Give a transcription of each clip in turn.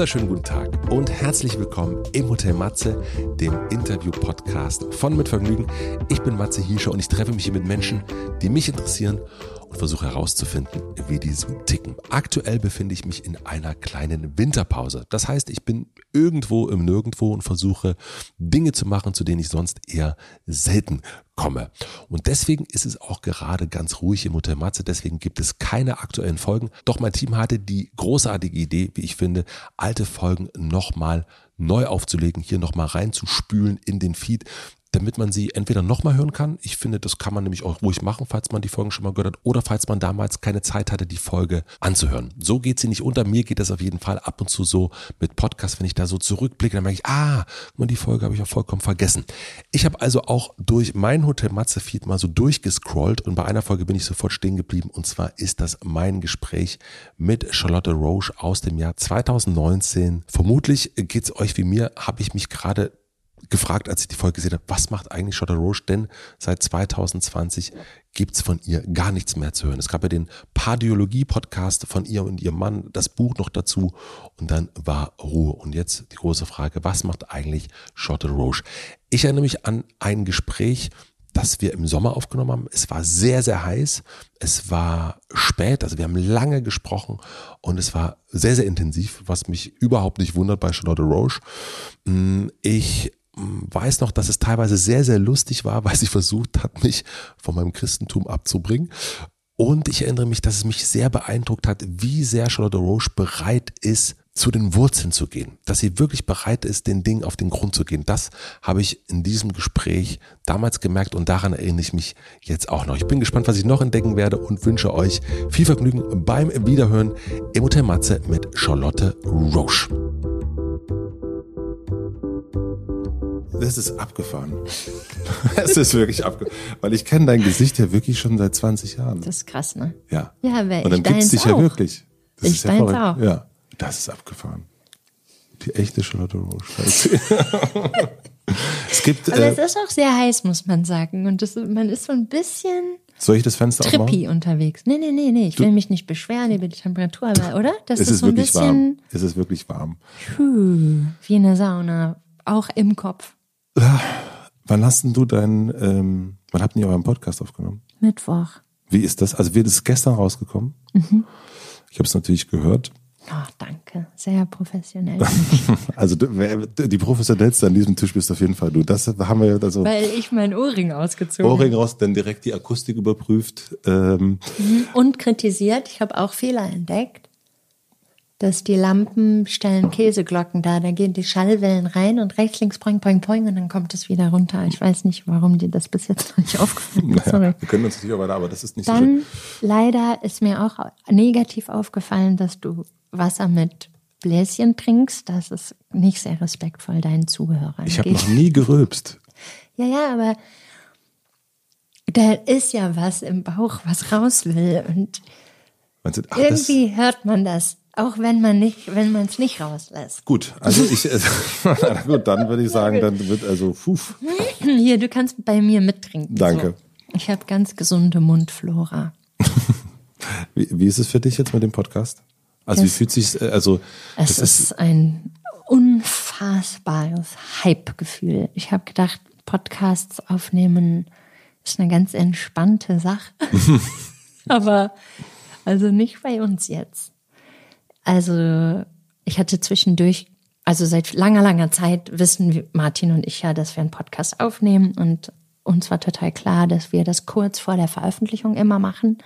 wunderschönen guten Tag und herzlich willkommen im Hotel Matze, dem Interview-Podcast von Mit Vergnügen. Ich bin Matze Hiescher und ich treffe mich hier mit Menschen, die mich interessieren und versuche herauszufinden, wie die so ticken. Aktuell befinde ich mich in einer kleinen Winterpause. Das heißt, ich bin irgendwo im Nirgendwo und versuche Dinge zu machen, zu denen ich sonst eher selten komme. Und deswegen ist es auch gerade ganz ruhig im Hotel Matze. Deswegen gibt es keine aktuellen Folgen. Doch mein Team hatte die großartige Idee, wie ich finde, alte Folgen nochmal neu aufzulegen, hier nochmal reinzuspülen in den Feed damit man sie entweder nochmal hören kann. Ich finde, das kann man nämlich auch ruhig machen, falls man die Folgen schon mal gehört hat oder falls man damals keine Zeit hatte, die Folge anzuhören. So geht sie nicht unter. Mir geht das auf jeden Fall ab und zu so mit Podcast, wenn ich da so zurückblicke, dann merke ich, ah, die Folge habe ich auch vollkommen vergessen. Ich habe also auch durch mein Hotel Matze Feed mal so durchgescrollt und bei einer Folge bin ich sofort stehen geblieben und zwar ist das mein Gespräch mit Charlotte Roche aus dem Jahr 2019. Vermutlich geht es euch wie mir, habe ich mich gerade gefragt, als ich die Folge gesehen habe, was macht eigentlich Charlotte Roche? Denn seit 2020 gibt's von ihr gar nichts mehr zu hören. Es gab ja den Pardiologie-Podcast von ihr und ihrem Mann, das Buch noch dazu und dann war Ruhe. Und jetzt die große Frage, was macht eigentlich Charlotte Roche? Ich erinnere mich an ein Gespräch, das wir im Sommer aufgenommen haben. Es war sehr, sehr heiß. Es war spät, also wir haben lange gesprochen und es war sehr, sehr intensiv, was mich überhaupt nicht wundert bei Charlotte Roche. Ich weiß noch, dass es teilweise sehr, sehr lustig war, weil sie versucht hat, mich von meinem Christentum abzubringen. Und ich erinnere mich, dass es mich sehr beeindruckt hat, wie sehr Charlotte Roche bereit ist, zu den Wurzeln zu gehen, dass sie wirklich bereit ist, den Dingen auf den Grund zu gehen. Das habe ich in diesem Gespräch damals gemerkt und daran erinnere ich mich jetzt auch noch. Ich bin gespannt, was ich noch entdecken werde und wünsche euch viel Vergnügen beim Wiederhören im Hotel Matze mit Charlotte Roche. Das ist abgefahren. Es ist wirklich abgefahren. Weil ich kenne dein Gesicht ja wirklich schon seit 20 Jahren. Das ist krass, ne? Ja. Ja, wer Und dann gibt's dich ja wirklich. Das ich ist ja deins verrückt. auch. Ja, das ist abgefahren. Die echte Charlotte Roche. es gibt, Aber äh, es ist auch sehr heiß, muss man sagen. Und das, man ist so ein bisschen soll ich das Fenster aufmachen? trippy unterwegs. Nee, nee, nee, nee. Ich will mich nicht beschweren über die Temperatur, aber, oder? Das Es ist, ist so ein wirklich bisschen warm. Es ist wirklich warm. puh, wie eine Sauna. Auch im Kopf. Wann hast denn du deinen, ähm, wann habt ihr euren Podcast aufgenommen? Mittwoch. Wie ist das? Also wird es gestern rausgekommen? Mhm. Ich habe es natürlich gehört. Oh, danke. Sehr professionell. Also die professionellste an diesem Tisch bist auf jeden Fall du. Das haben wir also Weil ich mein Ohrring ausgezogen Ohrring raus, dann direkt die Akustik überprüft. Ähm, habe. Und kritisiert. Ich habe auch Fehler entdeckt. Dass die Lampen stellen Käseglocken da. Da gehen die Schallwellen rein und rechts, links, poing, poing, poing und dann kommt es wieder runter. Ich weiß nicht, warum dir das bis jetzt noch nicht aufgefallen ist. Naja, wir können uns natürlich auch weiter, aber das ist nicht so schön. Dann leider ist mir auch negativ aufgefallen, dass du Wasser mit Bläschen trinkst. Das ist nicht sehr respektvoll deinen Zuhörern. Ich habe noch nie gerülpst. Ja, ja, aber da ist ja was im Bauch, was raus will. Und Meinst du, ach, irgendwie hört man das. Auch wenn man nicht, wenn man es nicht rauslässt. gut, also ich, äh, gut, dann würde ich sagen, dann wird also, puf, Hier, du kannst bei mir mittrinken. Danke. So. Ich habe ganz gesunde Mundflora. wie, wie ist es für dich jetzt mit dem Podcast? Also wie Das- fühlt sich, also Es ist, ist, ein unfassbares Hype-Gefühl. Ich habe gedacht, Podcasts aufnehmen ist eine ganz entspannte Sache. Aber also nicht bei uns jetzt. Also ich hatte zwischendurch, also seit langer, langer Zeit wissen Martin und ich ja, dass wir einen Podcast aufnehmen und uns war total klar, dass wir das kurz vor der Veröffentlichung immer machen.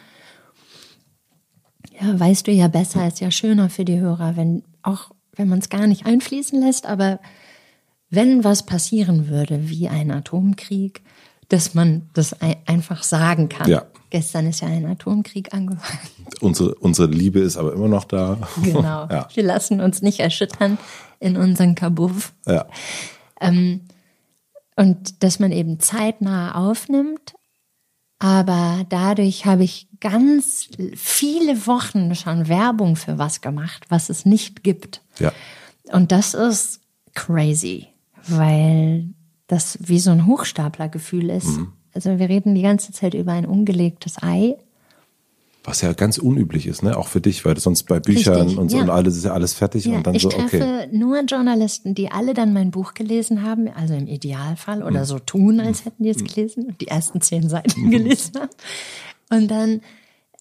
Ja, weißt du ja besser, ist ja schöner für die Hörer, wenn auch wenn man es gar nicht einfließen lässt, aber wenn was passieren würde, wie ein Atomkrieg, dass man das ein, einfach sagen kann. Ja. Gestern ist ja ein Atomkrieg angefangen. unsere, unsere Liebe ist aber immer noch da. Genau. ja, Wir lassen uns nicht erschüttern in unseren Kabuff. ja. Und dass man eben zeitnah aufnimmt. Aber dadurch habe ich ganz viele Wochen schon Werbung für was gemacht, was es nicht gibt. ja. Und das ist crazy, weil das wie so ein Hochstaplergefühl ist. Also wir reden die ganze Zeit über ein ungelegtes Ei. Was ja ganz unüblich ist, ne? Auch für dich, weil sonst bei Büchern Richtig, und so ja. und alles ist ja alles fertig Ja, und dann ich so, treffe okay. nur Journalisten, die alle dann mein Buch gelesen haben, also im Idealfall, oder Hm. so tun, als hätten die es gelesen und die ersten zehn Seiten gelesen haben. Und dann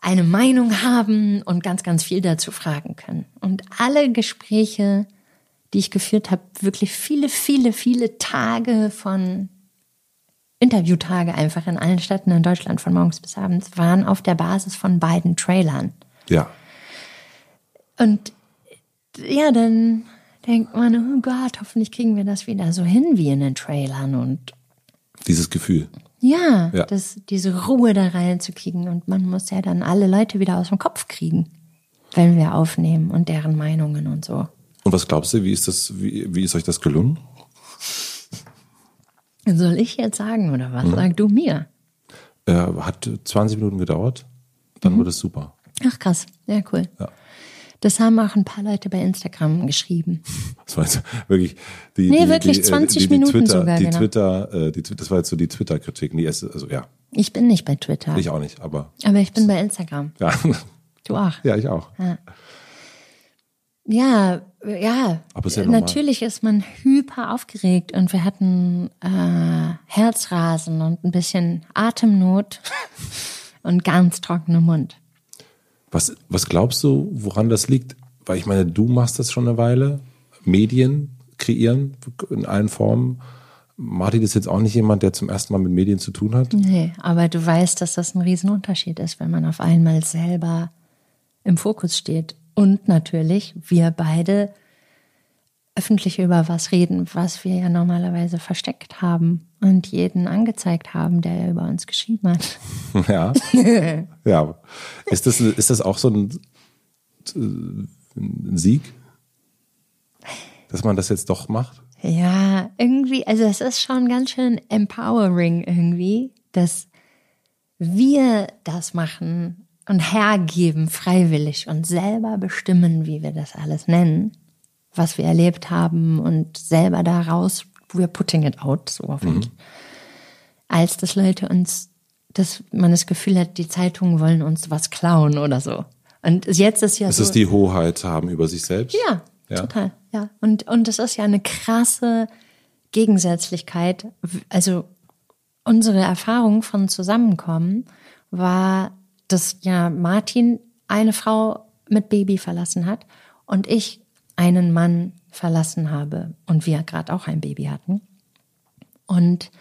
eine Meinung haben und ganz, ganz viel dazu fragen können. Und alle Gespräche, die ich geführt habe, wirklich viele, viele, viele Tage von Interviewtage einfach in allen Städten in Deutschland von morgens bis abends waren auf der Basis von beiden Trailern. Ja. Und ja, dann denkt man, oh Gott, hoffentlich kriegen wir das wieder so hin wie in den Trailern und Dieses Gefühl. ja, Ja. Das, diese Ruhe da reinzukriegen und man muss ja dann alle Leute wieder aus dem Kopf kriegen, wenn wir aufnehmen und deren Meinungen und so. Und was glaubst du, wie ist das, wie, wie ist euch das gelungen? Soll ich jetzt sagen oder was? Mhm. Sag du mir. Äh, hat 20 Minuten gedauert, dann wurde es super. Ach krass, ja cool. Ja. Das haben auch ein paar Leute bei Instagram geschrieben. Das war jetzt wirklich die, Nee, die, wirklich die, äh, 20 die, die Minuten Twitter, sogar, die genau. Twitter, äh, die, das war jetzt so die Twitter-Kritik. Die erste, also ja, Ich bin nicht bei Twitter, ich auch nicht, aber aber ich bin bei Instagram. ja, Du auch. ja, ich auch. Ja, ja. Aber ist ja normal. Natürlich ist man hyper aufgeregt und wir hatten äh, Herzrasen und ein bisschen Atemnot und ganz trockenen Mund. Was, was glaubst du, woran das liegt? Weil ich meine, du machst das schon eine Weile, Medien kreieren in allen Formen. Martin ist jetzt auch nicht jemand, der zum ersten Mal mit Medien zu tun hat. Nee, aber du weißt, dass das ein Riesenunterschied ist, wenn man auf einmal selber im Fokus steht. Und natürlich, wir beide öffentlich über was reden, was wir ja normalerweise versteckt haben und jeden angezeigt haben, der über uns geschrieben hat. Ja. ja. Ist das, ist das auch so ein, ein Sieg? Dass man das jetzt doch macht? Ja, irgendwie, also es ist schon ganz schön empowering irgendwie, dass wir das machen und hergeben freiwillig und selber bestimmen, wie wir das alles nennen, was wir erlebt haben und selber daraus, we're putting it out, so hoffentlich. Als dass Leute uns, dass man das Gefühl hat, die Zeitungen wollen uns was klauen oder so. Und jetzt ist ja Ist so. es die Hoheit haben über sich selbst? Ja, Ja. total. Ja. Und, und das ist ja eine krasse Gegensätzlichkeit. Also unsere Erfahrung von Zusammenkommen war, dass ja Martin eine Frau mit Baby verlassen hat und ich einen Mann verlassen habe und wir gerade auch ein Baby hatten. Und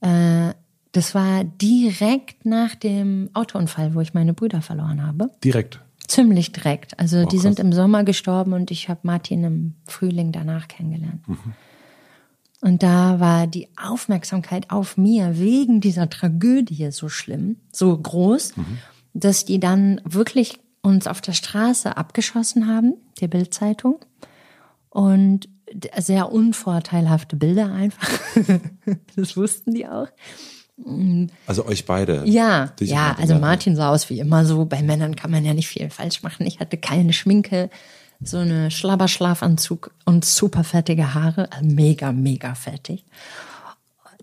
äh, das war direkt nach dem Autounfall, wo ich meine Brüder verloren habe. Direkt. Ziemlich direkt. Also die krass. sind im Sommer gestorben und ich habe Martin im Frühling danach kennengelernt. Und da war die Aufmerksamkeit auf mir wegen dieser Tragödie so schlimm, so groß, dass die dann wirklich uns auf der Straße abgeschossen haben, die Bildzeitung. Und sehr unvorteilhafte Bilder einfach. das wussten die auch. Also euch beide. Ja, ja, also. Martin sah aus wie immer so. Bei Männern kann man ja nicht viel falsch machen. Ich hatte keine Schminke, so eine Schlabberschlafanzug und super fettige Haare. Also mega, mega fettig.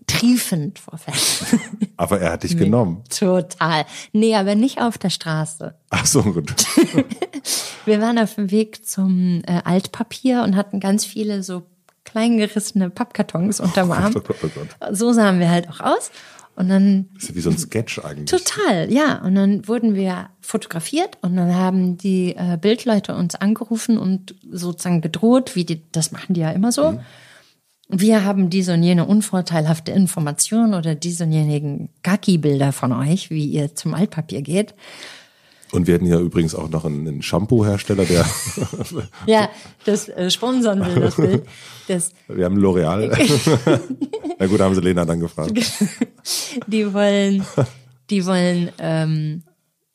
Triefend vor Fett. Aber er hat dich genommen. Total. Nee, aber nicht auf der Straße. Ach so, gut. Wir waren auf dem Weg zum äh, Altpapier und hatten ganz viele so kleingerissene Pappkartons unterm Arm. Oh Gott, oh Gott. So sahen wir halt auch aus. Und dann Das ist ja wie so ein Sketch eigentlich. Total, ja. Und dann wurden wir fotografiert und dann haben die äh, Bildleute uns angerufen und sozusagen gedroht, wie die, das machen die ja immer so. Wir haben diese und jene unvorteilhafte Information oder diese und jenigen Gacki-Bilder von euch, wie ihr zum Altpapier geht. Und wir hatten ja übrigens auch noch einen, Shampoo-Hersteller, der, Ja, das äh, sponsern will das Bild. Das, wir haben L'Oreal. Na gut, haben sie Lena dann gefragt. Die wollen, die wollen ähm,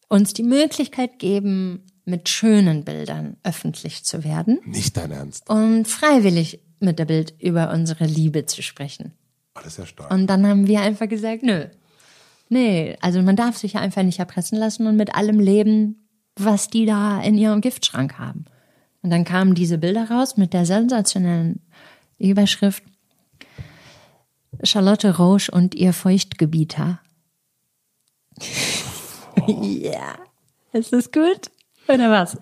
uns die Möglichkeit geben, mit schönen Bildern öffentlich zu werden. Nicht dein Ernst. und freiwillig mit der Bild über unsere Liebe zu sprechen. Alles ja stark. Und dann haben wir einfach gesagt, nö. Nee, also man darf sich ja einfach nicht erpressen lassen und mit allem leben, was die da in ihrem Giftschrank haben. Und dann kamen diese Bilder raus mit der sensationellen Überschrift Charlotte Roche und ihr Feuchtgebieter. ja. Ist das gut? Oder was?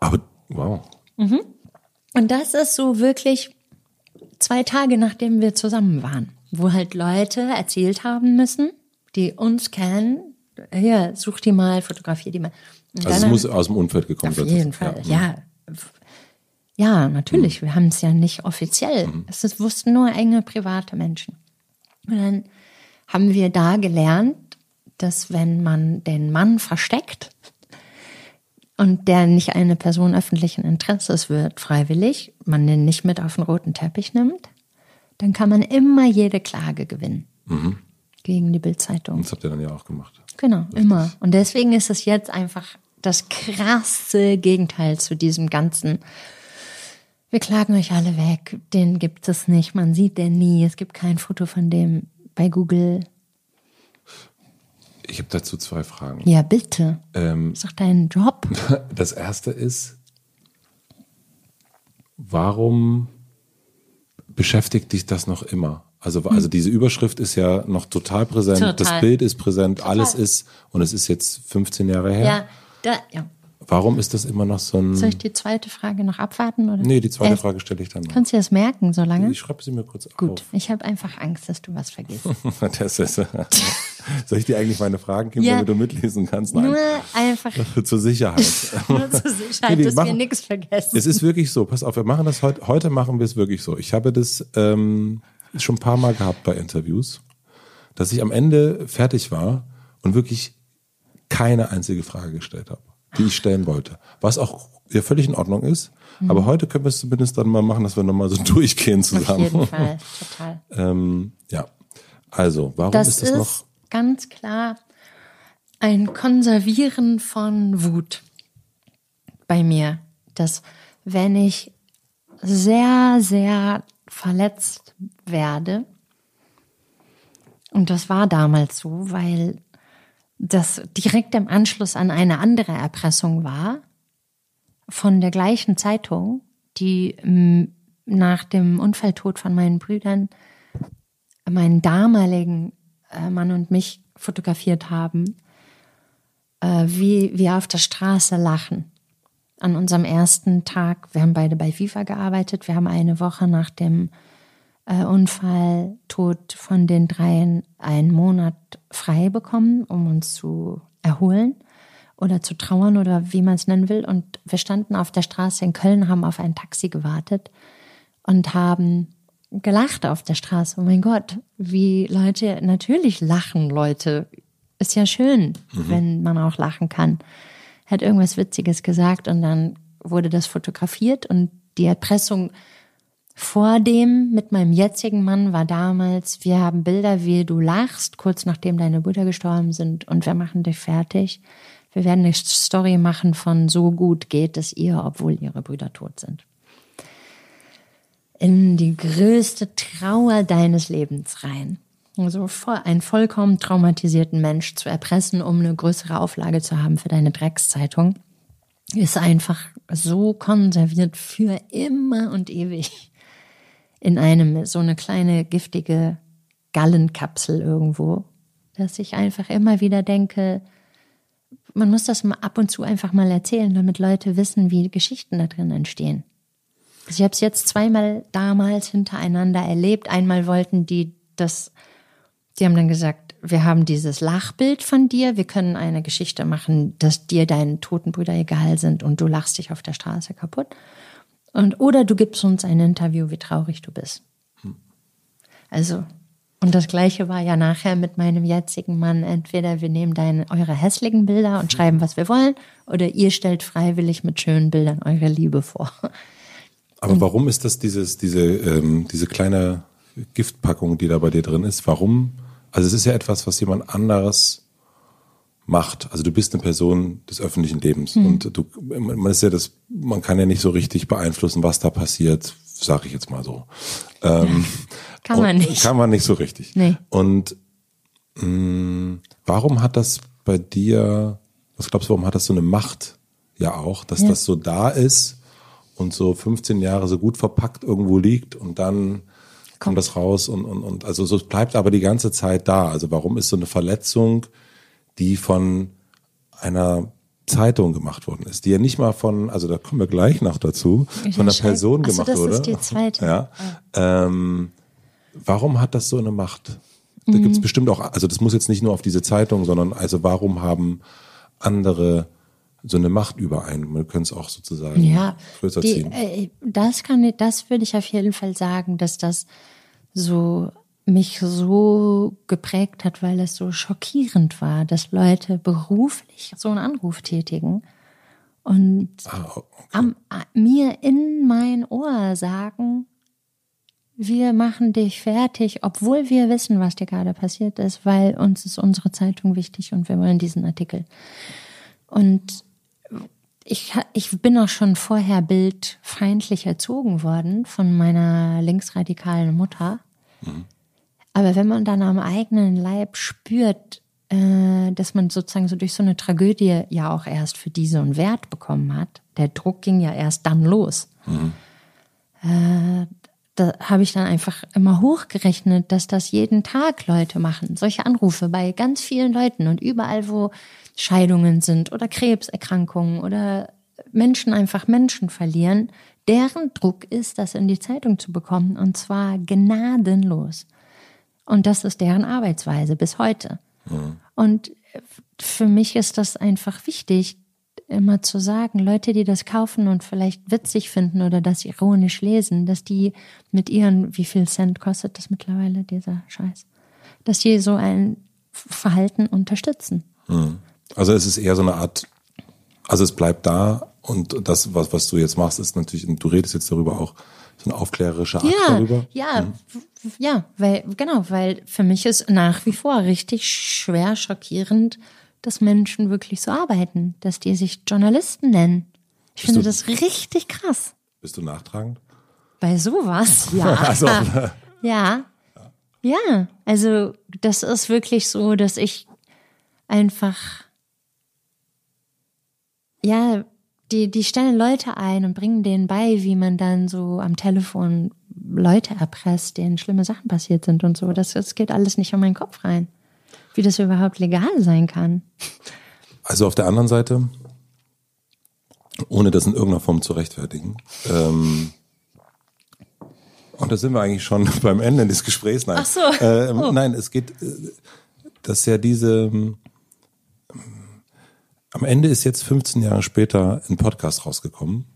Aber wow. Und das ist so wirklich zwei Tage nachdem wir zusammen waren, wo halt Leute erzählt haben müssen, die uns kennen, hier, such die mal, fotografier die mal. Und Also es muss aus dem Umfeld gekommen auf sein. jeden Fall, ja. Ja, natürlich. Wir haben es ja nicht offiziell. Es ist, wussten nur enge private Menschen. Und dann haben wir da gelernt, dass wenn man den Mann versteckt und der nicht eine Person öffentlichen Interesses wird, freiwillig, man den nicht mit auf den roten Teppich nimmt, dann kann man immer jede Klage gewinnen. Gegen die Bildzeitung. Das habt ihr dann ja auch gemacht. Genau, immer. Und deswegen ist es jetzt einfach das krasse Gegenteil zu diesem ganzen. Wir klagen euch alle weg, den gibt es nicht, man sieht den nie, es gibt kein Foto von dem bei Google. Ich habe dazu zwei Fragen. Ja, bitte. Ähm, ist doch dein Job. das erste ist, warum beschäftigt dich das noch immer? Also, also diese Überschrift ist ja noch total präsent, Total. das Bild ist präsent, alles ist, und es ist jetzt 15 Jahre her. Ja, da, ja. Warum ist das immer noch so ein. Soll ich die zweite Frage noch abwarten? Oder? nee, die zweite Erst- Frage stelle ich dann noch. Kannst du das merken so lange? Ich schreibe sie mir kurz Gut, ich habe einfach Angst, dass du was vergisst. auf. Das ist, soll ich dir eigentlich meine Fragen geben, Ja. damit du mitlesen kannst? Nein. Nur einfach Zur Sicherheit. nur zur Sicherheit, Nee, wir dass wir machen- nichts vergessen. Es ist wirklich so. Pass auf, wir machen das heute. Heute machen wir es wirklich so. Ich habe das ähm, schon ein paar Mal gehabt bei Interviews, dass ich am Ende fertig war und wirklich keine einzige Frage gestellt habe, die ich stellen wollte. Was auch ja völlig in Ordnung ist. Mhm. Aber heute können wir es zumindest dann mal machen, dass wir nochmal so durchgehen Auf zusammen. jeden Fall, total. ähm, ja. Also, warum Das ist das ist noch? ganz klar ein Konservieren von Wut bei mir. Dass wenn ich sehr, sehr verletzt werde, und das war damals so, weil das direkt im Anschluss an eine andere Erpressung war, von der gleichen Zeitung, die m, nach dem Unfalltod von meinen Brüdern meinen damaligen äh, Mann und mich fotografiert haben, äh, wie wir auf der Straße lachen. An unserem ersten Tag, wir haben beide bei FIFA gearbeitet, wir haben eine Woche nach dem äh, Unfalltod von den dreien einen Monat frei bekommen, um uns zu erholen oder zu trauern oder wie man es nennen will. Und wir standen auf der Straße in Köln, haben auf ein Taxi gewartet und haben gelacht auf der Straße. Oh mein Gott, wie Leute, natürlich lachen Leute. Ist ja schön, wenn man auch lachen kann. Hat irgendwas Witziges gesagt und dann wurde das fotografiert und die Erpressung vor dem mit meinem jetzigen Mann war damals, wir haben Bilder, wie du lachst, kurz nachdem deine Brüder gestorben sind und wir machen dich fertig. Wir werden eine Story machen von so gut geht es ihr, obwohl ihre Brüder tot sind in die größte Trauer deines Lebens rein. Also voll- einen vollkommen traumatisierten Mensch zu erpressen, um eine größere Auflage zu haben für deine Dreckszeitung, ist einfach so konserviert für immer und ewig in einem so eine kleine giftige Gallenkapsel irgendwo, dass ich einfach immer wieder denke, man muss das mal ab und zu einfach mal erzählen, damit Leute wissen, wie Geschichten da drin entstehen. Also ich habe es jetzt zweimal damals hintereinander erlebt. Einmal wollten die das, die haben dann gesagt, wir haben dieses Lachbild von dir, wir können eine Geschichte machen, dass dir deine toten Brüder egal sind und du lachst dich auf der Straße kaputt. Und oder du gibst uns ein Interview, wie traurig du bist. Also und das gleiche war ja nachher mit meinem jetzigen Mann. Entweder wir nehmen deine, eure hässlichen Bilder und schreiben, was wir wollen, oder ihr stellt freiwillig mit schönen Bildern eure Liebe vor. Aber warum ist das dieses, diese, ähm, diese kleine Giftpackung, die da bei dir drin ist? Warum? Also es ist ja etwas, was jemand anderes macht. Also du bist eine Person des öffentlichen Lebens und du, man ist ja das, man kann ja nicht so richtig beeinflussen, was da passiert, sage ich jetzt mal so. Ähm, Kann man nicht. Kann man nicht so richtig. Nee. Und mh, warum hat das bei dir, was glaubst du, warum hat das so eine Macht ja auch, dass Ja. das so da ist und so 15 Jahre so gut verpackt irgendwo liegt und dann kommt das raus und, und, und also so es bleibt aber die ganze Zeit da. Also warum ist so eine Verletzung, die von einer Zeitung gemacht worden ist, die ja nicht mal von, also da kommen wir gleich noch dazu, von einer Person Achso, gemacht das wurde. ist die zweite. Ja. Ähm, warum hat das so eine Macht? Da gibt's Mhm. bestimmt auch, also das muss jetzt nicht nur auf diese Zeitung, sondern also warum haben andere so eine Macht über einen? Man könnte es auch sozusagen Ja, größer die, ziehen. äh, das kann ich, das würde ich auf jeden Fall sagen, dass das so mich so geprägt hat, weil es so schockierend war, dass Leute beruflich so einen Anruf tätigen und Ah, okay. am, mir in mein Ohr sagen, wir machen dich fertig, obwohl wir wissen, was dir gerade passiert ist, weil uns ist unsere Zeitung wichtig und wir wollen diesen Artikel. Und ich, ich bin auch schon vorher bildfeindlich erzogen worden von meiner linksradikalen Mutter. Aber wenn man dann am eigenen Leib spürt, äh, dass man sozusagen so durch so eine Tragödie ja auch erst für die so einen Wert bekommen hat, der Druck ging ja erst dann los. Äh, da habe ich dann einfach immer hochgerechnet, dass das jeden Tag Leute machen. Solche Anrufe bei ganz vielen Leuten und überall, wo Scheidungen sind oder Krebserkrankungen oder Menschen einfach Menschen verlieren, deren Druck ist, das in die Zeitung zu bekommen und zwar gnadenlos. Und das ist deren Arbeitsweise bis heute. Und für mich ist das einfach wichtig, immer zu sagen, Leute, die das kaufen und vielleicht witzig finden oder das ironisch lesen, dass die mit ihren, wie viel Cent kostet das mittlerweile, dieser Scheiß, dass die so ein Verhalten unterstützen. Also es ist eher so eine Art, also es bleibt da und das, was, was du jetzt machst, ist natürlich, du redest jetzt darüber auch, so eine aufklärerische Art Ja, darüber. ja, w- ja, weil, genau, weil für mich ist nach wie vor richtig schwer schockierend, dass Menschen wirklich so arbeiten, dass die sich Journalisten nennen. Ich finde du- das richtig krass. Bist du nachtragend? Bei sowas, ja. Also, Ja. Ja, also das ist wirklich so, dass ich einfach, ja, die, die stellen Leute ein und bringen denen bei, wie man dann so am Telefon Leute erpresst, denen schlimme Sachen passiert sind und so. Das, das geht alles nicht in meinen Kopf rein. Wie das überhaupt legal sein kann. also auf der anderen Seite, ohne das in irgendeiner Form zu rechtfertigen, ähm, und da sind wir eigentlich schon beim Ende des Gesprächs. Nein. Ach so. Ähm, Oh. Nein, es geht, äh, dass ja diese, ähm, am Ende ist jetzt 15 Jahre später ein Podcast rausgekommen.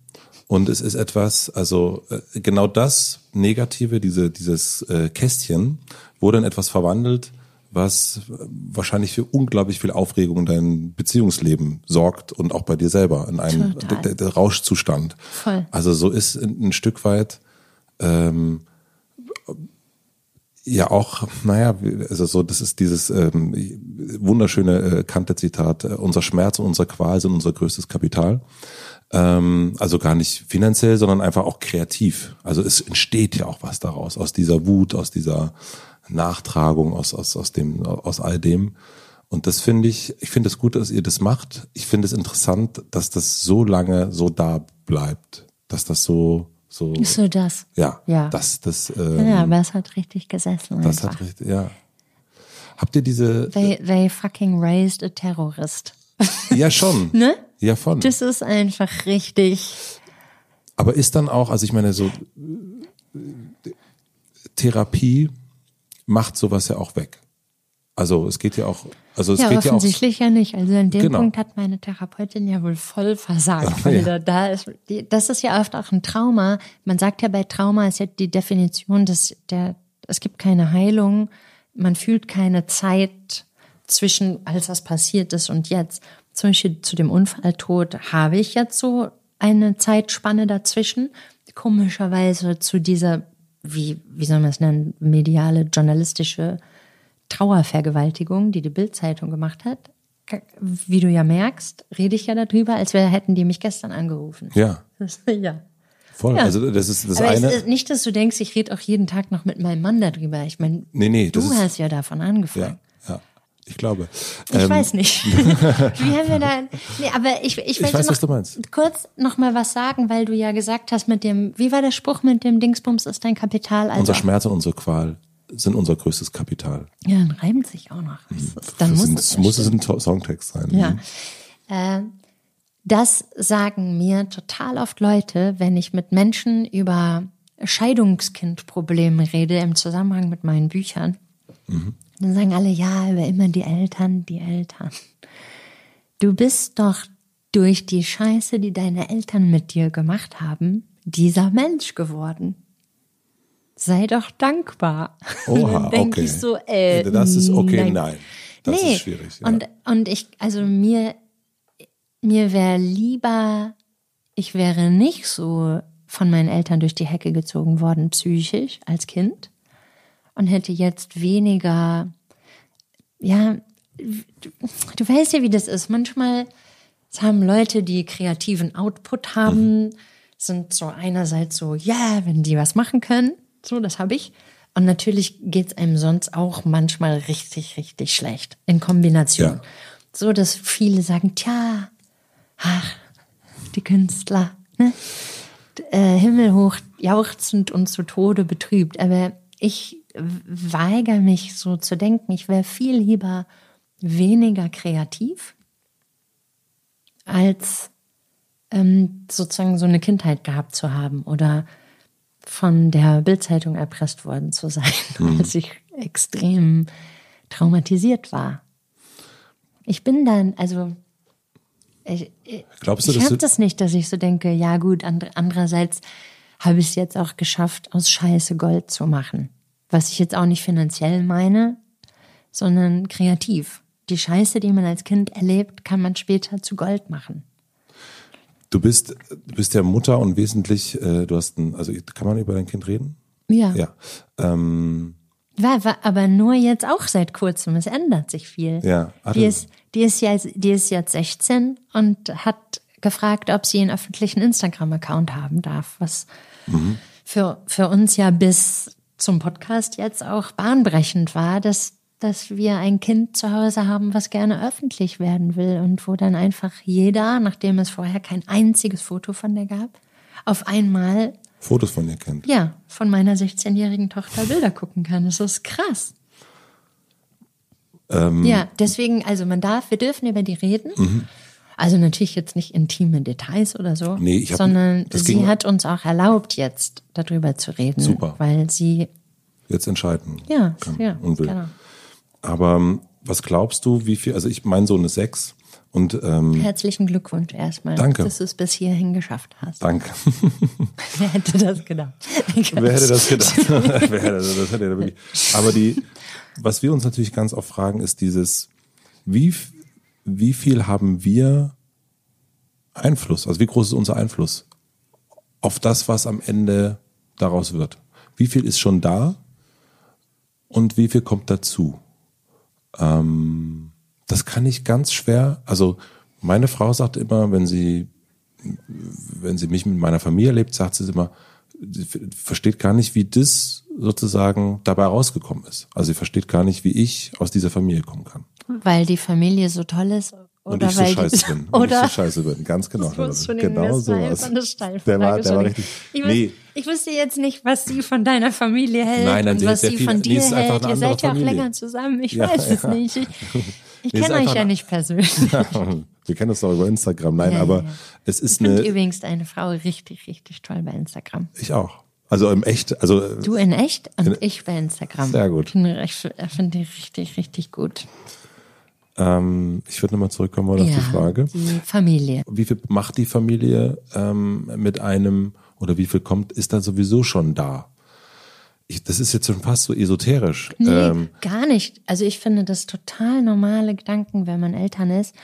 Und es ist etwas, also äh, genau das Negative, diese, dieses äh, Kästchen, wurde in etwas verwandelt, was äh, wahrscheinlich für unglaublich viel Aufregung in deinem Beziehungsleben sorgt und auch bei dir selber in einem Rauschzustand. Voll. Also so ist ein, ein Stück weit ähm, ja auch, naja, also so, das ist dieses ähm, wunderschöne äh, Kante-Zitat, äh, unser Schmerz und unsere Qual sind unser größtes Kapital. Ähm, also gar nicht finanziell, sondern einfach auch kreativ. Also es entsteht ja auch was daraus, aus dieser Wut, aus dieser Nachtragung, aus, aus, aus dem, aus all dem. Und das finde ich, ich finde es gut, dass ihr das macht. Ich finde es interessant, dass das so lange so da bleibt, dass das so, so, Ist so das. ja, Ja. das, das, ähm, Ja, aber es hat richtig gesessen. das einfach. hat richtig, ja. Habt ihr diese, They, they fucking raised a terrorist. ja schon, Ne? ja von. Das ist einfach richtig. Aber ist dann auch, also ich meine, so äh, Therapie macht sowas ja auch weg. Also es geht ja auch, also es ja, geht ja auch, offensichtlich ja, nicht. Also in dem Genau. Punkt hat meine Therapeutin ja wohl voll versagt, weil ja. da, da ist, das ist ja oft auch ein Trauma. Man sagt ja bei Trauma ist ja die Definition, dass der, es gibt keine Heilung, man fühlt keine Zeit zwischen, als das passiert ist und jetzt. Zum Beispiel zu dem Unfalltod habe ich jetzt so eine Zeitspanne dazwischen. Komischerweise zu dieser, wie, wie soll man es nennen, mediale, journalistische Trauervergewaltigung, die die Bildzeitung gemacht hat. Wie du ja merkst, rede ich ja darüber, als wäre, hätten die mich gestern angerufen. ja, ja. voll. Ja. Also das ist das Aber eine. ist nicht, dass du denkst, ich rede auch jeden Tag noch mit meinem Mann darüber. Ich meine, Nee, nee, du hast ja davon angefangen. ja, ja, ich glaube. Ich Ähm, weiß nicht. Wie haben wir da? Nee, aber ich, ich, wollte weiß, noch was du meinst. kurz noch mal was sagen, weil du ja gesagt hast mit dem, wie war der Spruch mit dem Dingsbums ist dein Kapital? Also, Unser Schmerz und unsere Qual sind unser größtes Kapital. ja, dann reimt sich auch noch. Das ist, dann das muss sind, es ja muss es ein Songtext sein. Ja. Mhm. Äh, Das sagen mir total oft Leute, wenn ich mit Menschen über Scheidungskindprobleme rede im Zusammenhang mit meinen Büchern. Mhm. Dann sagen alle, ja, aber immer die Eltern, die Eltern. Du bist doch durch die Scheiße, die deine Eltern mit dir gemacht haben, dieser Mensch geworden. Sei doch dankbar. Oha, denke okay. ich so, äh, das ist okay, nein. nein. Das nee. ist schwierig. Ja. Und, und ich, also mir, mir wäre lieber, ich wäre nicht so von meinen Eltern durch die Hecke gezogen worden, psychisch als Kind und hätte jetzt weniger, ja, du, du weißt ja, wie das ist. Manchmal haben Leute, die kreativen Output haben, mhm. sind so einerseits so, ja, yeah, wenn die was machen können, so, das habe ich. Und natürlich geht's einem sonst auch manchmal richtig, richtig schlecht in Kombination. Ja. So, dass viele sagen, tja, ach, die Künstler, ne? Äh, himmelhoch jauchzend und zu Tode betrübt. Aber ich weigere mich so zu denken, ich wäre viel lieber weniger kreativ, als ähm, sozusagen so eine Kindheit gehabt zu haben oder von der Bildzeitung erpresst worden zu sein, mhm. als ich extrem traumatisiert war. Ich bin dann, also ich, Glaubst du, ich habe das nicht, dass ich so denke, ja gut, and, andererseits habe ich es jetzt auch geschafft, aus Scheiße Gold zu machen. Was ich jetzt auch nicht finanziell meine, sondern kreativ. Die Scheiße, die man als Kind erlebt, kann man später zu Gold machen. Du bist, du bist ja Mutter und wesentlich, äh, du hast ein, also kann man über dein Kind reden? Ja. Ja. Ähm, war, war aber nur jetzt auch seit kurzem. Es ändert sich viel. Ja. die ist, die ist ja, die ist jetzt 16 und hat gefragt, ob sie einen öffentlichen Instagram-Account haben darf, was mhm. für, für uns ja bis zum Podcast jetzt auch bahnbrechend war, dass dass wir ein Kind zu Hause haben, was gerne öffentlich werden will und wo dann einfach jeder, nachdem es vorher kein einziges Foto von der gab, auf einmal Fotos von ihr kennt. Ja, von meiner 16-jährigen Tochter Bilder gucken kann. Das ist krass. Ähm, ja, deswegen, also man darf, wir dürfen über die reden. Mhm. Also natürlich jetzt nicht intime Details oder so, nee, ich hab, sondern sie hat uns auch erlaubt, jetzt darüber zu reden. Super. Weil sie jetzt entscheiden ja, kann ja, und will. Genau. Aber ähm, was glaubst du, wie viel, also ich, mein Sohn ist sechs und ähm, Herzlichen Glückwunsch erstmal, danke. dass du es bis hierhin geschafft hast. Danke. Wer hätte das gedacht? Wer hätte das gedacht? Wer hätte das, hätte wirklich. Aber die, was wir uns natürlich ganz oft fragen, ist dieses, wie, wie viel haben wir Einfluss? Also wie groß ist unser Einfluss auf das, was am Ende daraus wird? Wie viel ist schon da und wie viel kommt dazu? Ähm, das kann ich ganz schwer. Also meine Frau sagt immer, wenn sie, wenn sie mich mit meiner Familie lebt, sagt sie immer, sie versteht gar nicht, wie das sozusagen dabei rausgekommen ist. Also sie versteht gar nicht, wie ich aus dieser Familie kommen kann. Weil die Familie so toll ist und ich so scheiße bin. Und oder ich so scheiße bin. Ganz genau. Das schon genau so was. Der war, der war richtig. Ich, nee. ich wusste jetzt nicht, was sie von deiner Familie hält nein, nein, und was sie von dir nee, hält. Ihr seid ja auch länger zusammen. Ich ja, weiß es ja. nicht. Ich, ich nee, kenne euch ja nicht persönlich. Wir kennen uns doch über Instagram. Nein, aber es ist ich eine. Ich übrigens deine Frau richtig, richtig toll bei Instagram. Ich auch. Also im echt, also. Du in echt und in, ich bei Instagram. Sehr gut. Ich finde die richtig, richtig gut. Ähm, ich würde nochmal zurückkommen wollen ja, auf die Frage. Die Familie. Wie viel macht die Familie ähm, mit einem oder wie viel kommt, ist da sowieso schon da? Ich, das ist jetzt schon fast so esoterisch. Nee, ähm, gar nicht. Also ich finde das total normale Gedanken, wenn man Eltern ist.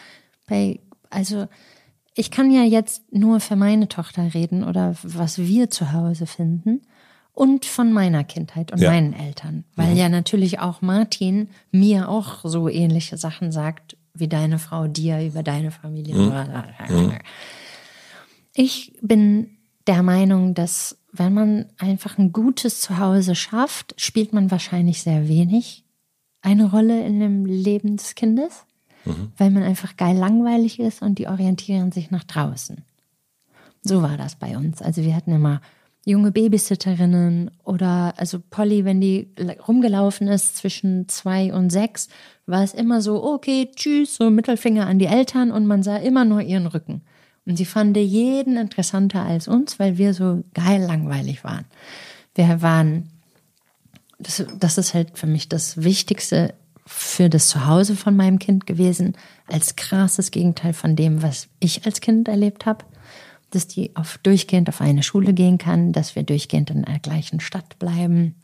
Bei, also ich kann ja jetzt nur für meine Tochter reden oder was wir zu Hause finden und von meiner Kindheit und ja. meinen Eltern. Weil mhm. ja natürlich auch Martin mir auch so ähnliche Sachen sagt, wie deine Frau dir über deine Familie. Mhm. mhm. Ich bin der Meinung, dass wenn man einfach ein gutes Zuhause schafft, spielt man wahrscheinlich sehr wenig eine Rolle in dem Leben des Kindes, mhm. weil man einfach geil langweilig ist und die orientieren sich nach draußen. So war das bei uns. Also wir hatten immer junge Babysitterinnen oder also Polly, wenn die rumgelaufen ist zwischen zwei und sechs, war es immer so, okay, tschüss, so Mittelfinger an die Eltern und man sah immer nur ihren Rücken. Und sie fand jeden interessanter als uns, weil wir so geil langweilig waren. Wir waren, das, das ist halt für mich das Wichtigste für das Zuhause von meinem Kind gewesen, als krasses Gegenteil von dem, was ich als Kind erlebt habe. Dass die auf, durchgehend auf eine Schule gehen kann, dass wir durchgehend in der gleichen Stadt bleiben,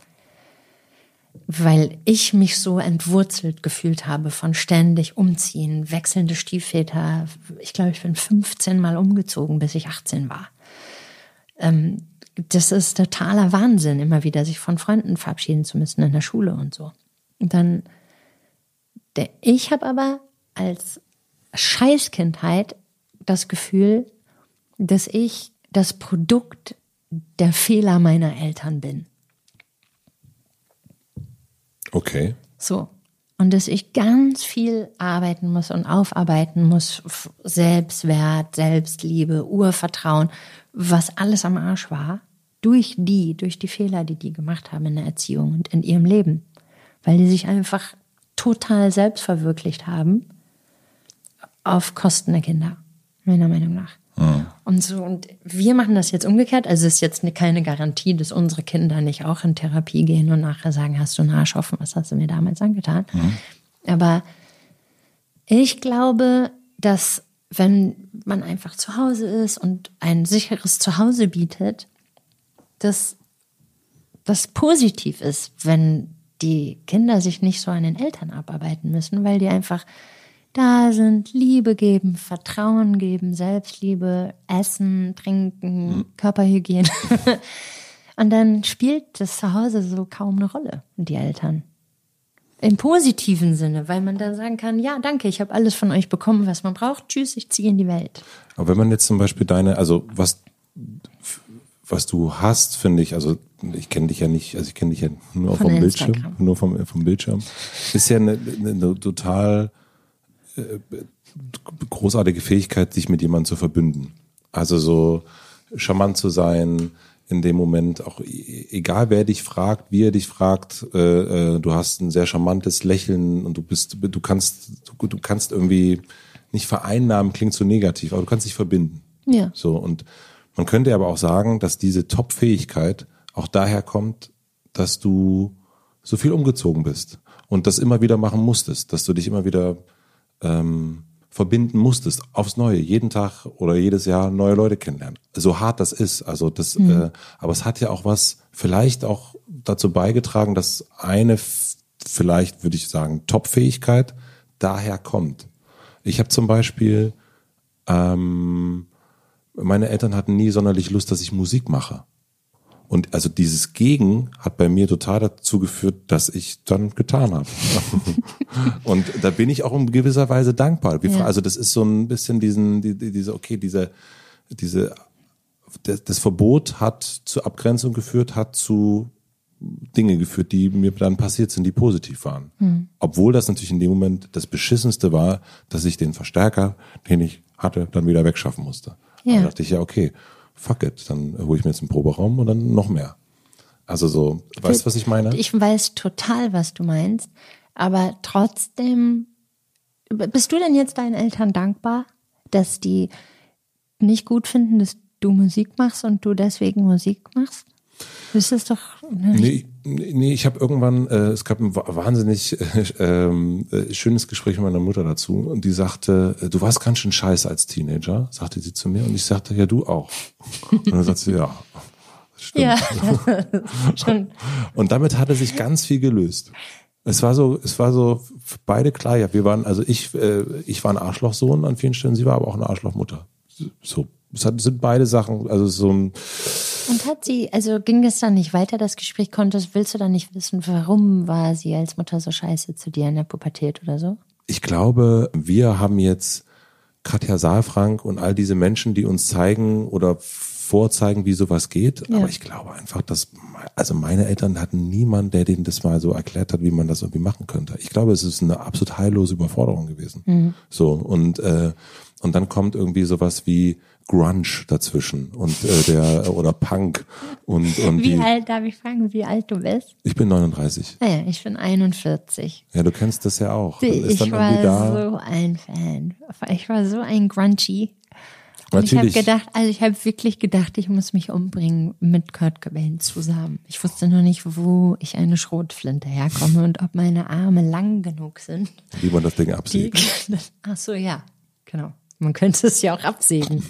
weil ich mich so entwurzelt gefühlt habe von ständig umziehen, wechselnde Stiefväter. Ich glaube, ich bin 15 Mal umgezogen, bis ich 18 war. Ähm, das ist totaler Wahnsinn, immer wieder sich von Freunden verabschieden zu müssen in der Schule und so. Und dann, der, ich habe aber als Scheißkindheit das Gefühl, dass ich das Produkt der Fehler meiner Eltern bin. Okay. So. Und dass ich ganz viel arbeiten muss und aufarbeiten muss. Selbstwert, Selbstliebe, Urvertrauen, was alles am Arsch war. Durch die, durch die Fehler, die die gemacht haben in der Erziehung und in ihrem Leben. Weil die sich einfach total selbst verwirklicht haben. Auf Kosten der Kinder. Meiner Meinung nach. Mhm. Und so, und wir machen das jetzt umgekehrt. Also es ist jetzt keine Garantie, dass unsere Kinder nicht auch in Therapie gehen und nachher sagen, hast du einen Arsch offen, was hast du mir damals angetan? Mhm. Aber ich glaube, dass wenn man einfach zu Hause ist und ein sicheres Zuhause bietet, dass das positiv ist, wenn die Kinder sich nicht so an den Eltern abarbeiten müssen, weil die einfach da sind, Liebe geben, Vertrauen geben, Selbstliebe, Essen, Trinken, mhm. Körperhygiene. Und dann spielt das zu Hause so kaum eine Rolle, die Eltern. Im positiven Sinne, weil man dann sagen kann, ja, danke, ich habe alles von euch bekommen, was man braucht. Tschüss, ich ziehe in die Welt. Aber wenn man jetzt zum Beispiel deine, also was, was du hast, finde ich, also ich kenne dich ja nicht, also ich kenne dich ja nur von vom Instagram. Bildschirm, nur vom, vom Bildschirm, ist ja eine, eine, eine total äh, großartige Fähigkeit, sich mit jemandem zu verbünden. Also so charmant zu sein, in dem Moment, auch e-, egal wer dich fragt, wie er dich fragt, äh, äh, du hast ein sehr charmantes Lächeln und du bist, du kannst, du, du kannst irgendwie nicht vereinnahmen, klingt so negativ, aber du kannst dich verbinden. Ja. So und man könnte aber auch sagen, dass diese Top-Fähigkeit auch daher kommt, dass du so viel umgezogen bist und das immer wieder machen musstest, dass du dich immer wieder ähm, verbinden musstest, aufs Neue, jeden Tag oder jedes Jahr neue Leute kennenlernen. So hart das ist, also das, mhm. äh, aber es hat ja auch was, vielleicht auch dazu beigetragen, dass eine, vielleicht würde ich sagen, Top-Fähigkeit daher kommt. Ich habe zum Beispiel, ähm, meine Eltern hatten nie sonderlich Lust, dass ich Musik mache. Und also dieses Gegen hat bei mir total dazu geführt, dass ich dann getan habe. und da bin ich auch in gewisser Weise dankbar. Ja. Also das ist so ein bisschen diesen, die, diese, okay, diese, diese, das, Verbot hat zur Abgrenzung geführt, hat zu Dinge geführt, die mir dann passiert sind, die positiv waren. Mhm. Obwohl das natürlich in dem Moment das Beschissenste war, dass ich den Verstärker, den ich hatte, dann wieder wegschaffen musste. Ja. Da dachte ich, ja, okay, fuck it, dann hole ich mir jetzt einen Proberaum und dann noch mehr. Also so, weißt du, was ich meine? Ich weiß total, was du meinst, aber trotzdem, bist du denn jetzt deinen Eltern dankbar, dass die nicht gut finden, dass du Musik machst und du deswegen Musik machst? Das ist doch. Ne? Nee, nee, ich habe irgendwann, äh, es gab ein wahnsinnig äh, äh, schönes Gespräch mit meiner Mutter dazu und die sagte, äh, du warst ganz schön scheiße als Teenager, sagte sie zu mir und ich sagte, ja, du auch. Und dann sagte sie, ja. Stimmt. Ja, schon. Und damit hatte sich ganz viel gelöst. Es war so, es war so beide klar. Ja, wir waren, also ich, äh, ich war ein Arschlochsohn an vielen Stellen, sie war aber auch eine Arschlochmutter. So, es hat, sind beide Sachen, also so ein. Und hat sie, also ging es dann nicht weiter, das Gespräch konntest, willst du dann nicht wissen, warum war sie als Mutter so scheiße zu dir in der Pubertät oder so? Ich glaube, wir haben jetzt Katja Saalfrank und all diese Menschen, die uns zeigen oder vorzeigen, wie sowas geht. Ja. Aber ich glaube einfach, dass, also meine Eltern hatten niemanden, der denen das mal so erklärt hat, wie man das irgendwie machen könnte. Ich glaube, es ist eine absolut heillose Überforderung gewesen. Mhm. So, und, äh, und dann kommt irgendwie sowas wie, Grunge dazwischen und äh, der oder Punk und und wie die, alt darf ich fragen, wie alt du bist? Ich bin 39. Ah ja, ich bin 41. Ja, du kennst das ja auch. ich war so ein Fan. Ich war so ein Grungy. Und ich habe gedacht, also ich habe wirklich gedacht, ich muss mich umbringen mit Kurt Cobain zusammen. Ich wusste nur nicht, wo ich eine Schrotflinte herkomme und ob meine Arme lang genug sind. Wie man das Ding Die, absieht. ach so, ja, genau. Man könnte es ja auch absägen.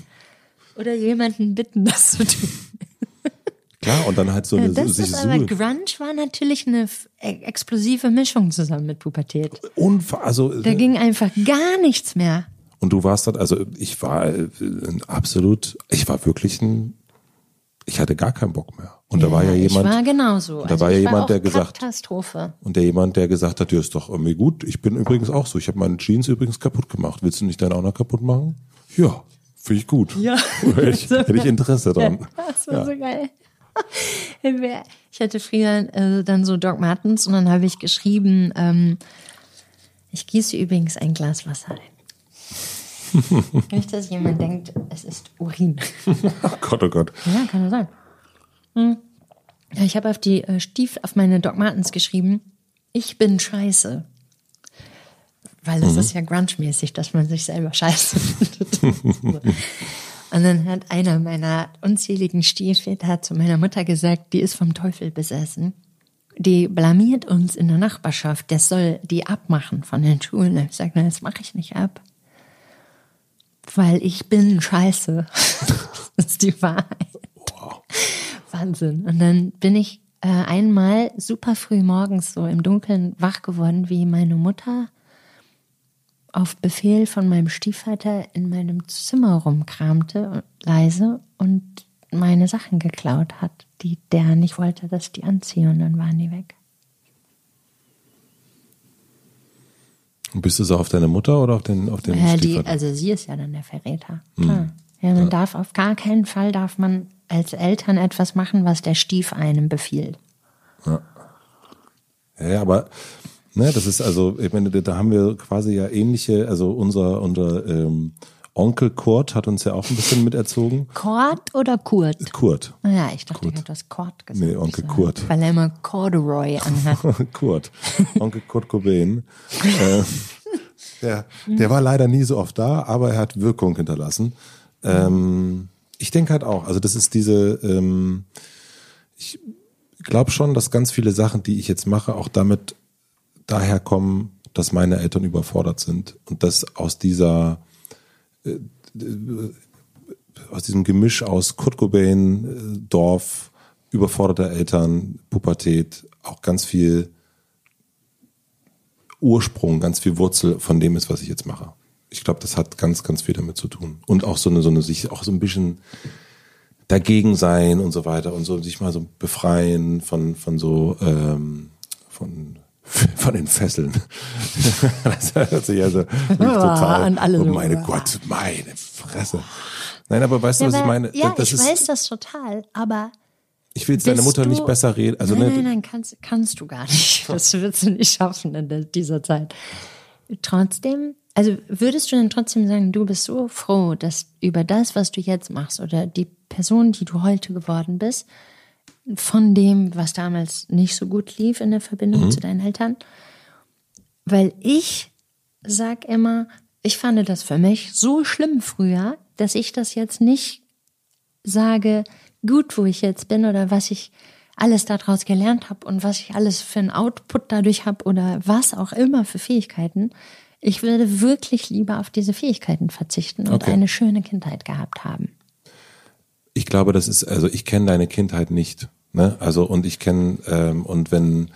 Oder jemanden bitten, das zu tun. Klar, und dann halt so eine Das sich ist aber Grunge war natürlich eine f- e- explosive Mischung zusammen mit Pubertät. unfa also Da ging einfach gar nichts mehr. und du warst dann also ich war äh, absolut ich war wirklich ein ich hatte gar keinen Bock mehr. Und da war ja jemand Ich war genauso. da war ja jemand, der gesagt- Katastrophe. und der jemand, der gesagt hat, ja, ist doch irgendwie gut. Ich bin übrigens auch so. Ich habe meine Jeans übrigens kaputt gemacht. Willst du nicht deine auch noch kaputt machen? Ja, finde ich gut. Ja. hätte, ich, hätte ich Interesse dran. Das war so geil. Ich hatte früher äh, dann so Doc Martens und dann habe ich geschrieben, ähm, ich gieße übrigens ein Glas Wasser ein. Nicht, dass jemand denkt, es ist Urin. Oh Gott, oh Gott. Ja, kann ja sein. Hm. Ja, ich habe auf die äh, auf meine Doc Martens geschrieben, ich bin scheiße. Weil es ist ja grunge-mäßig, dass man sich selber scheiße findet. Und dann hat einer meiner unzähligen Stiefväter zu meiner Mutter gesagt, die ist vom Teufel besessen. Die blamiert uns in der Nachbarschaft, der soll die abmachen von den Schulen. Ich sage, nein, das mache ich nicht ab. Weil ich bin scheiße. das ist die Wahrheit. Wahnsinn. Und dann bin ich äh, einmal super früh morgens so im Dunkeln wach geworden, wie meine Mutter auf Befehl von meinem Stiefvater in meinem Zimmer rumkramte, leise, und meine Sachen geklaut hat, die der nicht wollte, dass ich die anziehe, und dann waren die weg. Und bist du so auf deine Mutter oder auf den, auf den Ja, die, Stiefvater? also sie ist ja dann der Verräter. Klar. Ja, man darf auf gar keinen Fall darf man als Eltern etwas machen, was der Stief einem befiehlt. Ja, aber ne, das ist also, ich meine, da haben wir quasi ja ähnliche, also unser, unser ähm, Onkel Kurt hat uns ja auch ein bisschen miterzogen. Kurt oder Kurt? Kurt. Ja, ich dachte, ich hätte das Kurt gesagt. Nee, Onkel So, Kurt. Weil er immer Corduroy anhat. Kurt. Onkel Kurt Cobain. äh, der, der war leider nie so oft da, aber er hat Wirkung hinterlassen. Ähm, ich denke halt auch, also das ist diese, ähm, ich glaube schon, dass ganz viele Sachen, die ich jetzt mache, auch damit daher kommen, dass meine Eltern überfordert sind und dass aus dieser äh, aus diesem Gemisch aus Kurt Cobain, äh, Dorf, überforderte Eltern, Pubertät, auch ganz viel Ursprung, ganz viel Wurzel von dem ist, was ich jetzt mache. Ich glaube, das hat ganz, ganz viel damit zu tun. Und auch so eine, so eine, sich auch so ein bisschen dagegen sein und so weiter und so sich mal so befreien von, von so, ähm, von, von den Fesseln. das hört sich also total, und alle oh meine ah. Gott, meine Fresse. Nein, aber weißt du, was ich meine? Ja, das ich ist, weiß das total, aber ich will jetzt deine Mutter du- nicht besser reden. Also, nein, ne, nein, nein, kannst, kannst du gar nicht. Das wirst du nicht schaffen in dieser Zeit. Trotzdem, also würdest du denn trotzdem sagen, du bist so froh, dass über das, was du jetzt machst oder die Person, die du heute geworden bist, von dem, was damals nicht so gut lief in der Verbindung zu deinen Eltern, weil ich sag immer, ich fand das für mich so schlimm früher, dass ich das jetzt nicht sage, gut, wo ich jetzt bin oder was ich alles daraus gelernt habe und was ich alles für einen Output dadurch habe oder was auch immer für Fähigkeiten. Ich würde wirklich lieber auf diese Fähigkeiten verzichten und Okay. eine schöne Kindheit gehabt haben. ich glaube, das ist, also ich kenne deine Kindheit nicht. Ne? Also und ich kenne, ähm, und wenn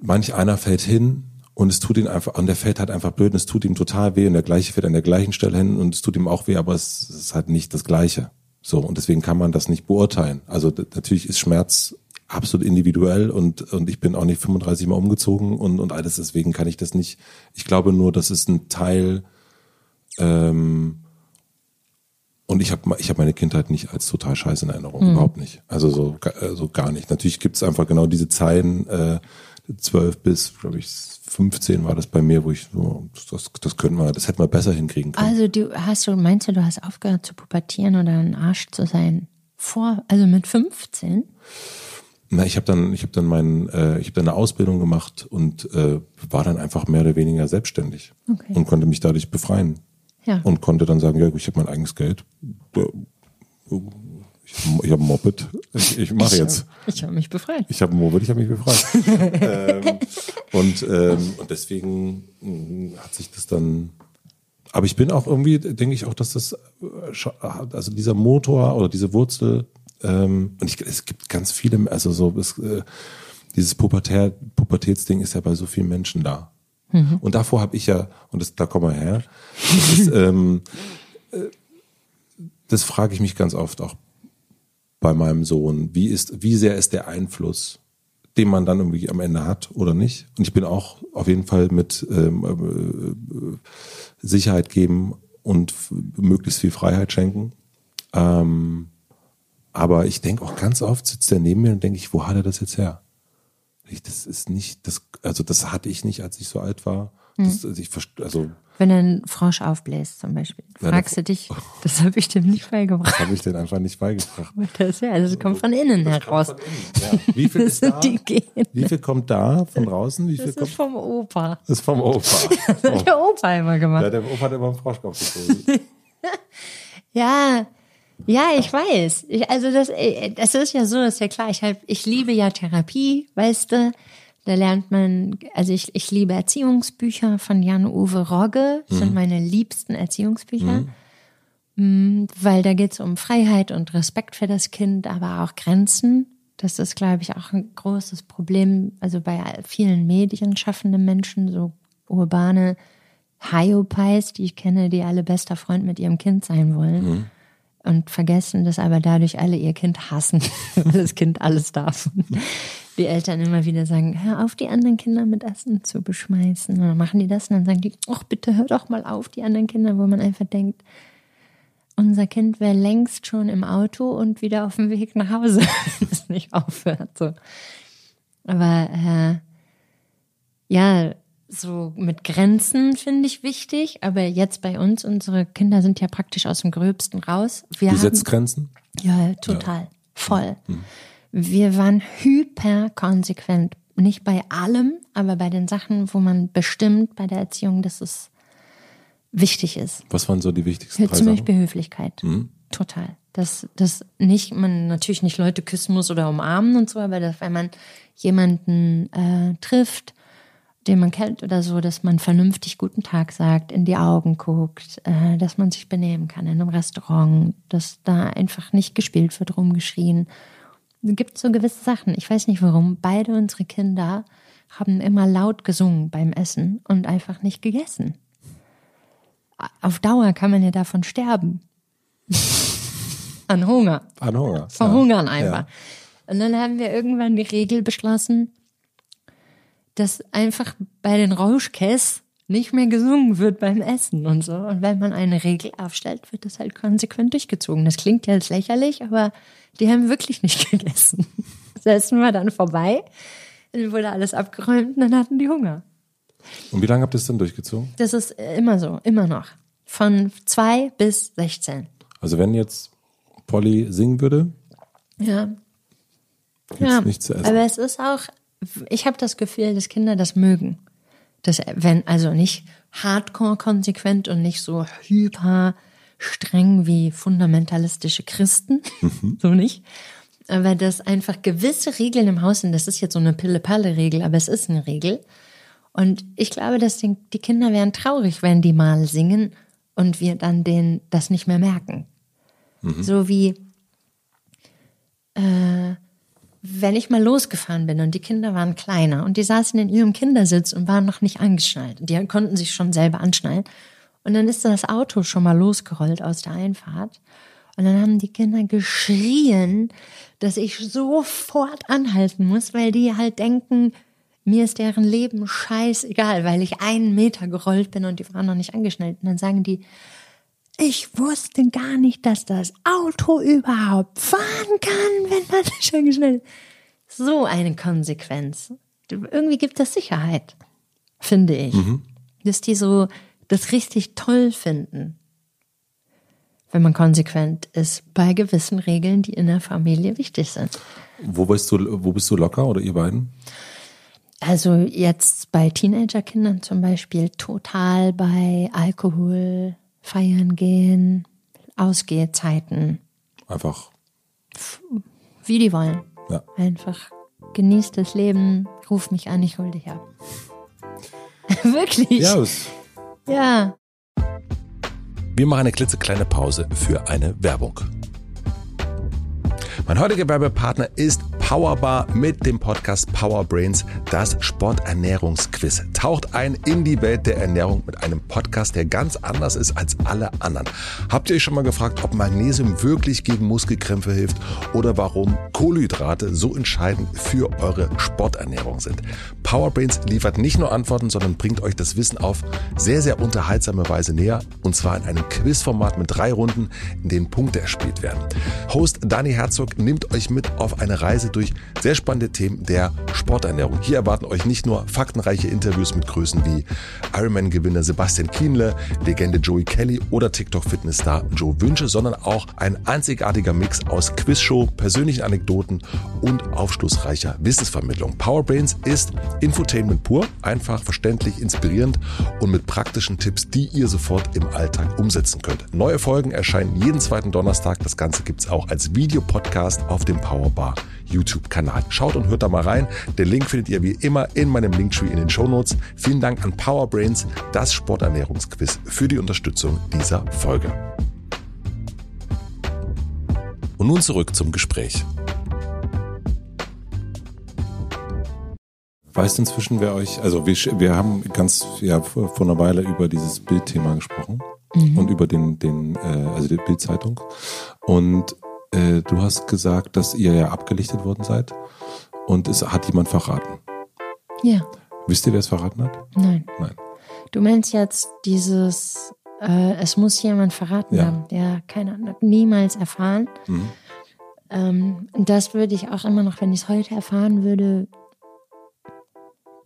manch einer fällt hin und es tut ihm einfach, und der fällt halt einfach blöd und es tut ihm total weh und der gleiche fällt an der gleichen Stelle hin und es tut ihm auch weh, aber es ist halt nicht das Gleiche. So, und deswegen kann man das nicht beurteilen. Also natürlich ist Schmerz absolut individuell und, und ich bin auch nicht 35 Mal umgezogen und, und alles, deswegen kann ich das nicht. Ich glaube nur, das ist ein Teil, ähm, und ich habe ich hab meine Kindheit nicht als total scheiße in Erinnerung, überhaupt nicht. Also so, so gar nicht. Natürlich gibt's einfach genau diese Zeiten, äh, 12 bis, glaube ich, 15 war das bei mir, wo ich so, das, das könnten wir, das hätten wir besser hinkriegen können. Also du hast du, meinst du, du hast aufgehört zu pubertieren oder ein Arsch zu sein? Vor, also mit 15? Na, ich habe dann, ich habe dann meinen, äh, ich habe dann eine Ausbildung gemacht und äh, war dann einfach mehr oder weniger selbstständig Okay. und konnte mich dadurch befreien. Ja. Und konnte dann sagen, ja, ich habe mein eigenes Geld. Ich habe hab ein Moped. Ich, ich mache jetzt. Ich habe mich befreit. Ich habe ein Moped, ich habe mich befreit. ähm, und, ähm, und deswegen mh, hat sich das dann. Aber ich bin auch irgendwie, denke ich auch, dass das, äh, also dieser Motor oder diese Wurzel, ähm, und ich, es gibt ganz viele, also so, es, äh, dieses Pubertär, Pubertätsding ist ja bei so vielen Menschen da. Und davor habe ich ja, und das, da kommen wir her, das, ist, ähm, äh, das frage ich mich ganz oft auch bei meinem Sohn. Wie ist, wie sehr ist der Einfluss, den man dann irgendwie am Ende hat oder nicht? Und ich bin auch auf jeden Fall mit ähm, äh, Sicherheit geben und möglichst viel Freiheit schenken. Ähm, aber ich denke auch ganz oft sitzt er neben mir und denke ich, wo hat er das jetzt her? Ich, das ist nicht, das, also das hatte ich nicht, als ich so alt war. Das, also ich, also Wenn er einen Frosch aufbläst zum Beispiel, Ja, fragst du dich, das habe ich dem nicht beigebracht. habe ich den einfach nicht beigebracht. Das, ja, das kommt von innen heraus. Ja. Wie viel ist da? Wie viel kommt da von draußen? Wie viel Das kommt ist vom Opa. Das ist vom Opa. Das hat der Opa immer Ja, gemacht. der Opa hat immer einen Froschkopf gezogen. Ja, ja, ich weiß. Ich, also das, äh, das ist ja so, ist ja klar. Ich, hab, ich liebe ja Therapie, weißt du. Da lernt man, also ich, ich liebe Erziehungsbücher von Jan-Uwe Rogge, das sind meine liebsten Erziehungsbücher. Mm, Weil da geht's um Freiheit und Respekt für das Kind, aber auch Grenzen. Das ist, glaube ich, auch ein großes Problem, also bei vielen medienschaffenden Menschen, so urbane Hyopies, die ich kenne, die alle bester Freund mit ihrem Kind sein wollen und vergessen, dass aber dadurch alle ihr Kind hassen, weil das Kind alles darf. Die Eltern immer wieder sagen, hör auf, die anderen Kinder mit Essen zu beschmeißen. Und dann machen die das und dann sagen die, ach bitte hör doch mal auf, die anderen Kinder, wo man einfach denkt, unser Kind wäre längst schon im Auto und wieder auf dem Weg nach Hause, wenn es nicht aufhört. So. Aber äh, ja, so mit Grenzen finde ich wichtig. Aber jetzt bei uns, unsere Kinder sind ja praktisch aus dem Gröbsten raus. Wir Du haben, setzt Grenzen? ja, total. Voll. Wir waren hyper konsequent. Nicht bei allem, aber bei den Sachen, wo man bestimmt bei der Erziehung, dass es wichtig ist. Was waren so die wichtigsten drei Zum? Beispiel Höflichkeit. Total. Dass, dass nicht, man natürlich nicht Leute küssen muss oder umarmen und so, aber dass, wenn man jemanden äh, trifft, den man kennt oder so, dass man vernünftig guten Tag sagt, in die Augen guckt, äh, dass man sich benehmen kann in einem Restaurant, dass da einfach nicht gespielt wird, rumgeschrien. Es gibt so gewisse Sachen. Ich weiß nicht warum. Beide unsere Kinder haben immer laut gesungen beim Essen und einfach nicht gegessen. Auf Dauer kann man ja davon sterben. An Hunger. An Hunger. Verhungern Ja. einfach. Ja. Und dann haben wir irgendwann die Regel beschlossen, dass einfach bei den Rauschkäs nicht mehr gesungen wird beim Essen und so. Und wenn man eine Regel aufstellt, wird das halt konsequent durchgezogen. Das klingt jetzt lächerlich, aber die haben wirklich nicht gegessen. Das Essen war dann vorbei, dann wurde alles abgeräumt und dann hatten die Hunger. Und wie lange habt ihr es denn durchgezogen? Das ist immer so, immer noch. Von zwei bis 16. Also wenn jetzt Polly singen würde, Ja. gibt's Ja, nichts zu essen. aber es ist auch, ich habe das Gefühl, dass Kinder das mögen. Das, wenn, also nicht hardcore konsequent und nicht so hyper streng wie fundamentalistische Christen, so nicht. Aber dass einfach gewisse Regeln im Haus sind, das ist jetzt so eine Pille-Palle-Regel, aber es ist eine Regel. Und ich glaube, dass die, Kinder wären traurig, wenn die mal singen und wir dann den, das nicht mehr merken. So wie, wenn ich mal losgefahren bin und die Kinder waren kleiner und die saßen in ihrem Kindersitz und waren noch nicht angeschnallt. Die konnten sich schon selber anschnallen. Und dann ist das Auto schon mal losgerollt aus der Einfahrt. Und dann haben die Kinder geschrien, dass ich sofort anhalten muss, weil die halt denken, mir ist deren Leben scheißegal, weil ich einen Meter gerollt bin und die waren noch nicht angeschnallt. Und dann sagen die, ich wusste gar nicht, dass das Auto überhaupt fahren kann, wenn man nicht angeschnallt ist. So eine Konsequenz. Irgendwie gibt das Sicherheit, finde ich. Dass die so das richtig toll finden, wenn man konsequent ist bei gewissen Regeln, die in der Familie wichtig sind. Wo bist du, wo bist du locker oder ihr beiden? Also jetzt bei Teenagerkindern zum Beispiel total bei Alkohol, feiern gehen, Ausgehzeiten, Einfach, wie die wollen. ja. Einfach genießt das Leben, ruf mich an, ich hol dich ab. Wirklich? Ja, ja. Wir machen eine klitzekleine Pause für eine Werbung. Mein heutiger Werbepartner ist Powerbar mit dem Podcast Power Brains, das Sporternährungsquiz. Taucht ein in die Welt der Ernährung mit einem Podcast, der ganz anders ist als alle anderen. Habt ihr euch schon mal gefragt, ob Magnesium wirklich gegen Muskelkrämpfe hilft oder warum Kohlenhydrate so entscheidend für eure Sporternährung sind? Power Brains liefert nicht nur Antworten, sondern bringt euch das Wissen auf sehr, sehr unterhaltsame Weise näher. Und zwar in einem Quizformat mit drei Runden, in denen Punkte erspielt werden. Host Dani Herzog nimmt euch mit auf eine Reise durch sehr spannende Themen der Sporternährung. Hier erwarten euch nicht nur faktenreiche Interviews mit Größen wie Ironman-Gewinner Sebastian Kienle, Legende Joey Kelly oder TikTok-Fitnessstar Joe Wünsche, sondern auch ein einzigartiger Mix aus Quizshow, persönlichen Anekdoten und aufschlussreicher Wissensvermittlung. Powerbrains ist Infotainment pur, einfach, verständlich, inspirierend und mit praktischen Tipps, die ihr sofort im Alltag umsetzen könnt. Neue Folgen erscheinen jeden zweiten Donnerstag. Das Ganze gibt's auch als Videopodcast auf dem Powerbar YouTube-Kanal. Schaut und hört da mal rein. Den Link findet ihr wie immer in meinem Linktree in den Shownotes. Vielen Dank an Powerbrains, das Sporternährungsquiz, für die Unterstützung dieser Folge. Und nun zurück zum Gespräch. Weißt inzwischen, wer euch, also wir, wir haben ganz ja, vor, einer Weile über dieses Bildthema gesprochen und über den, den, äh, also die Bildzeitung. Und äh, du hast gesagt, dass ihr ja abgelichtet worden seid und es hat jemand verraten. Ja, Wisst ihr, wer es verraten hat? nein. Nein. Du meinst jetzt dieses, äh, es muss jemand verraten Ja. haben, der keine Ahnung, niemals erfahren. Mhm. Ähm, das würde ich auch immer noch, wenn ich es heute erfahren würde,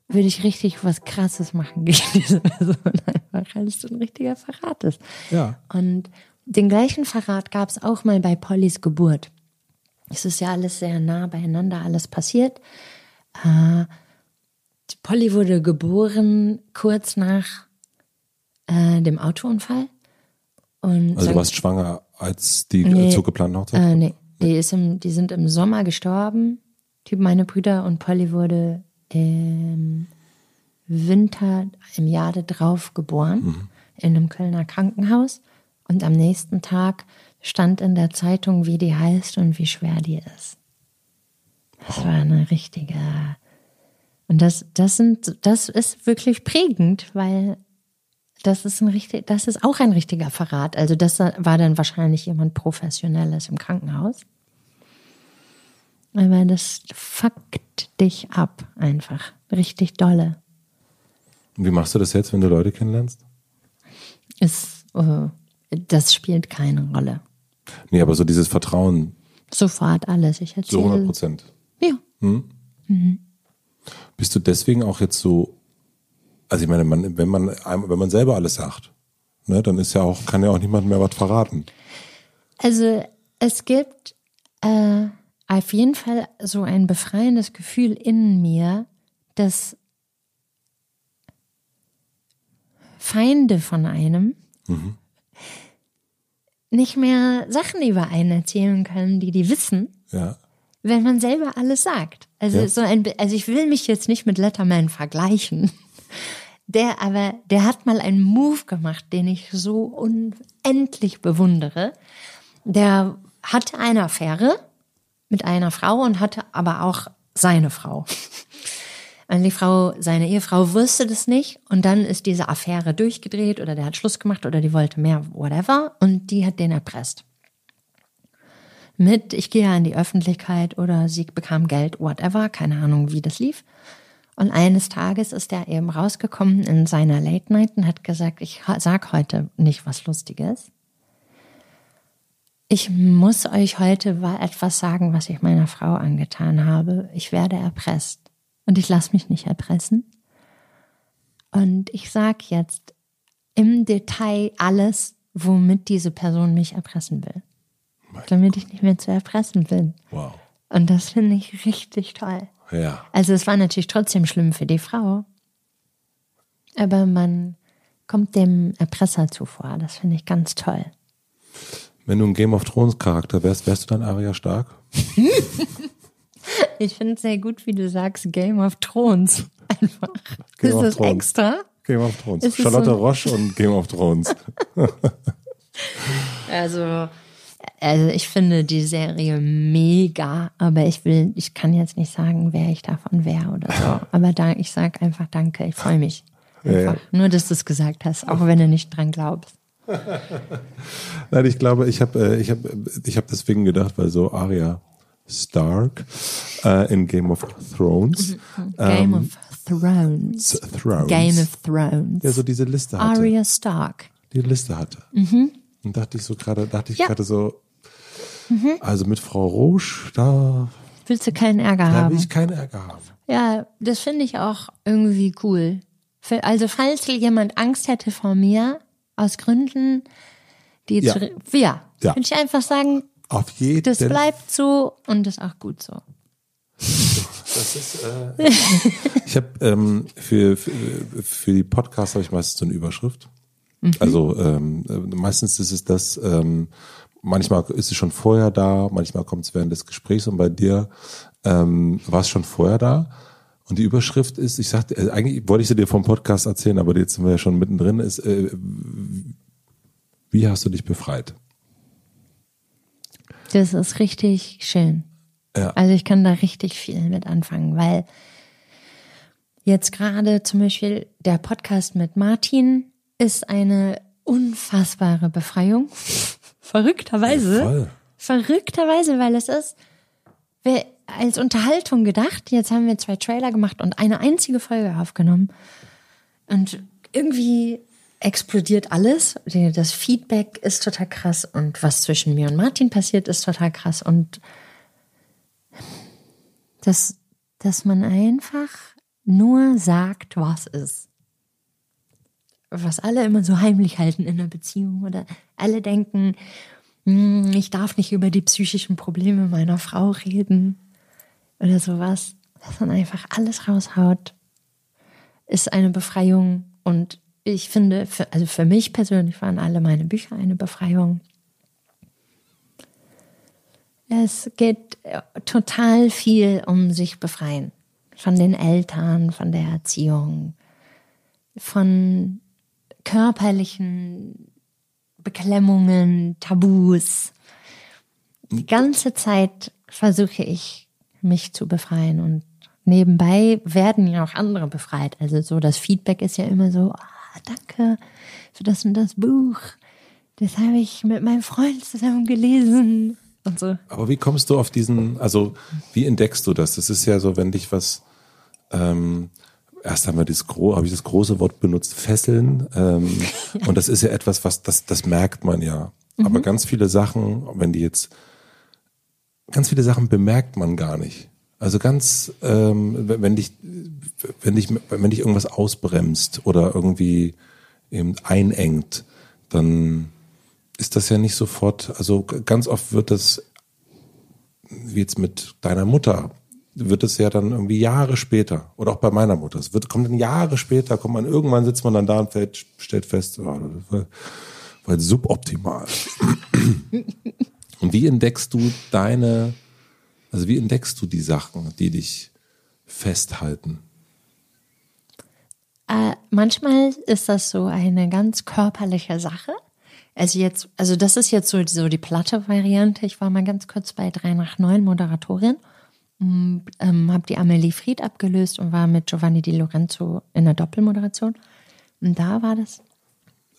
würde ich richtig was Krasses machen gegen diese Person einfach, weil es so ein richtiger Verrat ist. Ja. Und den gleichen Verrat gab es auch mal bei Pollys Geburt. Es ist ja alles sehr nah beieinander, alles passiert. Äh, Polly wurde geboren kurz nach äh, dem Autounfall. Und Also du warst schwanger, als die Nee. äh, zugeplante Hochzeit? äh, nee, die, ist im, die sind im Sommer gestorben, die, meine Brüder, und Polly wurde im Winter, im Jahr drauf geboren, in einem Kölner Krankenhaus. Und am nächsten Tag stand in der Zeitung, wie die heißt und wie schwer die ist. Das war eine richtige. Und das, das sind, das ist wirklich prägend, weil das ist ein richtig, das ist auch ein richtiger Verrat. Also das war dann wahrscheinlich jemand Professionelles im Krankenhaus. Aber das fuckt dich ab einfach. Richtig dolle. Und wie machst du das jetzt, wenn du Leute kennenlernst? Ist, äh, das spielt keine Rolle. Nee, aber so dieses Vertrauen, Sofort alles. Ich so erzähle. 100 Prozent. Ja. Bist du deswegen auch jetzt so, also ich meine, man, wenn man wenn man selber alles sagt, ne, dann ist ja auch, kann ja auch niemand mehr was verraten. Also es gibt äh, auf jeden Fall so ein befreiendes Gefühl in mir, dass Feinde von einem nicht mehr Sachen über einen erzählen können, die die wissen, Ja. wenn man selber alles sagt. Also Ja. so ein, also ich will mich jetzt nicht mit Letterman vergleichen. Der aber, der hat mal einen Move gemacht, den ich so unendlich bewundere. Der hatte eine Affäre mit einer Frau und hatte aber auch seine Frau. Und die Frau, seine Ehefrau wusste das nicht und dann ist diese Affäre durchgedreht oder der hat Schluss gemacht oder die wollte mehr, whatever und die hat den erpresst mit, ich gehe an die Öffentlichkeit oder sie bekam Geld, whatever, keine Ahnung, wie das lief. Und eines Tages ist er eben rausgekommen in seiner Late Night und hat gesagt, ich sag heute nicht was Lustiges. Ich muss euch heute wa- etwas sagen, was ich meiner Frau angetan habe. Ich werde erpresst. Und ich lasse mich nicht erpressen. Und ich sag jetzt im Detail alles, womit diese Person mich erpressen will damit ich nicht mehr zu erpressen bin. Wow. Und das finde ich richtig toll. Ja. Also es war natürlich trotzdem schlimm für die Frau. Aber man kommt dem Erpresser zuvor. Das finde ich ganz toll. Wenn du ein Game of Thrones Charakter wärst, wärst du dann Arya Stark? Ich finde es sehr gut, wie du sagst, Game of Thrones. Einfach. Game ist of das Thrones. extra? Game of Thrones. Ist Charlotte so- Roche und Game of Thrones. Also, also ich finde die Serie mega, aber ich will, ich kann jetzt nicht sagen, wer ich davon wäre oder so. Aber da, ich sag einfach Danke, ich freue mich. Einfach. Nur, dass du es gesagt hast, auch wenn du nicht dran glaubst. Nein, ich glaube, ich habe äh, ich hab, ich hab deswegen gedacht, weil so Arya Stark äh, in Game of Thrones. Game of Thrones. Th- Thrones. Game of Thrones. ja, so diese Liste hatte. Arya Stark. Die Liste hatte. Und dachte ich so gerade, dachte ich Ja. gerade so, also mit Frau Roche, da, Willst du keinen Ärger da will haben? ich keinen Ärger haben. Ja, das finde ich auch irgendwie cool. Für- Also falls jemand Angst hätte vor mir, aus Gründen, die Ja. zu, ja, Ja. würde ich einfach sagen, Auf jeden das bleibt so und ist auch gut so. Das ist, äh, ich habe ähm, für, für, für die Podcasts habe ich meistens so eine Überschrift. Also ähm, äh, meistens ist es das, ähm, manchmal ist es schon vorher da, manchmal kommt es während des Gesprächs und bei dir ähm, war es schon vorher da. Und die Überschrift ist, ich sagte, äh, eigentlich wollte ich sie dir vom Podcast erzählen, aber jetzt sind wir ja schon mittendrin, ist, äh, wie hast du dich befreit? Das ist richtig schön. Ja. Also ich kann da richtig viel mit anfangen, weil jetzt gerade zum Beispiel der Podcast mit Martin ist eine unfassbare Befreiung. Verrückterweise. Voll. Verrückterweise, weil es ist als Unterhaltung gedacht. Jetzt haben wir zwei Trailer gemacht und eine einzige Folge aufgenommen. Und irgendwie explodiert alles. Das Feedback ist total krass und was zwischen mir und Martin passiert, ist total krass. Und dass, dass man einfach nur sagt, was ist. Was alle immer so heimlich halten in einer Beziehung oder alle denken, "Hm, ich darf nicht über die psychischen Probleme meiner Frau reden oder sowas. Dass man einfach alles raushaut, ist eine Befreiung und ich finde, für, also für mich persönlich waren alle meine Bücher eine Befreiung. Es geht äh, total viel um sich befreien. Von den Eltern, von der Erziehung, von körperlichen Beklemmungen, Tabus. Die ganze Zeit versuche ich, mich zu befreien und nebenbei werden ja auch andere befreit. Also so das Feedback ist ja immer so, ah, danke für das und das Buch. Das habe ich mit meinem Freund zusammen gelesen und so. Aber wie kommst du auf diesen, also wie entdeckst du das? Das ist ja so, wenn dich was, ähm, erst haben wir das gro habe ich das große Wort benutzt, fesseln. Ähm, und das ist ja etwas, was das, das merkt man ja. Aber ganz viele Sachen, wenn die jetzt, ganz viele Sachen bemerkt man gar nicht. Also ganz, ähm, wenn dich, wenn dich, wenn dich irgendwas ausbremst oder irgendwie eben einengt, dann ist das ja nicht sofort, also ganz oft wird das, wie jetzt mit deiner Mutter, wird es ja dann irgendwie Jahre später, oder auch bei meiner Mutter, es wird, kommt dann Jahre später, kommt man, irgendwann sitzt man dann da und fällt, stellt fest, oh, das war, war suboptimal. und wie entdeckst du deine, also wie entdeckst du die Sachen, die dich festhalten? Äh, manchmal ist das so eine ganz körperliche Sache. Also jetzt, also das ist jetzt so, so die platte Variante. Ich war mal ganz kurz bei 3 nach 9 Moderatorin, und, ähm, habe die Amelie Fried abgelöst und war mit Giovanni Di Lorenzo in der Doppelmoderation. Und da war das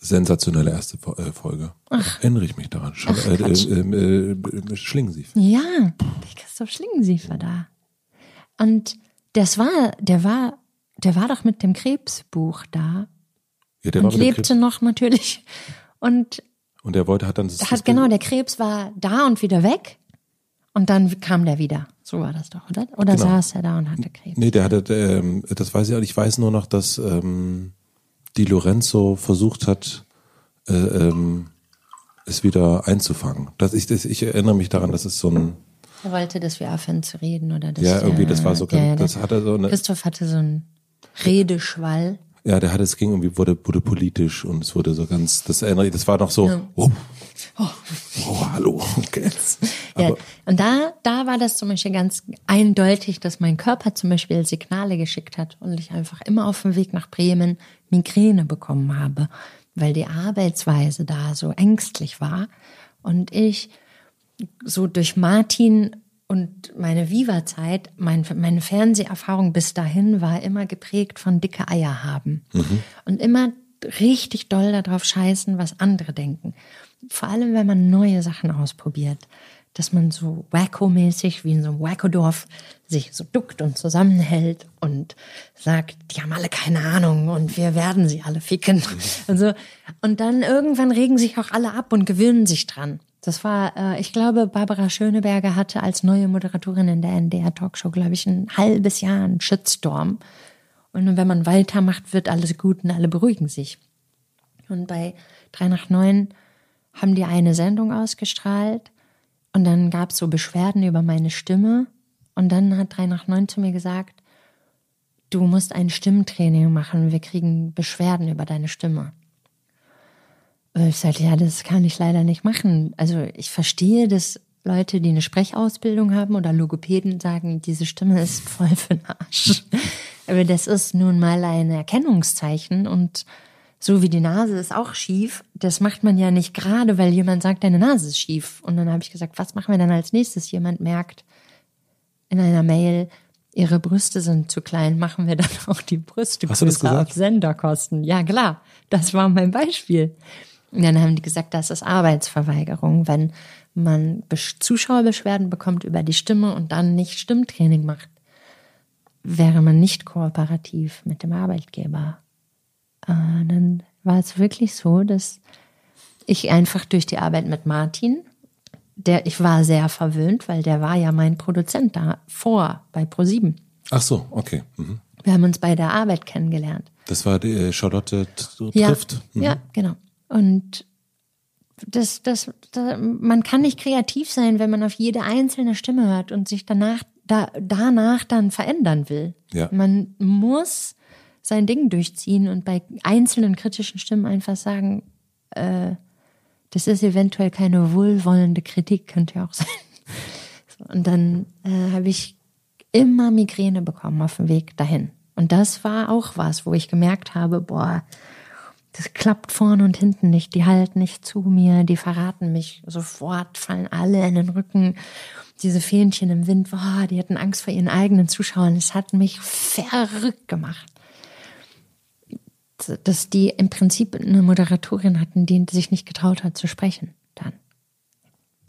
Sensationelle erste äh, Folge. Erinnere ich mich daran. Schau, äh, Quatsch. äh, äh, äh, Schlingensief. Ja, der Christoph Schlingensief war da. Und das war, der war, der war doch mit dem Krebsbuch da Ja, der und war lebte noch natürlich. Und Und der wollte, hat dann das, hat genau, der Krebs war da und wieder weg. Und dann kam der wieder. So war das doch, oder? Oder Genau. saß er da und hatte Krebs? Nee, der hatte, ähm, das weiß ich auch. Ich weiß nur noch, dass ähm, Di Lorenzo versucht hat, äh, ähm, es wieder einzufangen. Das, ich, das, ich erinnere mich daran, dass es so ein, Er wollte, dass wir aufhören zu reden oder dass ja, irgendwie, das war so, der- das hatte so eine, Christoph hatte so einen Redeschwall. Ja, der hatte, es ging irgendwie, wurde, wurde politisch und es wurde so ganz, das erinnert, das war noch so, oh, oh, oh hallo, okay. Ja, und da, da war das zum Beispiel ganz eindeutig, dass mein Körper zum Beispiel Signale geschickt hat und ich einfach immer auf dem Weg nach Bremen Migräne bekommen habe, weil die Arbeitsweise da so ängstlich war und ich so durch Martin und meine Viva-Zeit, mein, meine Fernseherfahrung bis dahin war immer geprägt von dicke Eier haben. Und immer richtig doll darauf scheißen, was andere denken. Vor allem, wenn man neue Sachen ausprobiert. Dass man so wacko-mäßig, wie in so einem Wacko-Dorf, sich so duckt und zusammenhält und sagt, die haben alle keine Ahnung und wir werden sie alle ficken. Und, so. und dann irgendwann regen sich auch alle ab und gewöhnen sich dran. Das war, äh, ich glaube, Barbara Schöneberger hatte als neue Moderatorin in der NDR Talkshow, glaube ich, ein halbes Jahr einen Shitstorm. Und wenn man weitermacht, wird alles gut und alle beruhigen sich. Und bei 3 nach 9 haben die eine Sendung ausgestrahlt und dann gab es so Beschwerden über meine Stimme. Und dann hat 3 nach 9 zu mir gesagt, du musst ein Stimmtraining machen, wir kriegen Beschwerden über deine Stimme. Und ich sagte, ja, das kann ich leider nicht machen. Also ich verstehe, dass Leute, die eine Sprechausbildung haben oder Logopäden sagen, diese Stimme ist voll für den Arsch. Aber das ist nun mal ein Erkennungszeichen und so wie die Nase ist auch schief, das macht man ja nicht gerade, weil jemand sagt, deine Nase ist schief. Und dann habe ich gesagt, was machen wir dann als nächstes? Jemand merkt in einer Mail, ihre Brüste sind zu klein, machen wir dann auch die Brüste Hast du das gesagt? auf Senderkosten. Ja, klar, das war mein Beispiel. Und dann haben die gesagt, das ist Arbeitsverweigerung, wenn man Besch- Zuschauerbeschwerden bekommt über die Stimme und dann nicht Stimmtraining macht, wäre man nicht kooperativ mit dem Arbeitgeber. Äh, dann war es wirklich so, dass ich einfach durch die Arbeit mit Martin, der ich war sehr verwöhnt, weil der war ja mein Produzent da vor bei Pro7. ach so, okay. Mhm. Wir haben uns bei der Arbeit kennengelernt. Das war die äh, Charlotte t- Ja, trifft. Mhm. ja, genau. Und das, das, da, man kann nicht kreativ sein, wenn man auf jede einzelne Stimme hört und sich danach, da, danach dann verändern will. Ja. Man muss sein Ding durchziehen und bei einzelnen kritischen Stimmen einfach sagen, äh, das ist eventuell keine wohlwollende Kritik, könnte ja auch sein. Und dann äh, habe ich immer Migräne bekommen auf dem Weg dahin. Und das war auch was, wo ich gemerkt habe, boah, das klappt vorne und hinten nicht. Die halten nicht zu mir, die verraten mich sofort, fallen alle in den Rücken. Diese Fähnchen im Wind, boah, die hatten Angst vor ihren eigenen Zuschauern. Es hat mich verrückt gemacht. Dass die im Prinzip eine Moderatorin hatten, die sich nicht getraut hat zu sprechen. Dann.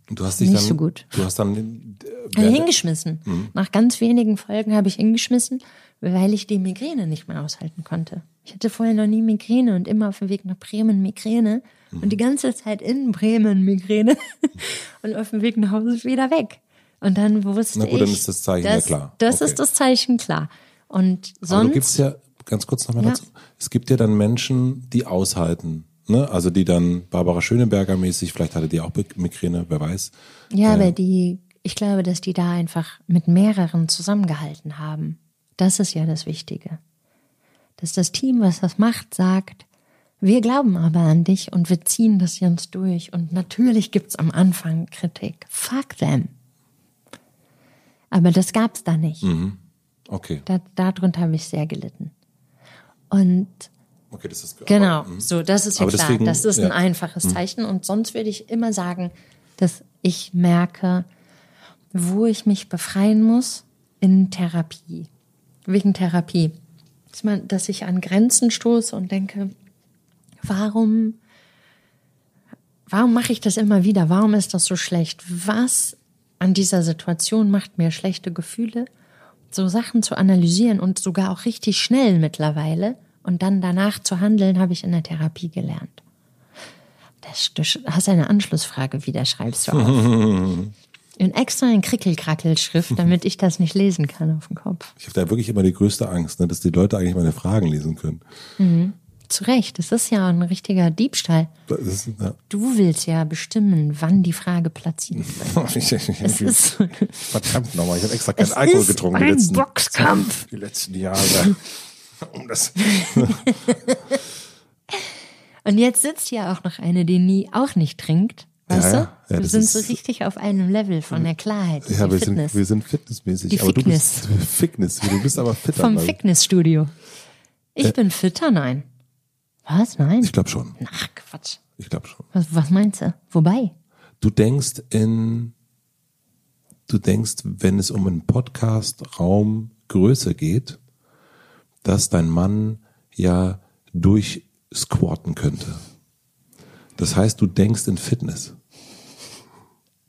Du hast dich Nicht dann, so gut. Du hast dann äh, während- hingeschmissen. Nach ganz wenigen Folgen habe ich hingeschmissen, weil ich die Migräne nicht mehr aushalten konnte. Ich hatte vorher noch nie Migräne und immer auf dem Weg nach Bremen Migräne und die ganze Zeit in Bremen Migräne und auf dem Weg nach Hause wieder weg. Und dann wusste Na gut, ich, dann ist das Zeichen ja das, klar. Das Okay. ist das Zeichen klar. Und Aber sonst du gibt's ja, ganz kurz nochmal Ja. dazu, es gibt ja dann Menschen, die aushalten. Ne? Also die dann Barbara Schöneberger mäßig, vielleicht hatte die auch Migräne, wer weiß. Ja, aber die, ich glaube, dass die da einfach mit mehreren zusammengehalten haben. Das ist ja das Wichtige. Dass das Team, was das macht, sagt, wir glauben aber an dich und wir ziehen das jetzt durch. Und natürlich gibt's am Anfang Kritik. Fuck them. Aber das gab's da nicht. Okay, Da, darunter habe ich sehr gelitten. Und okay, das ist Genau, aber, mhm. so, das ist ja klar. deswegen, das ist ein ja. Mhm. einfaches Zeichen. Und sonst würde ich immer sagen, dass ich merke, wo ich mich befreien muss in Therapie. Wegen Therapie. Dass ich an Grenzen stoße und denke, warum, warum mache ich das immer wieder? Warum ist das so schlecht? Was an dieser Situation macht mir schlechte Gefühle? So Sachen zu analysieren und sogar auch richtig schnell mittlerweile und dann danach zu handeln, habe ich in der Therapie gelernt. Das, du hast eine Anschlussfrage wieder, schreibst du auf. In extra in Krickelkrackelschrift, damit ich das nicht lesen kann auf dem Kopf. Ich habe da wirklich immer die größte Angst, ne, dass die Leute eigentlich meine Fragen lesen können. Zu Recht, das ist ja ein richtiger Diebstahl. Ist, ja. Du willst ja bestimmen, wann die Frage platziert wird. Es ist, Verdammt nochmal, ich habe extra keinen Alkohol getrunken ein die letzten, Boxkampf. die letzten Jahre. Um das. Und jetzt sitzt hier auch noch eine, die nie auch nicht trinkt. Weißt Ja, du? ja. Wir sind so richtig auf einem Level von der Klarheit. Ja, wir sind, wir sind fitnessmäßig. Die aber Fitness. du bist Fitness. Du bist aber fitter. Vom ich. Fitnessstudio. Ich bin fitter? Nein. Was? Nein? Ich glaube schon. Ach, Quatsch. Ich glaube schon. Was, was meinst du? Wobei? Du denkst in, du denkst, wenn es um einen Podcast Raum Größe geht, dass dein Mann ja durchsquatten könnte. Das heißt, du denkst in Fitness.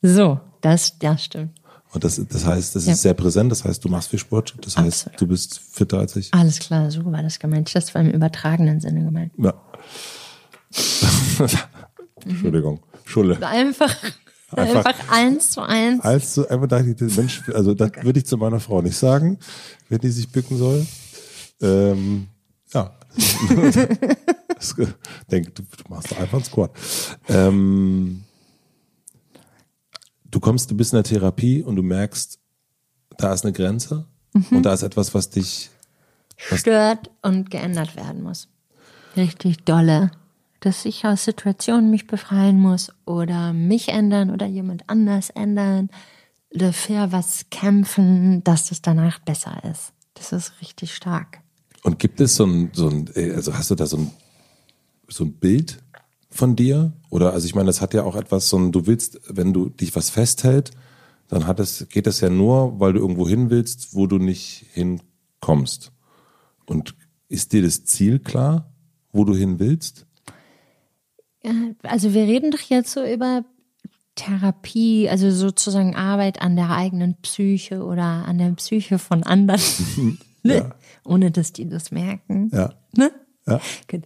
So, das, das stimmt. Und das, das heißt, das Ja. ist sehr präsent. Das heißt, du machst viel Sport. Das heißt, Absolut. du bist fitter als ich. Alles klar, so war das gemeint. Das war im übertragenen Sinne gemeint. Ja. Entschuldigung. Schulle. Einfach, Einfach- einfach, eins zu eins. Als du einfach dachte ich, Mensch, also das würde ich zu meiner Frau nicht sagen, wenn die sich bücken soll. Ähm, ja. Denk, du, du machst einfach einen Squat. Ähm, du kommst, du bist in der Therapie und du merkst, da ist eine Grenze und da ist etwas, was dich stört und geändert werden muss. Richtig dolle. Dass ich aus Situationen mich befreien muss oder mich ändern oder jemand anders ändern, dafür was kämpfen, dass es danach besser ist. Das ist richtig stark. Und gibt es so ein, so ein, also hast du da so ein, so ein Bild von dir? Oder, also ich meine, das hat ja auch etwas, so ein, du willst, wenn du dich was festhält, dann hat es, geht es ja nur, weil du irgendwo hin willst, wo du nicht hinkommst. Und ist dir das Ziel klar, wo du hin willst? Ja, Also wir reden doch jetzt so über Therapie, also sozusagen Arbeit an der eigenen Psyche oder an der Psyche von anderen, ne? Ja. ohne dass die das merken. Ja. Ne? Ja. Gut.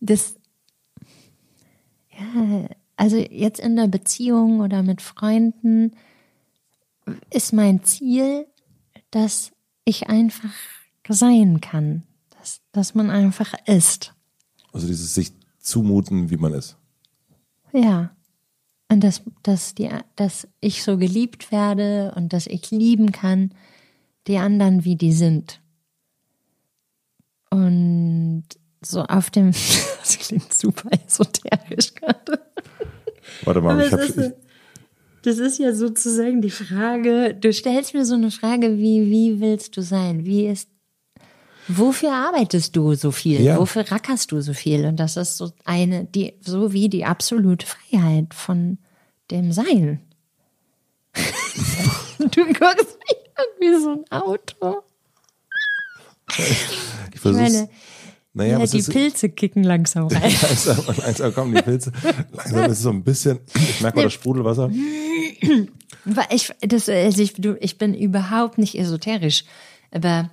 Das, ja, also jetzt in der Beziehung oder mit Freunden ist mein Ziel, dass ich einfach sein kann, dass, dass man einfach ist. Also dieses sich zumuten, wie man ist. Ja. Und dass, dass, die, dass ich so geliebt werde und dass ich lieben kann, die anderen, wie die sind. Und so auf dem, das klingt super esoterisch gerade. Warte mal, Aber ich ist, so- das ist ja sozusagen die Frage, du stellst mir so eine Frage wie, wie willst du sein? Wie ist, wofür arbeitest du so viel? Ja. Wofür rackerst du so viel? Und das ist so eine, die, so wie die absolute Freiheit von dem Sein. du guckst mich an wie so ein Auto. ich versuch's. meine, naja, Ja, die ist, Pilze kicken langsam rein. langsam, langsam kommen die Pilze. Langsam ist es so ein bisschen, ich merke mal das Sprudelwasser. Ich, das, also ich, du, ich bin überhaupt nicht esoterisch, aber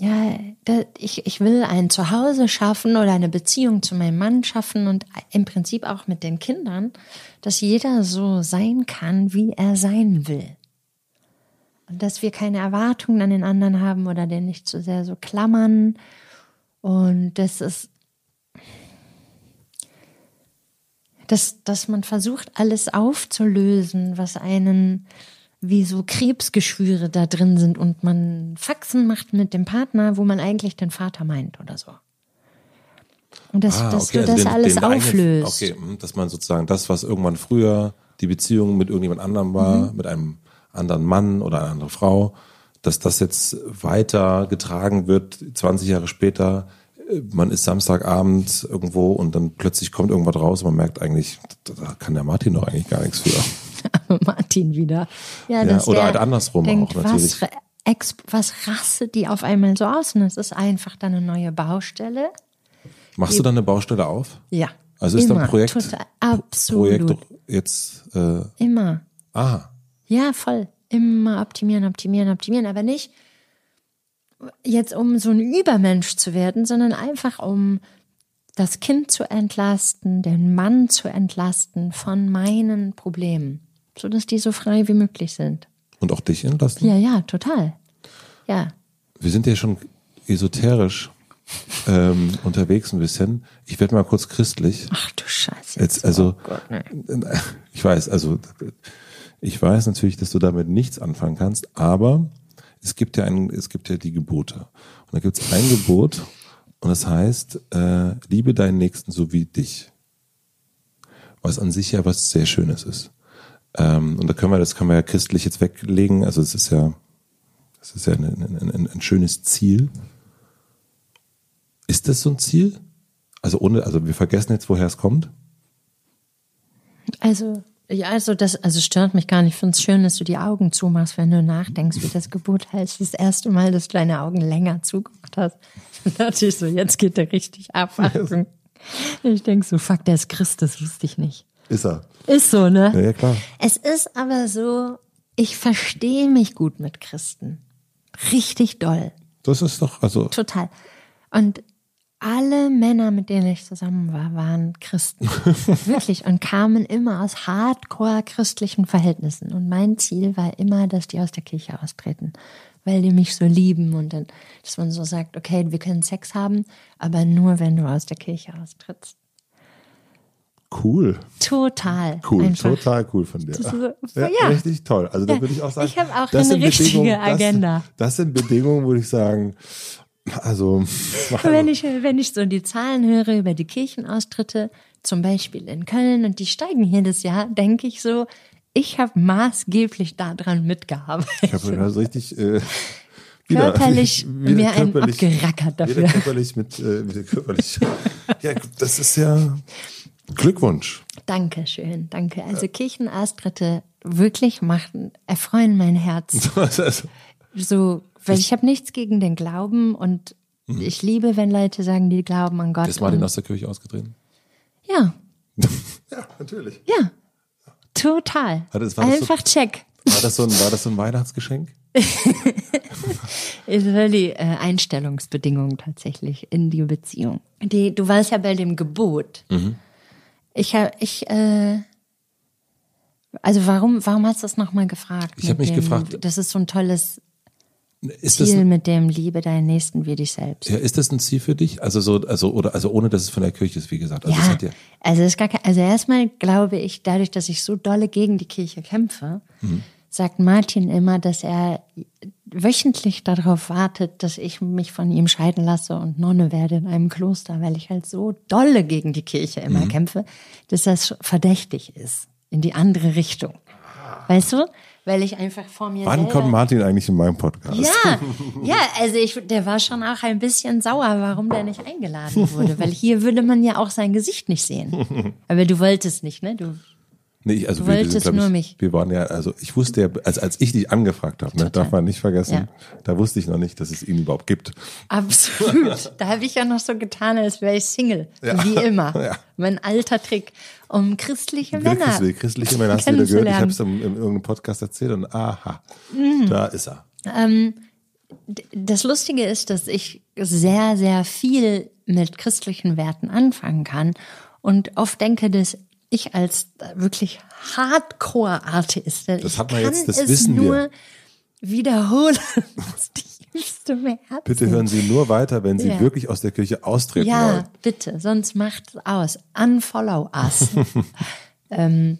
ja, da, ich, ich will ein Zuhause schaffen oder eine Beziehung zu meinem Mann schaffen und im Prinzip auch mit den Kindern, dass jeder so sein kann, wie er sein will. Und dass wir keine Erwartungen an den anderen haben oder den nicht zu sehr so klammern. Und das ist dass, dass man versucht, alles aufzulösen, was einen wie so Krebsgeschwüre da drin sind und man Faxen macht mit dem Partner, wo man eigentlich den Vater meint oder so. Und dass, Ah, dass okay, du also das den- alles den eigenen- auflöst. Okay, hm, dass man sozusagen das, was irgendwann früher die Beziehung mit irgendjemand anderem war, Mhm. mit einem anderen Mann oder einer anderen Frau, dass das jetzt weiter getragen wird, 20 Jahre später. äh, Man ist Samstagabend irgendwo und dann plötzlich kommt irgendwas raus und man merkt eigentlich, da kann der Martin doch eigentlich gar nichts für. Martin wieder. Ja, Ja, oder der halt andersrum denkt, auch, was, natürlich. ra- ex, was rastet die auf einmal so aus? Und es ist einfach dann eine neue Baustelle. Machst du dann eine Baustelle auf? Ja. Also ist immer, dann Projekt, Total, absolut. Projekt jetzt, äh, Immer. aha, Ja, voll. Immer optimieren, optimieren, optimieren, aber nicht jetzt um so ein Übermensch zu werden, sondern einfach um das Kind zu entlasten, den Mann zu entlasten von meinen Problemen, sodass die so frei wie möglich sind. und auch dich entlassen? Ja, ja, total. Ja. Wir sind ja schon esoterisch ähm, unterwegs ein bisschen. Ich werde mal kurz christlich. Ach du Scheiße. Jetzt, also, Oh Gott, ich weiß, also, ich weiß natürlich, dass du damit nichts anfangen kannst, aber es gibt ja ein, es gibt ja die Gebote. Und da gibt es ein Gebot und das heißt, äh, liebe deinen Nächsten so wie dich. Was an sich ja was sehr Schönes ist. Ähm, und da können wir, das können wir ja christlich jetzt weglegen. Also es ist ja, es ist ja ein, ein, ein, ein schönes Ziel. Ist das so ein Ziel? Also ohne, also wir vergessen jetzt, woher es kommt. Also, ja, also das, also stört mich gar nicht. Ich finde es schön, dass du die Augen zumachst, wenn du nachdenkst, wie das Gebot heißt. Das erste Mal, dass du deine Augen länger zugemacht hast. Da dachte ich so, jetzt geht der richtig ab. Achtung. Ich denke so, fuck, der ist Christ, das wusste ich nicht. Ist er. Ist so, ne? Ja, ja klar. Es ist aber so, ich verstehe mich gut mit Christen. Richtig doll. Das ist doch, also. Total. Und alle Männer, mit denen ich zusammen war, waren Christen. Wirklich. Und kamen immer aus hardcore christlichen Verhältnissen. Und mein Ziel war immer, dass die aus der Kirche austreten. Weil die mich so lieben und dann, dass man so sagt, okay, wir können Sex haben, aber nur, wenn du aus der Kirche austrittst. Cool. Total. Cool, Einfach. total cool von dir. Ist- ja, ja. Richtig toll. Also da Ja, würde ich auch sagen, ich habe auch das eine richtige Agenda. Das, das sind Bedingungen, würde ich sagen, also, Wenn ich, wenn ich so die Zahlen höre über die Kirchenaustritte, zum Beispiel in Köln, und die steigen jedes Jahr, denke ich so, ich habe maßgeblich daran mitgearbeitet. ich habe also richtig äh, wieder- Körperlich wieder einen körperlich- abgerackert dafür. Wieder körperlich mit, äh, wieder körperlich. ja, das ist ja Glückwunsch. Dankeschön, danke. Also Kirchenaustritte wirklich machen, erfreuen mein Herz. Also, So, weil ich habe nichts gegen den Glauben und ich liebe, wenn Leute sagen, die glauben an Gott. ist Martin und, aus der Kirche ausgetreten? ja, Ja, natürlich. ja, total. Es- war das so- Einfach check. War das so ein, war das so ein Weihnachtsgeschenk? ist war die äh, Einstellungsbedingung tatsächlich in die Beziehung. Die, du warst ja bei dem Gebot. Mhm. Ich habe, ich, äh, also warum, warum hast du das nochmal gefragt? Ich hab Mit mich dem, gefragt- Das ist so ein tolles Ist das, Ziel ein, mit dem Liebe deinen Nächsten wie dich selbst. ja, ist das ein Ziel für dich? Also so, also oder also ohne, dass es von der Kirche ist, wie gesagt. Also Ja, ja, also ist gar kein, also erstmal glaube ich, dadurch, dass ich so dolle gegen die Kirche kämpfe, Mhm. sagt Martin immer, dass er wöchentlich darauf wartet, dass ich mich von ihm scheiden lasse und Nonne werde in einem Kloster, weil ich halt so dolle gegen die Kirche immer Mhm. kämpfe, dass das verdächtig ist in die andere Richtung. Weißt du? Weil ich einfach vor mir Wann kommt Martin eigentlich in meinem Podcast? ja, ja, also ich, der war schon auch ein bisschen sauer, warum der nicht eingeladen wurde, weil hier würde man ja auch sein Gesicht nicht sehen. Aber du wolltest nicht, ne? Du, Nee, ich, also Du wir, wir wolltest ich, nur mich. Wir waren ja, also ich wusste ja, als, als ich dich angefragt habe, ne, darf man nicht vergessen, Ja. da wusste ich noch nicht, dass es ihn überhaupt gibt. absolut. da habe ich ja noch so getan, als wäre ich Single, wie immer. Ja. Mein alter Trick, um christliche Wieder Männer Christliche, christliche Männer hast du wieder gehört. Ich habe es in, in irgendeinem Podcast erzählt und aha, Mhm. da ist er. Das Lustige ist, dass ich sehr, sehr viel mit christlichen Werten anfangen kann und oft denke, dass ich als wirklich Hardcore-Atheistin, Das ich hat man kann jetzt, das es wissen wir. nur wiederholen, was tiefst im Herzen. Bitte hören Sie nur weiter, wenn Sie Ja. wirklich aus der Kirche austreten Ja, wollen. bitte, sonst macht aus. Unfollow us. ähm,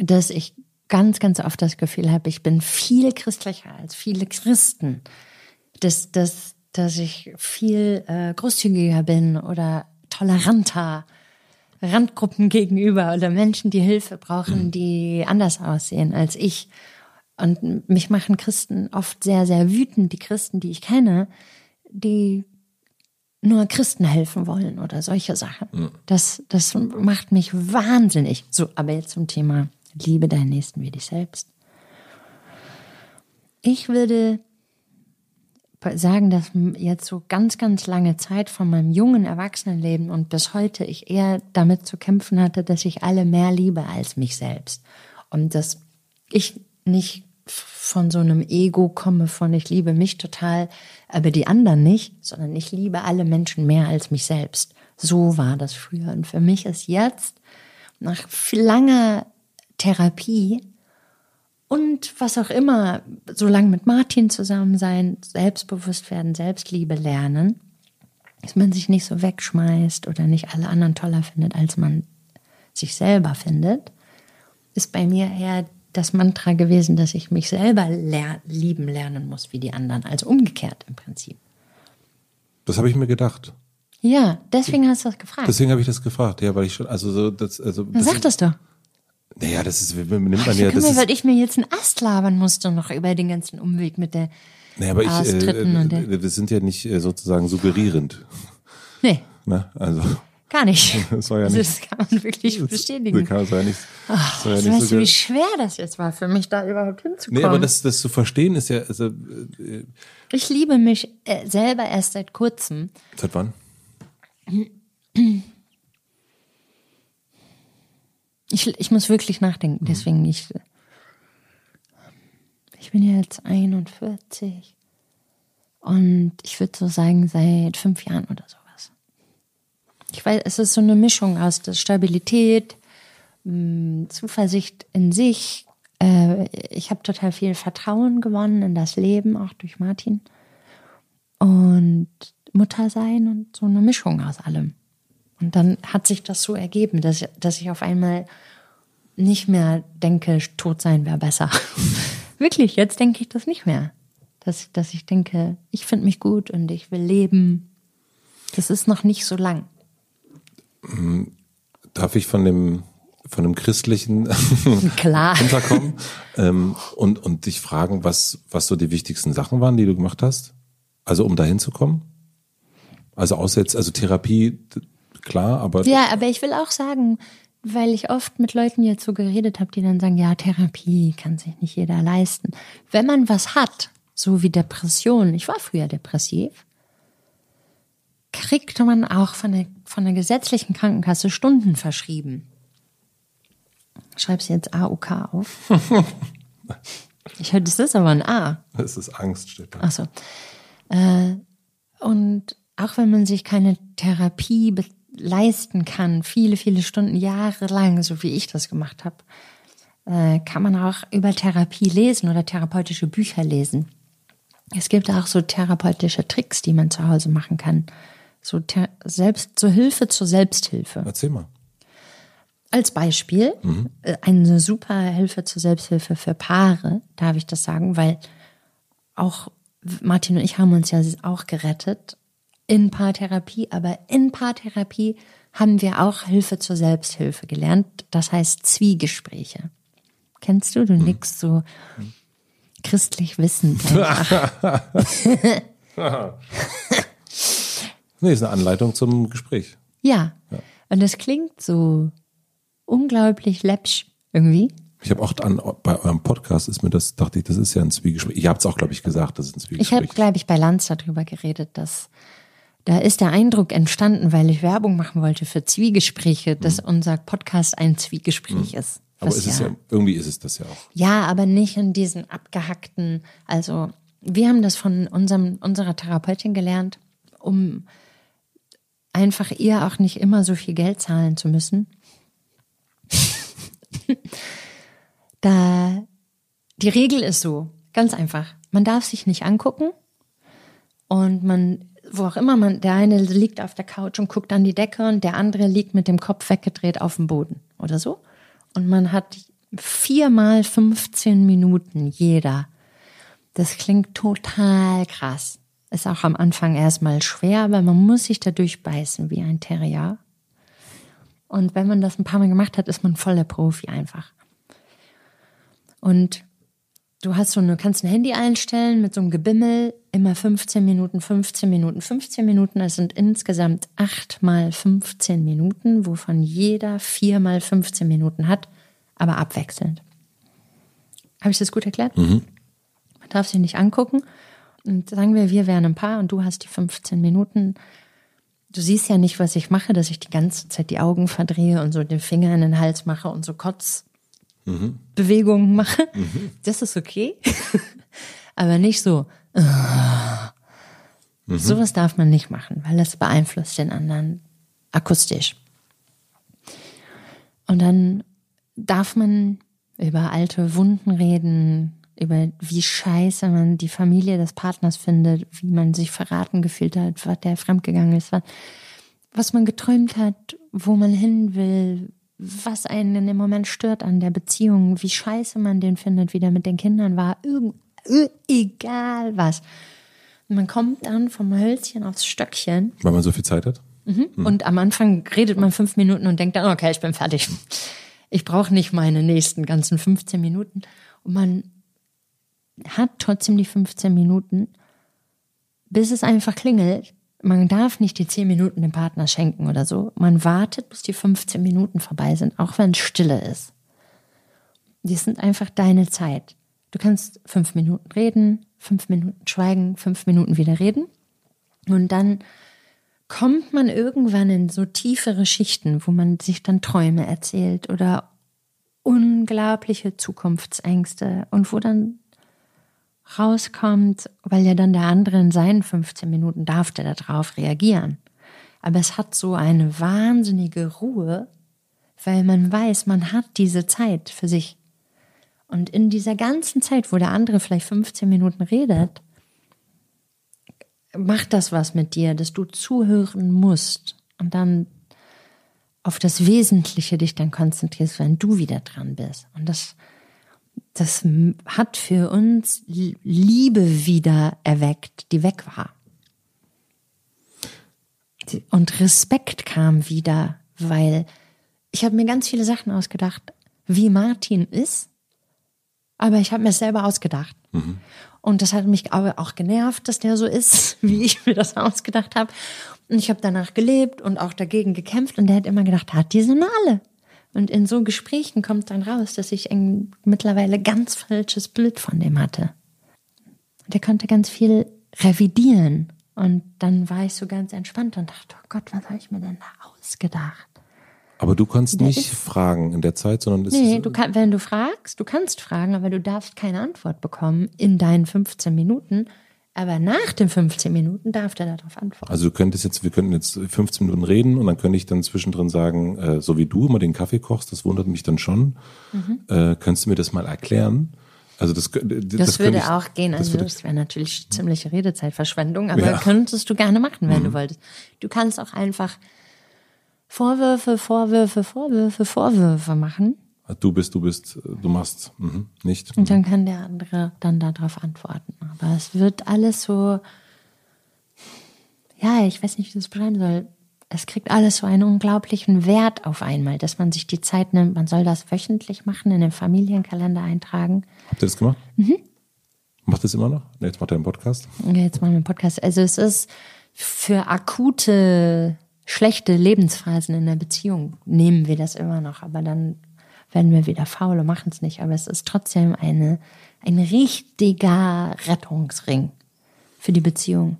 dass ich ganz, ganz oft das Gefühl habe, ich bin viel christlicher als viele Christen. Dass, dass, dass ich viel äh, großzügiger bin oder toleranter Randgruppen gegenüber oder Menschen, die Hilfe brauchen, die anders aussehen als ich. Und mich machen Christen oft sehr, sehr wütend. Die Christen, die ich kenne, die nur Christen helfen wollen oder solche Sachen. Das, das macht mich wahnsinnig. So, aber jetzt zum Thema Liebe deinen Nächsten wie dich selbst. Ich würde sagen, dass jetzt so ganz, ganz lange Zeit von meinem jungen Erwachsenenleben und bis heute ich eher damit zu kämpfen hatte, dass ich alle mehr liebe als mich selbst. Und dass ich nicht von so einem Ego komme von ich liebe mich total, aber die anderen nicht, sondern ich liebe alle Menschen mehr als mich selbst. So war das früher. Und für mich ist jetzt nach langer Therapie und was auch immer, so lange mit Martin zusammen sein, selbstbewusst werden, Selbstliebe lernen, dass man sich nicht so wegschmeißt oder nicht alle anderen toller findet, als man sich selber findet, ist bei mir eher das Mantra gewesen, dass ich mich selber ler lieben lernen muss wie die anderen. Also umgekehrt im Prinzip. Das habe ich mir gedacht. Ja, deswegen hast du das gefragt. Deswegen habe ich das gefragt, ja, weil ich schon, also so, das, also. Dann sag das doch. Naja, das ist, nimmt man Ich ja, kann das mir, ist, weil ich mir jetzt einen Ast labern musste noch über den ganzen Umweg mit der naja, aber ich, äh, wir sind ja nicht äh, sozusagen suggerierend, Nee, ne? Also, gar nicht. das ja Also nicht, das kann man wirklich das bestätigen. kann das war ja nicht, das war ja Weißt nicht du, so wie ge- schwer das jetzt war für mich, da überhaupt hinzukommen? Nee, aber das, das zu verstehen ist ja, also, äh, ich liebe mich äh, selber erst seit kurzem. seit wann? Ich, ich muss wirklich nachdenken, deswegen nicht. Ich bin jetzt 41 und ich würde so sagen, seit fünf Jahren oder sowas. Ich weiß, es ist so eine Mischung aus der Stabilität, mh, Zuversicht in sich. Äh, ich habe total viel Vertrauen gewonnen in das Leben, auch durch Martin. Und Mutter sein und so eine Mischung aus allem. Und dann hat sich das so ergeben, dass, dass ich auf einmal nicht mehr denke, tot sein wäre besser. Wirklich, jetzt denke ich das nicht mehr. Dass, dass ich denke, ich finde mich gut und ich will leben. Das ist noch nicht so lang. Darf ich von dem, von dem christlichen Klar. runterkommen ähm, und, und dich fragen, was, was so die wichtigsten Sachen waren, die du gemacht hast? Also um dahin zu kommen? Also außer jetzt, also Therapie, klar, aber Ja, aber ich will auch sagen, weil ich oft mit Leuten jetzt so geredet habe, die dann sagen, ja, Therapie kann sich nicht jeder leisten. Wenn man was hat, so wie Depression, ich war früher depressiv, kriegt man auch von der, von der gesetzlichen Krankenkasse Stunden verschrieben. Schreib's jetzt AUK auf. Ich höre, das ist aber ein A. es ist Angst, steht da. Ach so. Äh, und auch wenn man sich keine Therapie leisten kann, viele, viele Stunden, jahrelang, so wie ich das gemacht habe, äh, kann man auch über Therapie lesen oder therapeutische Bücher lesen. Es gibt auch so therapeutische Tricks, die man zu Hause machen kann. So selbst zur Hilfe zur Selbsthilfe. Erzähl mal. Als Beispiel, äh, eine super Hilfe zur Selbsthilfe für Paare, darf ich das sagen, weil auch Martin und ich haben uns ja auch gerettet in Paartherapie, aber in Paartherapie haben wir auch Hilfe zur Selbsthilfe gelernt. Das heißt Zwiegespräche. Kennst du? Du nix so christlich wissend. Nee, ist eine Anleitung zum Gespräch. ja. Und das klingt so unglaublich läppsch irgendwie. Ich habe auch an, bei eurem Podcast ist mir das, dachte ich, das ist ja ein Zwiegespräch. Ihr habt es auch, glaube ich, gesagt, das ist ein Ich Zwiegespräch. habe, glaube ich, bei Lanz darüber geredet, dass da ist der Eindruck entstanden, weil ich Werbung machen wollte für Zwiegespräche, dass unser Podcast ein Zwiegespräch ist. Mhm. Aber Was es ist ja, irgendwie ist es das ja auch. Ja, aber nicht in diesen abgehackten, also wir haben das von unserem, unserer Therapeutin gelernt, um einfach ihr auch nicht immer so viel Geld zahlen zu müssen. da, die Regel ist so, ganz einfach. Man darf sich nicht angucken und man, wo auch immer man, der eine liegt auf der Couch und guckt an die Decke und der andere liegt mit dem Kopf weggedreht auf dem Boden oder so. Und man hat viermal 15 Minuten jeder. Das klingt total krass. Ist auch am Anfang erstmal schwer, weil man muss sich da durchbeißen wie ein Terrier. Und wenn man das ein paar Mal gemacht hat, ist man voll der Profi einfach. Und du hast so eine, kannst ein Handy einstellen mit so einem Gebimmel, immer 15 Minuten, 15 Minuten, 15 Minuten. Das sind insgesamt acht mal 15 Minuten, wovon jeder vier mal 15 Minuten hat, aber abwechselnd. Habe ich das gut erklärt? Man darf sich nicht angucken. Und sagen wir, wir wären ein Paar und du hast die 15 Minuten. Du siehst ja nicht, was ich mache, dass ich die ganze Zeit die Augen verdrehe und so den Finger in den Hals mache und so Kotzbewegungen mache. Das ist okay. Aber nicht so. Sowas darf man nicht machen, weil das beeinflusst den anderen akustisch. Und dann darf man über alte Wunden reden, über wie scheiße man die Familie des Partners findet, wie man sich verraten gefühlt hat, was der fremdgegangen ist, was, was man geträumt hat, wo man hin will, was einen in dem Moment stört an der Beziehung, wie scheiße man den findet, wie der mit den Kindern war, irgend, egal was. Man kommt dann vom Hölzchen aufs Stöckchen. Weil man so viel Zeit hat? Mhm. Und am Anfang redet man fünf Minuten und denkt dann, okay, ich bin fertig. Ich brauche nicht meine nächsten ganzen 15 Minuten. Und man hat trotzdem die 15 Minuten, bis es einfach klingelt. Man darf nicht die 10 Minuten dem Partner schenken oder so. Man wartet, bis die 15 Minuten vorbei sind, auch wenn es stille ist. Die sind einfach deine Zeit. Du kannst fünf Minuten reden, fünf Minuten schweigen, fünf Minuten wieder reden. Und dann kommt man irgendwann in so tiefere Schichten, wo man sich dann Träume erzählt oder unglaubliche Zukunftsängste und wo dann rauskommt, weil ja dann der andere in seinen 15 Minuten darf der darauf reagieren. Aber es hat so eine wahnsinnige Ruhe, weil man weiß, man hat diese Zeit für sich. Und in dieser ganzen Zeit, wo der andere vielleicht 15 Minuten redet, macht das was mit dir, dass du zuhören musst und dann auf das Wesentliche dich dann konzentrierst, wenn du wieder dran bist. Und das, das hat für uns Liebe wieder erweckt, die weg war. Und Respekt kam wieder, weil ich habe mir ganz viele Sachen ausgedacht, wie Martin ist, aber ich habe mir es selber ausgedacht. Mhm. Und das hat mich aber auch genervt, dass der so ist, wie ich mir das ausgedacht habe. Und ich habe danach gelebt und auch dagegen gekämpft. Und der hat immer gedacht, hat die sind alle. Und in so Gesprächen kommt dann raus, dass ich ein mittlerweile ganz falsches Bild von dem hatte. Der konnte ganz viel revidieren. Und dann war ich so ganz entspannt und dachte, oh Gott, was habe ich mir denn da ausgedacht? Aber du kannst der nicht fragen in der Zeit, sondern es Nee, du kann, wenn du fragst, du kannst fragen, aber du darfst keine Antwort bekommen in deinen 15 Minuten. Aber nach den 15 Minuten darf der darauf antworten. Also du könntest jetzt, wir könnten jetzt 15 Minuten reden und dann könnte ich dann zwischendrin sagen, äh, so wie du immer den Kaffee kochst, das wundert mich dann schon. Mhm. Äh, könntest du mir das mal erklären? Also das, das, das würde ich, auch gehen. Also das, das wäre natürlich ziemliche Redezeitverschwendung, aber ja. könntest du gerne machen, wenn mhm. du wolltest. Du kannst auch einfach Vorwürfe, Vorwürfe, Vorwürfe, Vorwürfe machen. Du bist, du bist, du machst, mhm. nicht. Und dann kann der andere dann darauf antworten. Aber es wird alles so, ja, ich weiß nicht, wie ich das beschreiben soll. Es kriegt alles so einen unglaublichen Wert auf einmal, dass man sich die Zeit nimmt. Man soll das wöchentlich machen, in den Familienkalender eintragen. Habt ihr das gemacht? Mhm. Macht das immer noch? Jetzt macht er einen Podcast. Ja, jetzt machen wir einen Podcast. Also es ist für akute schlechte Lebensphasen in der Beziehung nehmen wir das immer noch, aber dann werden wir wieder faul und machen es nicht. Aber es ist trotzdem eine, ein richtiger Rettungsring für die Beziehung.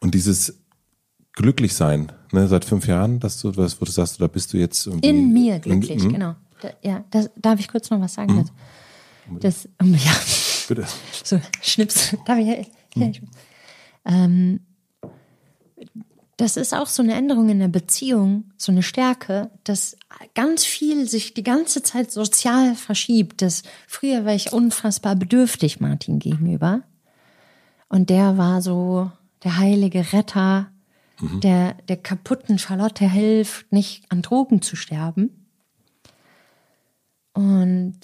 Und dieses Glücklichsein, ne, seit fünf Jahren, dass du, was, wo du sagst, da bist du jetzt irgendwie. In mir glücklich, in, genau. Da, ja, das, darf ich kurz noch was sagen? Mhm. Das, ja. Bitte. So, Schnips. Darf ich? Ja, ich ähm, das ist auch so eine Änderung in der Beziehung, so eine Stärke, dass ganz viel sich die ganze Zeit sozial verschiebt. Das, früher war ich unfassbar bedürftig Martin gegenüber. Und der war so der heilige Retter, mhm. der der kaputten Charlotte hilft, nicht an Drogen zu sterben. Und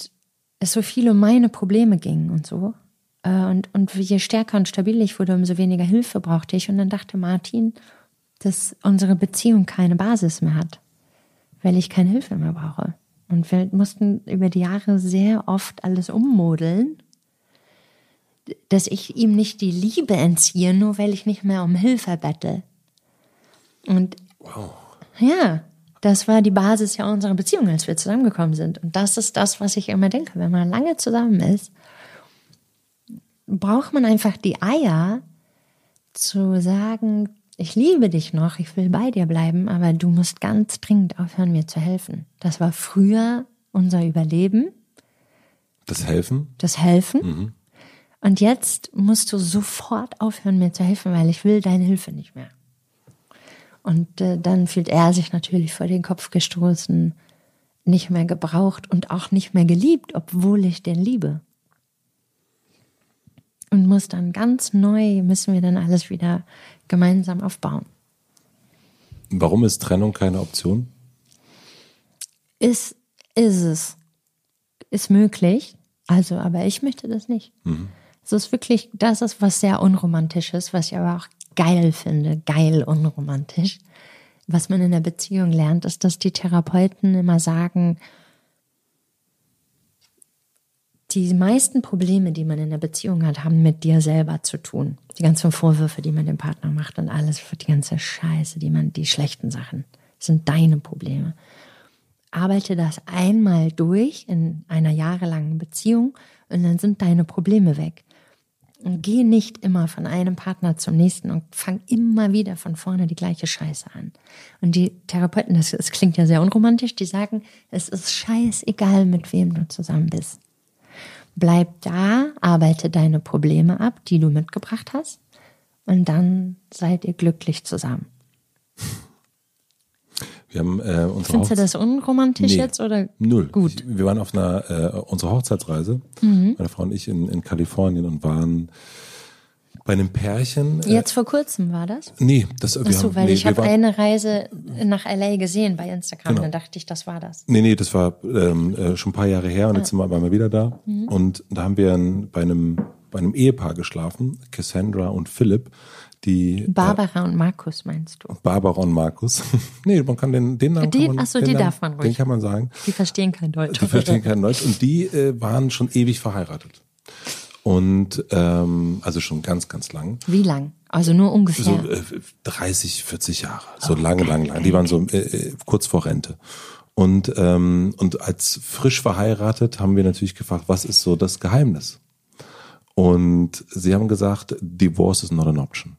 es so viel um meine Probleme ging und so. Äh, und, und je stärker und stabiler ich wurde, umso weniger Hilfe brauchte ich. Und dann dachte Martin, dass unsere Beziehung keine Basis mehr hat, weil ich keine Hilfe mehr brauche. Und wir mussten über die Jahre sehr oft alles ummodeln, dass ich ihm nicht die Liebe entziehe, nur weil ich nicht mehr um Hilfe bette. Und wow. ja, das war die Basis ja unserer Beziehung, als wir zusammengekommen sind. Und das ist das, was ich immer denke. Wenn man lange zusammen ist, braucht man einfach die Eier zu sagen, ich liebe dich noch, ich will bei dir bleiben, aber du musst ganz dringend aufhören, mir zu helfen. Das war früher unser Überleben. Das Helfen? Das Helfen. Mhm. Und jetzt musst du sofort aufhören, mir zu helfen, weil ich will deine Hilfe nicht mehr. Und äh, dann fühlt er sich natürlich vor den Kopf gestoßen, nicht mehr gebraucht und auch nicht mehr geliebt, obwohl ich den liebe und muss dann ganz neu, müssen wir dann alles wieder gemeinsam aufbauen. Warum ist Trennung keine Option? Ist, ist es. Ist möglich. Also, aber ich möchte das nicht. Es ist wirklich, das ist was sehr Unromantisches, was ich aber auch geil finde. Geil unromantisch. Was man in der Beziehung lernt, ist, dass die Therapeuten immer sagen, die meisten Probleme, die man in der Beziehung hat, haben mit dir selber zu tun. Die ganzen Vorwürfe, die man dem Partner macht und alles, die ganze Scheiße, die man, die schlechten Sachen, sind deine Probleme. Arbeite das einmal durch in einer jahrelangen Beziehung und dann sind deine Probleme weg. Und geh nicht immer von einem Partner zum nächsten und fang immer wieder von vorne die gleiche Scheiße an. Und die Therapeuten, das, das klingt ja sehr unromantisch, die sagen, es ist scheißegal, mit wem du zusammen bist. Bleib da, arbeite deine Probleme ab, die du mitgebracht hast, und dann seid ihr glücklich zusammen. Wir haben äh, unsere Findest du das unromantisch Nee, jetzt oder Null. gut? Ich, wir waren auf einer äh, unsere Hochzeitsreise, Mhm. meine Frau und ich in, in Kalifornien und waren bei einem Pärchen. Äh, Jetzt vor kurzem war das? nee, das wir Ach so, haben, weil nee, ich habe eine Reise nach LA gesehen bei Instagram, Genau. dann dachte ich, das war das. Nee, nee, das war ähm, äh, schon ein paar Jahre her und Ah. jetzt sind wir mal wieder da. Mhm. Und da haben wir ein, bei einem bei einem Ehepaar geschlafen, Cassandra und Philipp, die Barbara und Markus meinst du? Barbara und Markus. nee, man kann den, den Namen kann man, ach so, den die Namen, darf man ruhig. Den kann man sagen. Die verstehen kein Deutsch. Die verstehen kein Deutsch. Und die äh, waren schon ewig verheiratet. Und ähm, also schon ganz, ganz lang. Wie lang? Also nur ungefähr. So äh, 30, 40 Jahre. So lange, lange, lange. Die waren so äh, äh, kurz vor Rente. Und, ähm, und als frisch verheiratet haben wir natürlich gefragt, was ist so das Geheimnis? Und sie haben gesagt, Divorce is not an option.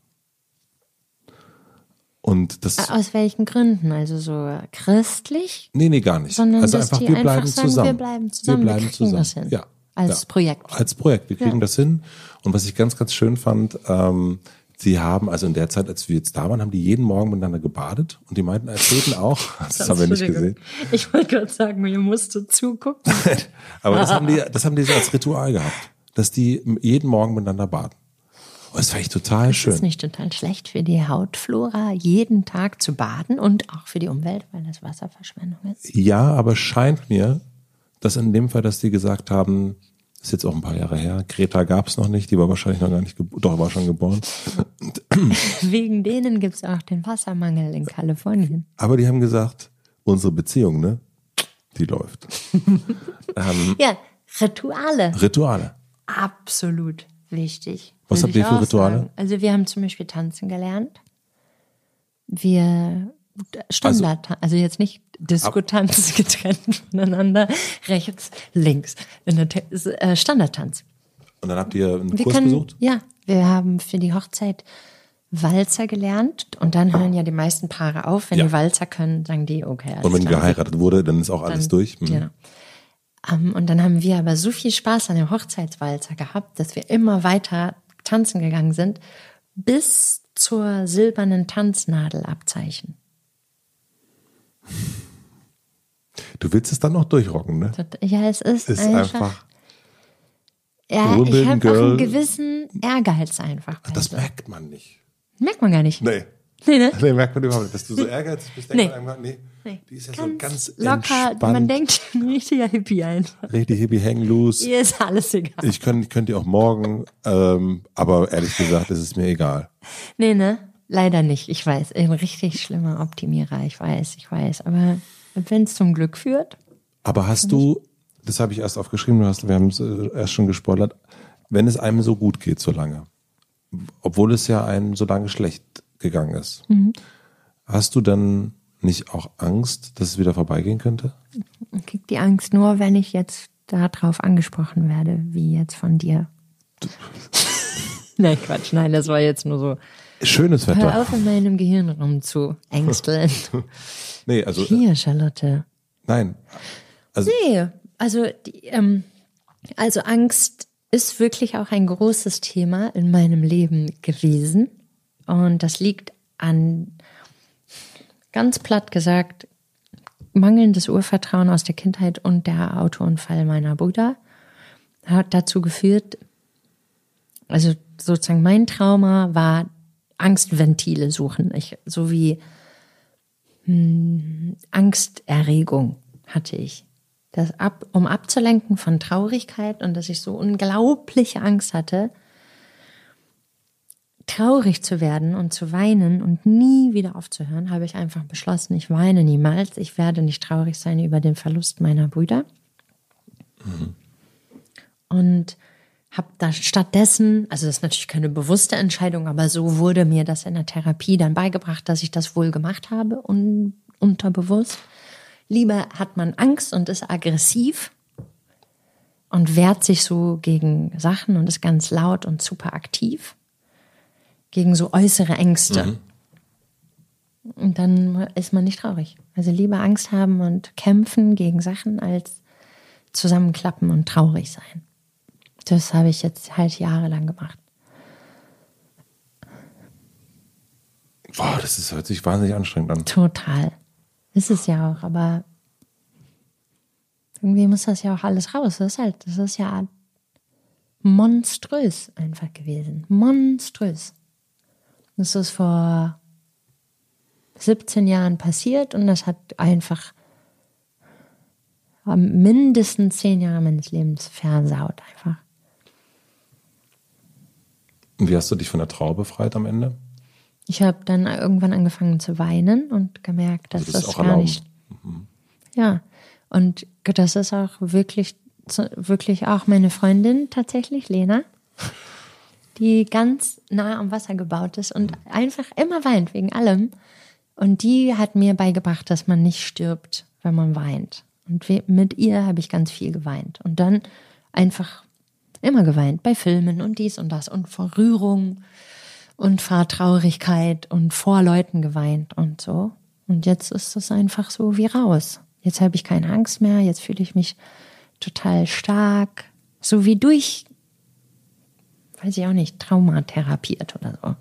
Und das, Aus welchen Gründen? Also so christlich? nee, nee, gar nicht. Sondern also einfach, wir bleiben einfach sagen, zusammen. wir bleiben zusammen, wir Wir bleiben zusammen. das hin. Ja. Als ja. Projekt. Als Projekt. Wir kriegen Ja. das hin. Und was ich ganz, ganz schön fand, ähm, sie haben, also in der Zeit, als wir jetzt da waren, haben die jeden Morgen miteinander gebadet und die meinten, erzählten auch, das haben wir nicht gesehen. Ich wollte gerade sagen, mir musste zugucken. Aber das haben die, das haben die so als Ritual gehabt, dass die jeden Morgen miteinander baden. Und das fand ich total Ist schön. nicht total schlecht für die Hautflora, jeden Tag zu baden und auch für die Umwelt, weil das Wasserverschwendung ist? Ja, aber scheint mir, dass in dem Fall, dass die gesagt haben, ist jetzt auch ein paar Jahre her, Greta gab es noch nicht, die war wahrscheinlich noch gar nicht geboren, doch war schon geboren. Wegen denen gibt es auch den Wassermangel in Kalifornien. Aber die haben gesagt, unsere Beziehung, ne, die läuft. ähm, Ja, Rituale. Rituale. Absolut wichtig. Was habt ihr für Rituale? sagen. Also wir haben zum Beispiel tanzen gelernt. Wir Standard, also, jetzt nicht Diskotanz getrennt voneinander, rechts, links. Äh, Standardtanz. Und dann habt ihr einen Wir Kurs können, besucht? ja, wir haben für die Hochzeit Walzer gelernt und dann hören ja die meisten Paare auf. Wenn Ja. die Walzer können, sagen die, okay, alles Und wenn klar. geheiratet wurde, dann ist auch alles Dann- durch. Mhm. Genau. Ähm, und dann haben wir aber so viel Spaß an dem Hochzeitswalzer gehabt, dass wir immer weiter tanzen gegangen sind, bis zur silbernen Tanznadel-Abzeichen. Du willst es dann noch durchrocken, ne? Ja, es ist, Ist einfach. einfach, ja, ich habe auch einen gewissen Ehrgeiz einfach. bei das so. merkt man nicht. merkt man gar nicht. Nee. Nee, ne? Nee, merkt man überhaupt nicht. Dass du so ehrgeizig bist, denkt Nee. man einfach, nee, Nee. die ist ja so ganz locker. entspannt, Man denkt, ein richtiger Hippie einfach. richtig hippie, hang loose. Ihr ist alles egal. Ich könnte könnt ihr auch morgen, ähm, aber ehrlich gesagt, ist es mir egal. Nee, ne? Leider nicht. Ich weiß. Ein richtig schlimmer Optimierer. Ich weiß, ich weiß. Aber wenn es zum Glück führt, Aber hast du, das habe ich erst aufgeschrieben, du hast, wir haben es äh, erst schon gespoilert, wenn es einem so gut geht, so lange, obwohl es ja einem so lange schlecht gegangen ist, hast du dann nicht auch Angst, dass es wieder vorbeigehen könnte? Ich krieg die Angst nur, wenn ich jetzt darauf angesprochen werde, wie jetzt von dir. nein, Quatsch, nein, das war jetzt nur so. Schönes Hör Wetter. auf, in meinem Gehirn rum zu ängsteln. Nee, also, äh, Hier, Charlotte. nein. Also, Nee, also, die, ähm, also Angst ist wirklich auch ein großes Thema in meinem Leben gewesen. Und das liegt an, ganz platt gesagt, mangelndes Urvertrauen aus der Kindheit und der Autounfall meiner Brüder hat dazu geführt, also sozusagen mein Trauma war Angstventile suchen, ich, so wie hm, Angsterregung. hatte ich. Das ab, um abzulenken von Traurigkeit und dass ich so unglaubliche Angst hatte, traurig zu werden und zu weinen und nie wieder aufzuhören, habe ich einfach beschlossen, ich weine niemals. Ich werde nicht traurig sein über den Verlust meiner Brüder. Mhm. Und habe da stattdessen, also das ist natürlich keine bewusste Entscheidung, aber so wurde mir das in der Therapie dann beigebracht, dass ich das wohl gemacht habe und unterbewusst. Lieber hat man Angst und ist aggressiv und wehrt sich so gegen Sachen und ist ganz laut und super aktiv gegen so äußere Ängste. Mhm. Und dann ist man nicht traurig. Also lieber Angst haben und kämpfen gegen Sachen als zusammenklappen und traurig sein. Das habe ich jetzt halt jahrelang gemacht. Boah, das ist, hört sich wahnsinnig anstrengend an. Total. Ist es ja auch, aber irgendwie muss das ja auch alles raus. Das ist halt, das ist ja monströs einfach gewesen. Monströs. Das ist vor 17 Jahren passiert und das hat einfach mindestens zehn Jahre meines Lebens versaut einfach. Und wie hast du dich von der Trauer befreit am Ende? Ich habe dann irgendwann angefangen zu weinen und gemerkt, dass also das, das gar erlaubt. nicht. Mhm. Ja, und das ist auch wirklich, wirklich auch meine Freundin tatsächlich, Lena die ganz nah am Wasser gebaut ist und einfach immer weint wegen allem. Und die hat mir beigebracht, dass man nicht stirbt, wenn man weint. Und mit ihr habe ich ganz viel geweint. Und dann einfach immer geweint bei Filmen und dies und das und vor Rührung und vor Traurigkeit und vor Leuten geweint und so. Und jetzt ist es einfach so wie raus. Jetzt habe ich keine Angst mehr, jetzt fühle ich mich total stark, so wie durch weiß ich auch nicht, traumatherapiert oder so.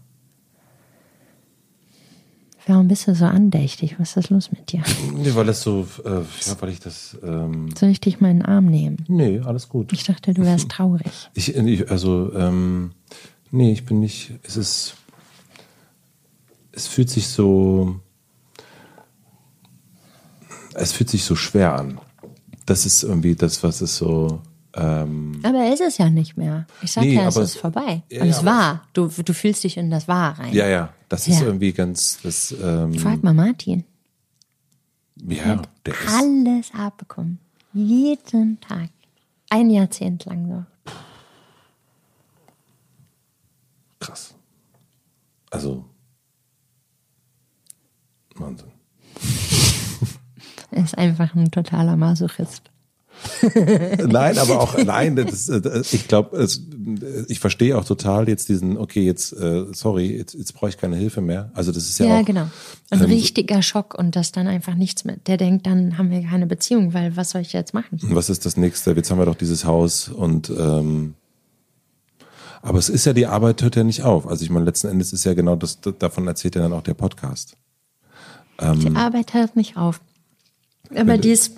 Warum bist du so andächtig? Was ist los mit dir? Nee, weil das so, äh, ja, weil ich das. Ähm Soll ich dich mal in den Arm nehmen? Nee, alles gut. Ich dachte, du wärst traurig. Ich, ich also, ähm, nee, ich bin nicht. Es ist. Es fühlt sich so. Es fühlt sich so schwer an. Das ist irgendwie das, was es so. Ähm, aber ist es ja nicht mehr. Ich sag nee, ja, es ist vorbei. Ja, Und es war. Du, du fühlst dich in das War rein. Ja, ja. Das ist ja. irgendwie ganz. Das, ähm, Frag mal Martin. Ja, der ist. Alles abbekommen. Jeden Tag. Ein Jahrzehnt lang so. Krass. Also. Wahnsinn. er ist einfach ein totaler Masochist. nein, aber auch, nein, das, ich glaube, ich verstehe auch total jetzt diesen, okay, jetzt, äh, sorry, jetzt, jetzt brauche ich keine Hilfe mehr. Also das ist ja, ja auch. genau. Ein ähm, richtiger Schock und das dann einfach nichts mehr. Der denkt, dann haben wir keine Beziehung, weil was soll ich jetzt machen? Was ist das nächste? Jetzt haben wir doch dieses Haus und, ähm, aber es ist ja, die Arbeit hört ja nicht auf. Also ich meine, letzten Endes ist ja genau das, davon erzählt ja dann auch der Podcast. Ähm, die Arbeit hört nicht auf. Aber die ist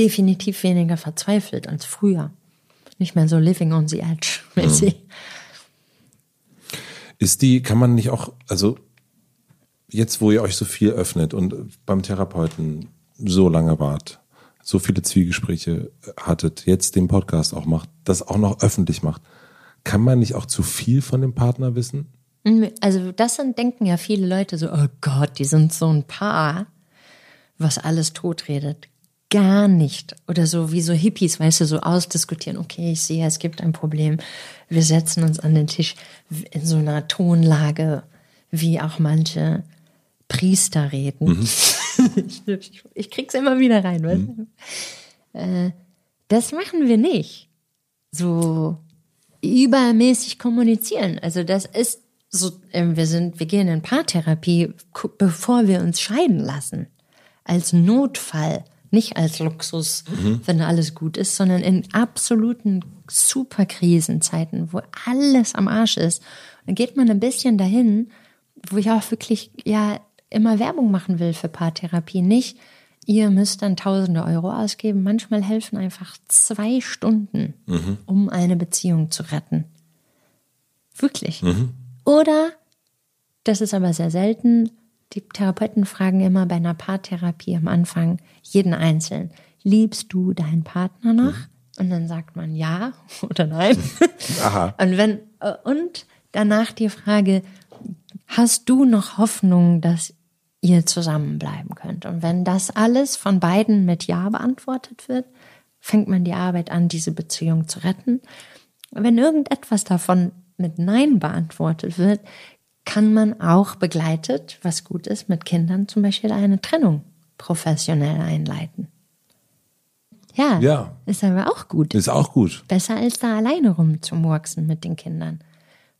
definitiv weniger verzweifelt als früher. Nicht mehr so living on the edge. Mhm. Ist die, kann man nicht auch, also jetzt, wo ihr euch so viel öffnet und beim Therapeuten so lange wart, so viele Zwiegespräche hattet, jetzt den Podcast auch macht, das auch noch öffentlich macht, kann man nicht auch zu viel von dem Partner wissen? Also das sind, denken ja viele Leute so, oh Gott, die sind so ein Paar, was alles totredet gar nicht. Oder so wie so Hippies, weißt du, so ausdiskutieren, okay, ich sehe, es gibt ein Problem. Wir setzen uns an den Tisch in so einer Tonlage, wie auch manche Priester reden. Mhm. ich, ich, krieg's immer wieder rein, weißt du? Mhm. Äh, das machen wir nicht. So übermäßig kommunizieren. Also das ist so, äh, wir sind, wir gehen in Paartherapie, bevor wir uns scheiden lassen. Als Notfall nicht als Luxus, mhm. wenn alles gut ist, sondern in absoluten Superkrisenzeiten, wo alles am Arsch ist. Dann geht man ein bisschen dahin, wo ich auch wirklich ja immer Werbung machen will für Paartherapie. Nicht, ihr müsst dann tausende Euro ausgeben. Manchmal helfen einfach zwei Stunden, mhm. um eine Beziehung zu retten. Wirklich. Mhm. Oder, das ist aber sehr selten, Die Therapeuten fragen immer bei einer Paartherapie am Anfang jeden Einzelnen, liebst du deinen Partner noch? Und dann sagt man ja oder nein. Aha. Und wenn, äh, und danach die Frage, hast du noch Hoffnung, dass ihr zusammenbleiben könnt? Und wenn das alles von beiden mit Ja beantwortet wird, fängt man die Arbeit an, diese Beziehung zu retten. Wenn irgendetwas davon mit Nein beantwortet wird, kann man auch begleitet, was gut ist, mit Kindern zum Beispiel eine Trennung professionell einleiten. Ja, Ja. ist aber auch gut. Ist auch gut. Besser als da alleine rumzumurksen mit den Kindern.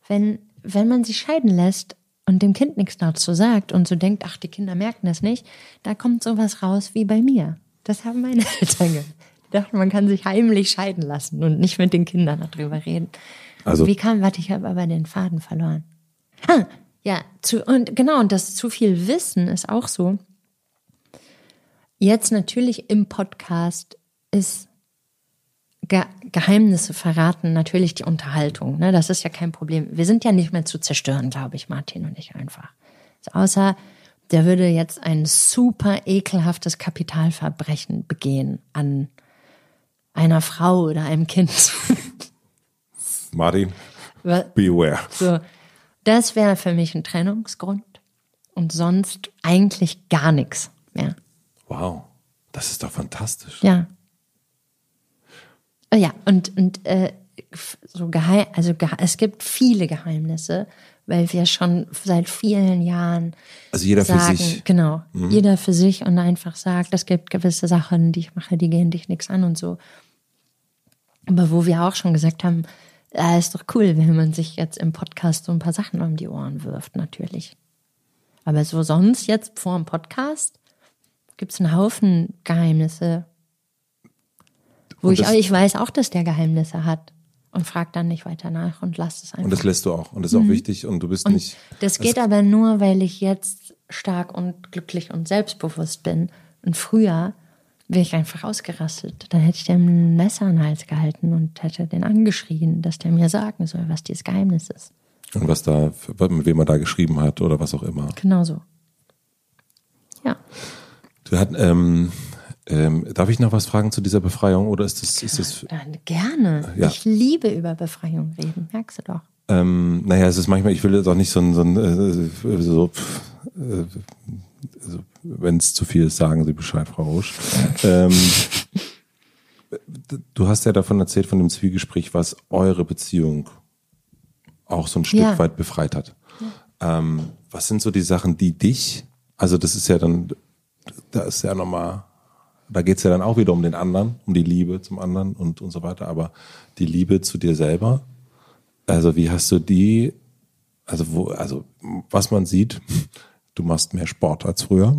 Wenn, wenn man sie scheiden lässt und dem Kind nichts dazu sagt und so denkt, ach, die Kinder merken das nicht, da kommt sowas raus wie bei mir. Das haben meine Eltern gemacht. Dachten, man kann sich heimlich scheiden lassen und nicht mit den Kindern darüber reden. Also- Wie kam, warte, ich habe aber den Faden verloren. Ah, ja, zu, und genau, und das zu viel Wissen ist auch so. Jetzt natürlich im Podcast ist Ge Geheimnisse verraten natürlich die Unterhaltung. Ne? Das ist ja kein Problem. Wir sind ja nicht mehr zu zerstören, glaube ich, Martin und ich einfach. Also außer der würde jetzt ein super ekelhaftes Kapitalverbrechen begehen an einer Frau oder einem Kind. Martin, Wa- beware. so, das wäre für mich ein Trennungsgrund. Und sonst eigentlich gar nichts mehr. Wow. Das ist doch fantastisch. Ja. Äh, Ja, und, und äh, so geheim, also gehe es gibt viele Geheimnisse, weil wir schon seit vielen Jahren Also jeder für sagen, sich. Mhm. genau, jeder für sich und einfach sagt, es gibt gewisse Sachen, die ich mache, die gehen dich nichts an und so. Aber wo wir auch schon gesagt haben, äh, ist doch cool, wenn man sich jetzt im Podcast so ein paar Sachen um die Ohren wirft, natürlich. Aber so sonst jetzt vor dem Podcast gibt es einen Haufen Geheimnisse, wo ich, ich weiß auch, dass der Geheimnisse hat und frag dann nicht weiter nach und lass es einfach. Und das lässt du auch. Und das ist auch wichtig. Und du bist Und nicht. das geht aber nur, weil ich jetzt stark und glücklich und selbstbewusst bin. Und früher wäre ich einfach ausgerastet. Dann hätte ich dem ein Messer an den Hals gehalten und hätte den angeschrien, dass der mir sagen soll, was dieses Geheimnis ist. Und was da, mit wem er da geschrieben hat oder was auch immer. Genauso. Ja. Du hat, ähm, ähm, darf ich noch was fragen zu dieser Befreiung oder ist das, ist das, gerne. Ja. Ich liebe über Befreiung reden, merkst du doch. ähm, naja, es ist manchmal, ich will jetzt auch nicht so ein, so ein äh, so, pff, äh, so wenn es zu viel ist, sagen Sie Bescheid, Frau Rosch. Ähm, du hast ja davon erzählt, von dem Zwiegespräch, was eure Beziehung auch so ein Stück Ja. weit befreit hat. Ähm, was sind so die Sachen, die dich, also das ist ja dann, da ist ja nochmal, da geht's ja dann auch wieder um den anderen, um die Liebe zum anderen und, und so weiter, aber die Liebe zu dir selber, also wie hast du die, also wo, also was man sieht, du machst mehr Sport als früher.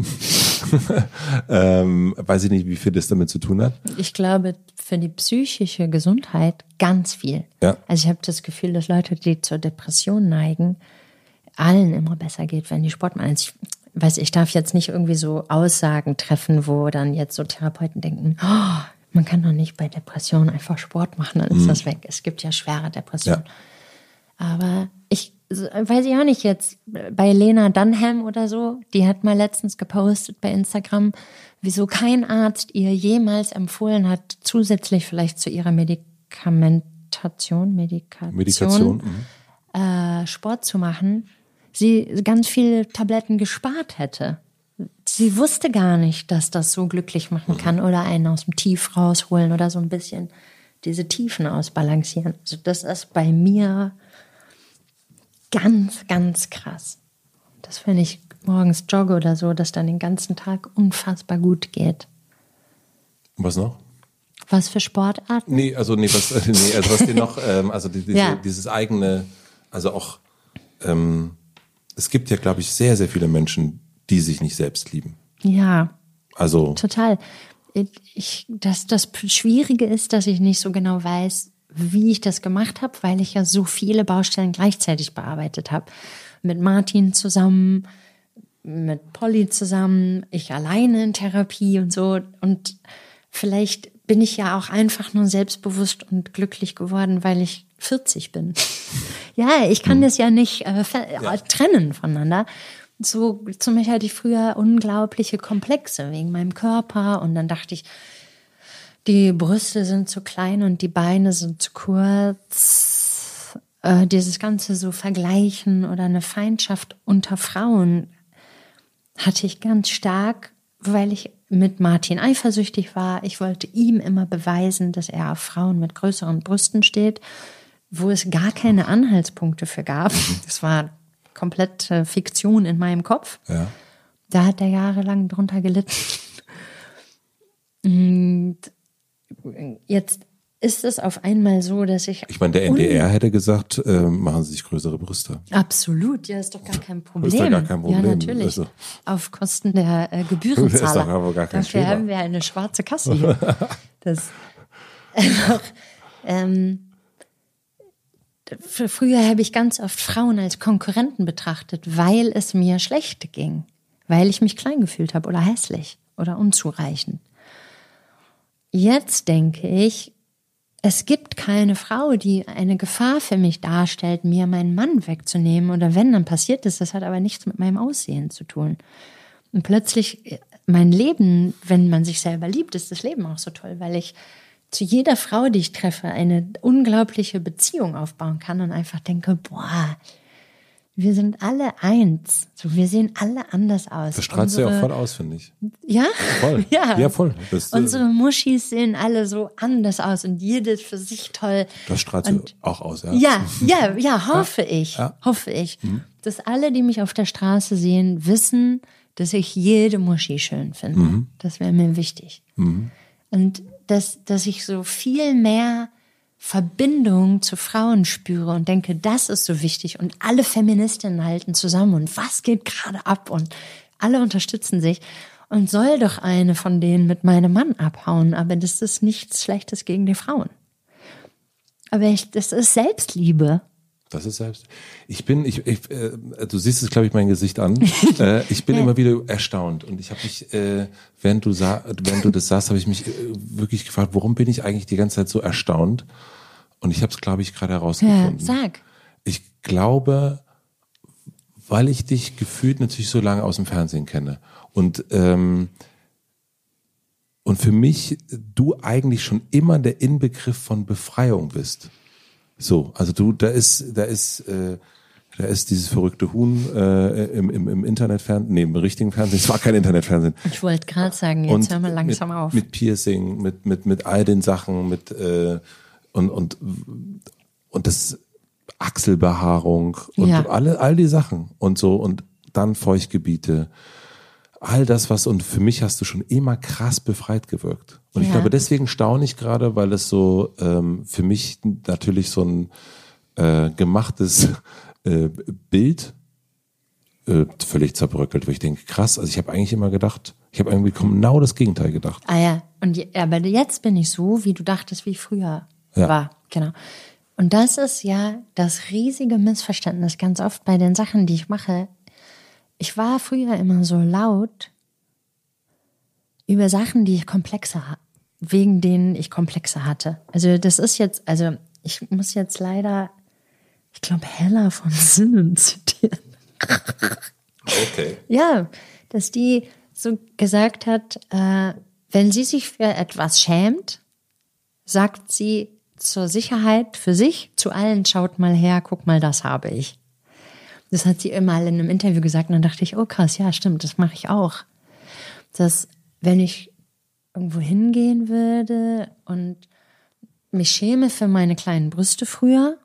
ähm, weiß ich nicht, wie viel das damit zu tun hat. Ich glaube, für die psychische Gesundheit ganz viel. Ja. Also ich habe das Gefühl, dass Leute, die zur Depression neigen, allen immer besser geht, wenn die Sport machen. Also ich weiß, ich darf jetzt nicht irgendwie so Aussagen treffen, wo dann jetzt so Therapeuten denken, oh, man kann doch nicht bei Depressionen einfach Sport machen, dann ist das weg. Es gibt ja schwere Depressionen. Ja. Aber ich weiß ich auch nicht jetzt, bei Lena Dunham oder so, die hat mal letztens gepostet bei Instagram, wieso kein Arzt ihr jemals empfohlen hat, zusätzlich vielleicht zu ihrer Medikamentation, Medikation, Medikation. mhm. äh, Sport zu machen, sie ganz viele Tabletten gespart hätte. Sie wusste gar nicht, dass das so glücklich machen kann oder einen aus dem Tief rausholen oder so ein bisschen diese Tiefen ausbalancieren. Also das ist bei mir ganz, ganz krass. Das, wenn ich morgens jogge oder so, dass dann den ganzen Tag unfassbar gut geht. Was noch? Was für Sportarten? Nee, also nee, was, nee, also was dir noch, ähm, also die, diese, Ja. dieses eigene, also auch, ähm, es gibt ja, glaube ich, sehr, sehr viele Menschen, die sich nicht selbst lieben. Ja, Also Total. Ich, das, das Schwierige ist, dass ich nicht so genau weiß, wie ich das gemacht habe, weil ich ja so viele Baustellen gleichzeitig bearbeitet habe. Mit Martin zusammen, mit Polly zusammen, ich alleine in Therapie und so. Und vielleicht bin ich ja auch einfach nur selbstbewusst und glücklich geworden, weil ich 40 bin. ja, ich kann das ja nicht äh, ver- äh, trennen voneinander. so, zum Beispiel hatte ich früher unglaubliche Komplexe wegen meinem Körper und dann dachte ich, die Brüste sind zu klein und die Beine sind zu kurz. Äh, dieses ganze so Vergleichen oder eine Feindschaft unter Frauen hatte ich ganz stark, weil ich mit Martin eifersüchtig war. Ich wollte ihm immer beweisen, dass er auf Frauen mit größeren Brüsten steht, wo es gar keine Anhaltspunkte für gab. Das war komplett Fiktion in meinem Kopf. Ja. Da hat er jahrelang drunter gelitten. Und jetzt ist es auf einmal so, dass ich. Ich meine, der NDR hätte gesagt, äh, machen Sie sich größere Brüste. Absolut, ja, ist doch gar kein Problem. Ist doch gar kein Problem. Ja, natürlich. Also- Auf Kosten der äh, Gebührenzahler. Ist doch aber gar kein Dafür Thema. haben wir eine schwarze Kasse hier. Das einfach, ähm, früher habe ich ganz oft Frauen als Konkurrenten betrachtet, weil es mir schlecht ging, weil ich mich klein gefühlt habe oder hässlich oder unzureichend. Jetzt denke ich, es gibt keine Frau, die eine Gefahr für mich darstellt, mir meinen Mann wegzunehmen. Oder wenn, dann passiert es. Das hat aber nichts mit meinem Aussehen zu tun. Und plötzlich, äh, mein Leben, wenn man sich selber liebt, ist das Leben auch so toll, weil ich zu jeder Frau, die ich treffe, eine unglaubliche Beziehung aufbauen kann und einfach denke, boah, wir sind alle eins. So, wir sehen alle anders aus. Das strahlt ja auch voll aus, finde ich. ja? Voll. Ja. Ja, voll. Das, äh, Unsere Muschis sehen alle so anders aus und jede für sich toll. das strahlt und- sie auch aus, ja. Ja, ja, ja, hoffe ich. Ja. Mhm. Hoffe ich. Dass alle, die mich auf der Straße sehen, wissen, dass ich jede Muschi schön finde. Mhm. Das wäre mir wichtig. Und dass, dass ich so viel mehr Verbindung zu Frauen spüre und denke, das ist so wichtig und alle Feministinnen halten zusammen und was geht gerade ab und alle unterstützen sich und soll doch eine von denen mit meinem Mann abhauen, aber das ist nichts Schlechtes gegen die Frauen. Aber ich, das ist Selbstliebe. Das ist selbst. Ich bin, ich, ich äh, du siehst es, glaube ich, mein Gesicht an. äh, ich bin immer wieder erstaunt und ich habe mich, äh, während du sa während du das sagst, habe ich mich äh, wirklich gefragt, warum bin ich eigentlich die ganze Zeit so erstaunt? Und ich habe es, glaube ich, gerade Ja, herausgefunden. sag. Ich glaube, weil ich dich gefühlt natürlich so lange aus dem Fernsehen kenne und ähm, und für mich du eigentlich schon immer der Inbegriff von Befreiung bist. So, also du, da ist, da ist, äh, da ist dieses verrückte Huhn äh, im, im, im Internetfernsehen, im richtigen Fernsehen. Es war kein Internetfernsehen. Ich wollte gerade sagen, jetzt hör mal langsam mit, auf. Mit Piercing, mit, mit, mit all den Sachen, mit äh, und, und, und das Achselbehaarung und Ja. alle, all die Sachen und so und dann Feuchtgebiete. All das, was, und für mich hast du schon immer krass befreit gewirkt. Und ich Ja. glaube, deswegen staune ich gerade, weil es so ähm, für mich natürlich so ein äh, gemachtes äh, Bild äh, völlig zerbröckelt, wo ich denke, krass, also ich habe eigentlich immer gedacht, ich habe irgendwie genau das Gegenteil gedacht. Ah ja, und je, aber jetzt bin ich so, wie du dachtest, wie ich früher Ja. war. Genau. Und das ist ja das riesige Missverständnis ganz oft bei den Sachen, die ich mache. Ich war früher immer so laut über Sachen, die ich komplexer wegen denen ich Komplexe hatte. Also das ist jetzt, also ich muss jetzt leider, ich glaube, Hella von Sinnen zitieren. Okay. Ja, dass die so gesagt hat, äh, wenn sie sich für etwas schämt, sagt sie zur Sicherheit für sich zu allen, schaut mal her, guck mal, das habe ich. Das hat sie immer in einem Interview gesagt und dann dachte ich, oh krass, ja, stimmt, das mache ich auch. Dass wenn ich irgendwo hingehen würde und mich schäme für meine kleinen Brüste früher,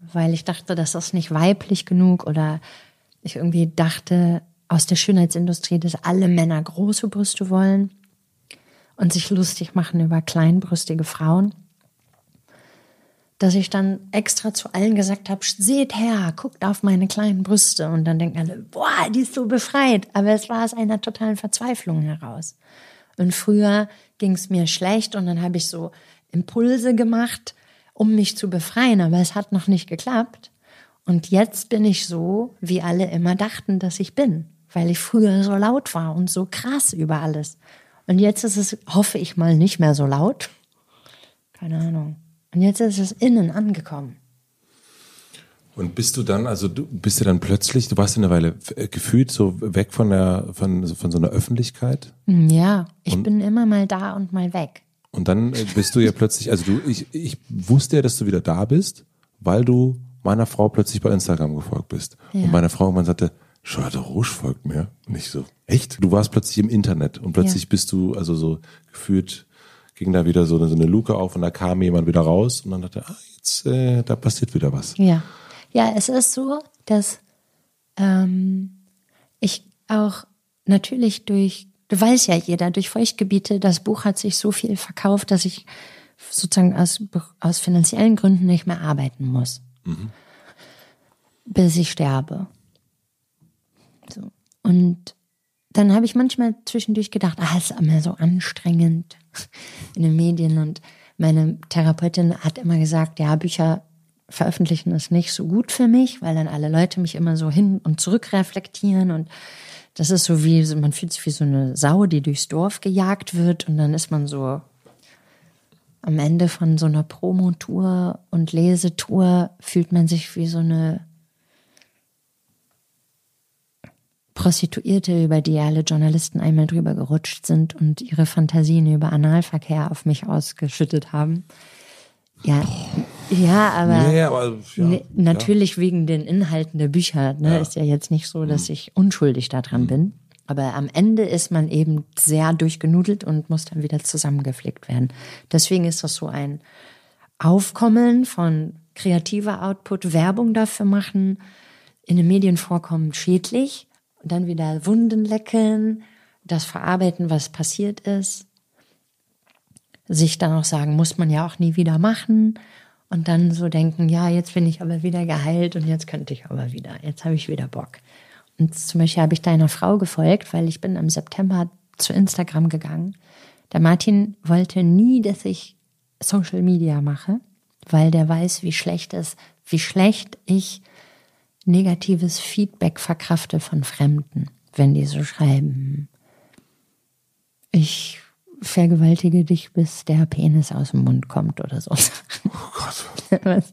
weil ich dachte, das ist nicht weiblich genug oder ich irgendwie dachte aus der Schönheitsindustrie, dass alle Männer große Brüste wollen und sich lustig machen über kleinbrüstige Frauen, dass ich dann extra zu allen gesagt habe, seht her, guckt auf meine kleinen Brüste und dann denken alle, boah, die ist so befreit, aber es war aus einer totalen Verzweiflung heraus. Und früher ging es mir schlecht und dann habe ich so Impulse gemacht, um mich zu befreien, aber es hat noch nicht geklappt. Und jetzt bin ich so, wie alle immer dachten, dass ich bin, weil ich früher so laut war und so krass über alles. Und jetzt ist es, hoffe ich mal, nicht mehr so laut. Keine Ahnung. Und jetzt ist es innen angekommen. Und bist du dann, also du bist ja dann plötzlich, du warst ja eine Weile äh, gefühlt so weg von der, von, von so einer Öffentlichkeit. Ja, ich Und- bin immer mal da und mal weg. Und dann äh, bist du ja plötzlich, also du, ich, ich wusste ja, dass du wieder da bist, weil du meiner Frau plötzlich bei Instagram gefolgt bist. Ja. Und meine Frau irgendwann sagte, Charlotte Rouge folgt mir. Und ich so, echt? Du warst plötzlich im Internet und plötzlich Ja. bist du, also so gefühlt, ging da wieder so eine, so eine Luke auf und da kam jemand wieder raus und dann dachte, ah, jetzt, äh, da passiert wieder was. Ja. Ja, es ist so, dass ähm, ich auch natürlich durch, du weißt ja jeder, durch Feuchtgebiete, das Buch hat sich so viel verkauft, dass ich sozusagen aus, aus finanziellen Gründen nicht mehr arbeiten muss. Bis ich sterbe. So. Und dann habe ich manchmal zwischendurch gedacht, ah, es ist immer so anstrengend in den Medien. Und meine Therapeutin hat immer gesagt, ja, Bücher veröffentlichen ist nicht so gut für mich, weil dann alle Leute mich immer so hin und zurück reflektieren und das ist so wie, man fühlt sich wie so eine Sau, die durchs Dorf gejagt wird und dann ist man so am Ende von so einer Promotour und Lesetour fühlt man sich wie so eine Prostituierte, über die alle Journalisten einmal drüber gerutscht sind und ihre Fantasien über Analverkehr auf mich ausgeschüttet haben. Ja, ja, aber, Ja, aber ja, ne, natürlich wegen den Inhalten der Bücher. Ne, Ist ja jetzt nicht so, dass ich unschuldig daran bin. Aber am Ende ist man eben sehr durchgenudelt und muss dann wieder zusammengeflickt werden. Deswegen ist das so ein Aufkommen von kreativer Output, Werbung dafür machen, in den Medien vorkommen, schädlich. Dann wieder Wunden lecken, das verarbeiten, was passiert ist. Sich dann auch sagen, muss man ja auch nie wieder machen. Und dann so denken, ja, jetzt bin ich aber wieder geheilt und jetzt könnte ich aber wieder, jetzt habe ich wieder Bock. Und zum Beispiel habe ich deiner Frau gefolgt, weil ich bin im September zu Instagram gegangen. Der Martin wollte nie, dass ich Social Media mache, weil der weiß, wie schlecht es, wie schlecht ich negatives Feedback verkrafte von Fremden, wenn die so schreiben. Ich vergewaltige dich, bis der Penis aus dem Mund kommt oder so. Oh Gott.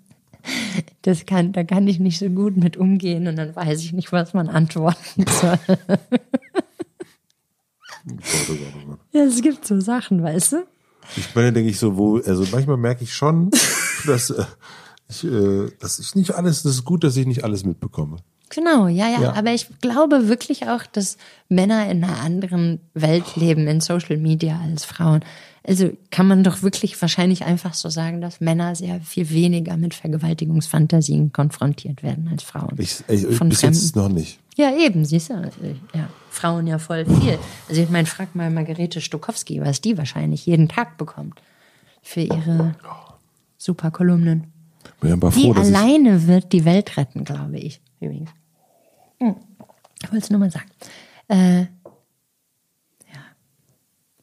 Das kann, da kann ich nicht so gut mit umgehen und dann weiß ich nicht, was man antworten soll. Ja, es gibt so Sachen, weißt du? Ich meine, denke ich so, wo, also manchmal merke ich schon, dass, äh, ich, äh, dass ich nicht alles, das ist gut, dass ich nicht alles mitbekomme. Genau, ja, ja, Ja. Aber ich glaube wirklich auch, dass Männer in einer anderen Welt leben in Social Media als Frauen. Also kann man doch wirklich wahrscheinlich einfach so sagen, dass Männer sehr viel weniger mit Vergewaltigungsfantasien konfrontiert werden als Frauen. Ich, ich, Von bis Fremden. jetzt noch nicht. Ja, eben, siehst du. Ja, Frauen ja voll viel. Also ich meine, frag mal Margarete Stokowski, was die wahrscheinlich jeden Tag bekommt für ihre super Kolumnen. Bin Die froh, ich, alleine wird die Welt retten, glaube ich, übrigens. Hm. Ich wollte es nur mal sagen. Äh, ja.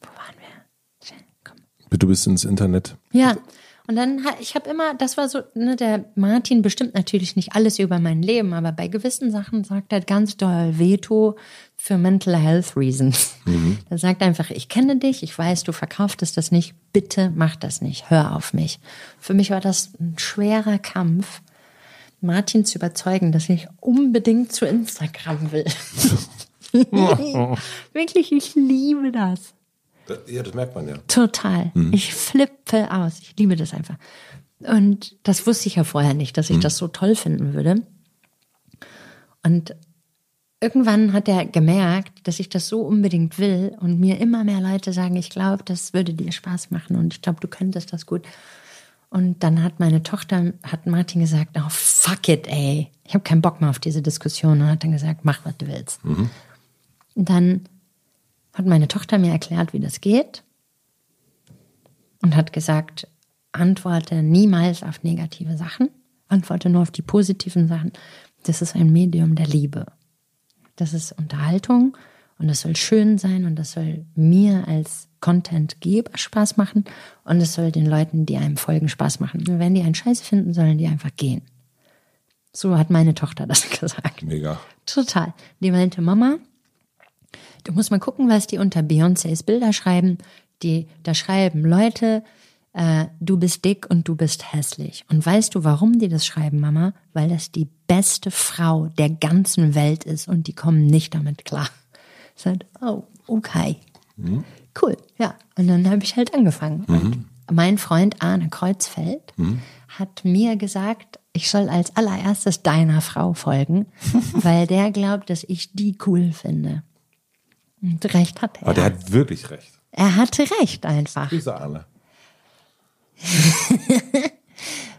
Wo waren wir? Komm. du bist ins Internet. Ja, und dann, ich habe immer, das war so, ne, der Martin bestimmt natürlich nicht alles über mein Leben, aber bei gewissen Sachen sagt er ganz doll Veto für Mental Health Reasons. Er sagt einfach, ich kenne dich, ich weiß, du verkauftest das nicht, bitte mach das nicht, hör auf mich. Für mich war das ein schwerer Kampf, Martin zu überzeugen, dass ich unbedingt zu Instagram will. Wirklich, ich liebe das. Ja, das merkt man ja. Total. Ich flippe aus. Ich liebe das einfach. Und das wusste ich ja vorher nicht, dass ich das so toll finden würde. Und irgendwann hat er gemerkt, dass ich das so unbedingt will und mir immer mehr Leute sagen, ich glaube, das würde dir Spaß machen und ich glaube, du könntest das gut. Und dann hat meine Tochter, hat Martin gesagt, oh fuck it, ey. Ich habe keinen Bock mehr auf diese Diskussion und hat dann gesagt, mach, was du willst. Und dann hat meine Tochter mir erklärt, wie das geht und hat gesagt, antworte niemals auf negative Sachen, antworte nur auf die positiven Sachen. Das ist ein Medium der Liebe. Das ist Unterhaltung und das soll schön sein und das soll mir als Contentgeber Spaß machen und es soll den Leuten, die einem folgen, Spaß machen. Und wenn die einen Scheiße finden, sollen die einfach gehen. So hat meine Tochter das gesagt. Mega. Total. Die meinte, Mama, du musst mal gucken, was die unter Beyoncés Bilder schreiben. Die, da schreiben Leute, äh, du bist dick und du bist hässlich. Und weißt du, warum die das schreiben, Mama? Weil das die beste Frau der ganzen Welt ist und die kommen nicht damit klar. Ich sag, oh, okay. Mhm. Cool, ja. Und dann habe ich halt angefangen. Mhm. mein Freund Arne Kreuzfeld mhm. hat mir gesagt, ich soll als allererstes deiner Frau folgen, weil der glaubt, dass ich die cool finde. Und recht hat er. Aber der hat wirklich recht. Er hatte recht einfach. Grüße Arne.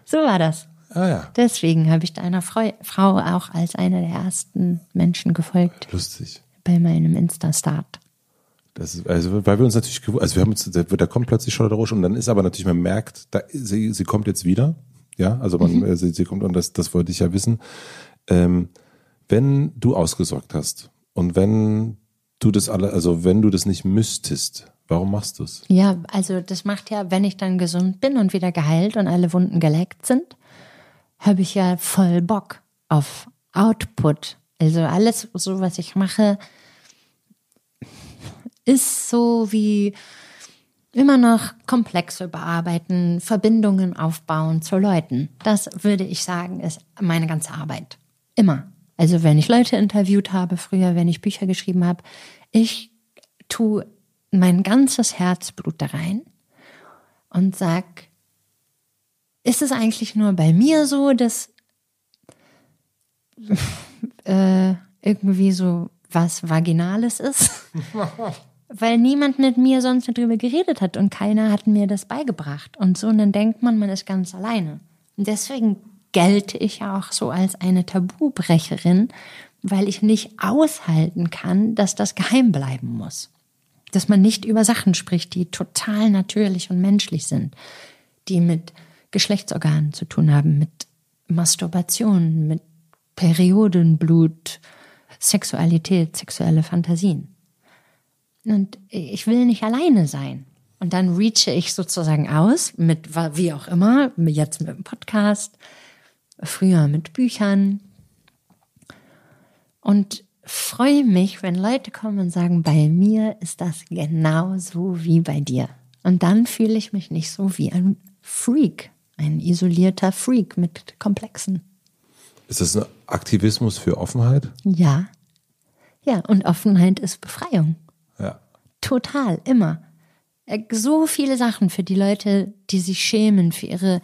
so war das. Ah, ja. Deswegen habe ich deiner Frau auch als einer der ersten Menschen gefolgt. Lustig. Bei meinem Insta-Start. Das ist, also, weil wir uns natürlich, also wir haben uns, da kommt plötzlich Charlotte Roche und dann ist aber natürlich, man merkt, da, sie, sie kommt jetzt wieder. Ja, also man, mhm. sie, sie kommt und das, das wollte ich ja wissen. Ähm, wenn du ausgesorgt hast und wenn du das alle, also wenn du das nicht müsstest, Warum machst du es? Ja, also das macht ja, wenn ich dann gesund bin und wieder geheilt und alle Wunden geleckt sind, habe ich ja voll Bock auf Output. Also alles, so was ich mache, ist so wie immer noch Komplexe bearbeiten, Verbindungen aufbauen zu Leuten. Das würde ich sagen, ist meine ganze Arbeit. Immer. Also wenn ich Leute interviewt habe, früher, wenn ich Bücher geschrieben habe, ich tue mein ganzes Herzblut da rein und sag, ist es eigentlich nur bei mir so, dass äh, irgendwie so was Vaginales ist? Weil niemand mit mir sonst darüber geredet hat und keiner hat mir das beigebracht. Und so, und dann denkt man, man ist ganz alleine. Und deswegen gelte ich ja auch so als eine Tabubrecherin, weil ich nicht aushalten kann, dass das geheim bleiben muss dass man nicht über Sachen spricht, die total natürlich und menschlich sind, die mit Geschlechtsorganen zu tun haben, mit Masturbation, mit Periodenblut, Sexualität, sexuelle Fantasien. Und ich will nicht alleine sein. Und dann reache ich sozusagen aus mit wie auch immer, jetzt mit dem Podcast, früher mit Büchern. Und freue mich, wenn Leute kommen und sagen, bei mir ist das genauso wie bei dir. Und dann fühle ich mich nicht so wie ein Freak, ein isolierter Freak mit Komplexen. Ist das ein Aktivismus für Offenheit? Ja. Ja, und Offenheit ist Befreiung. Ja. Total, immer. Äh, so viele Sachen für die Leute, die sich schämen für ihre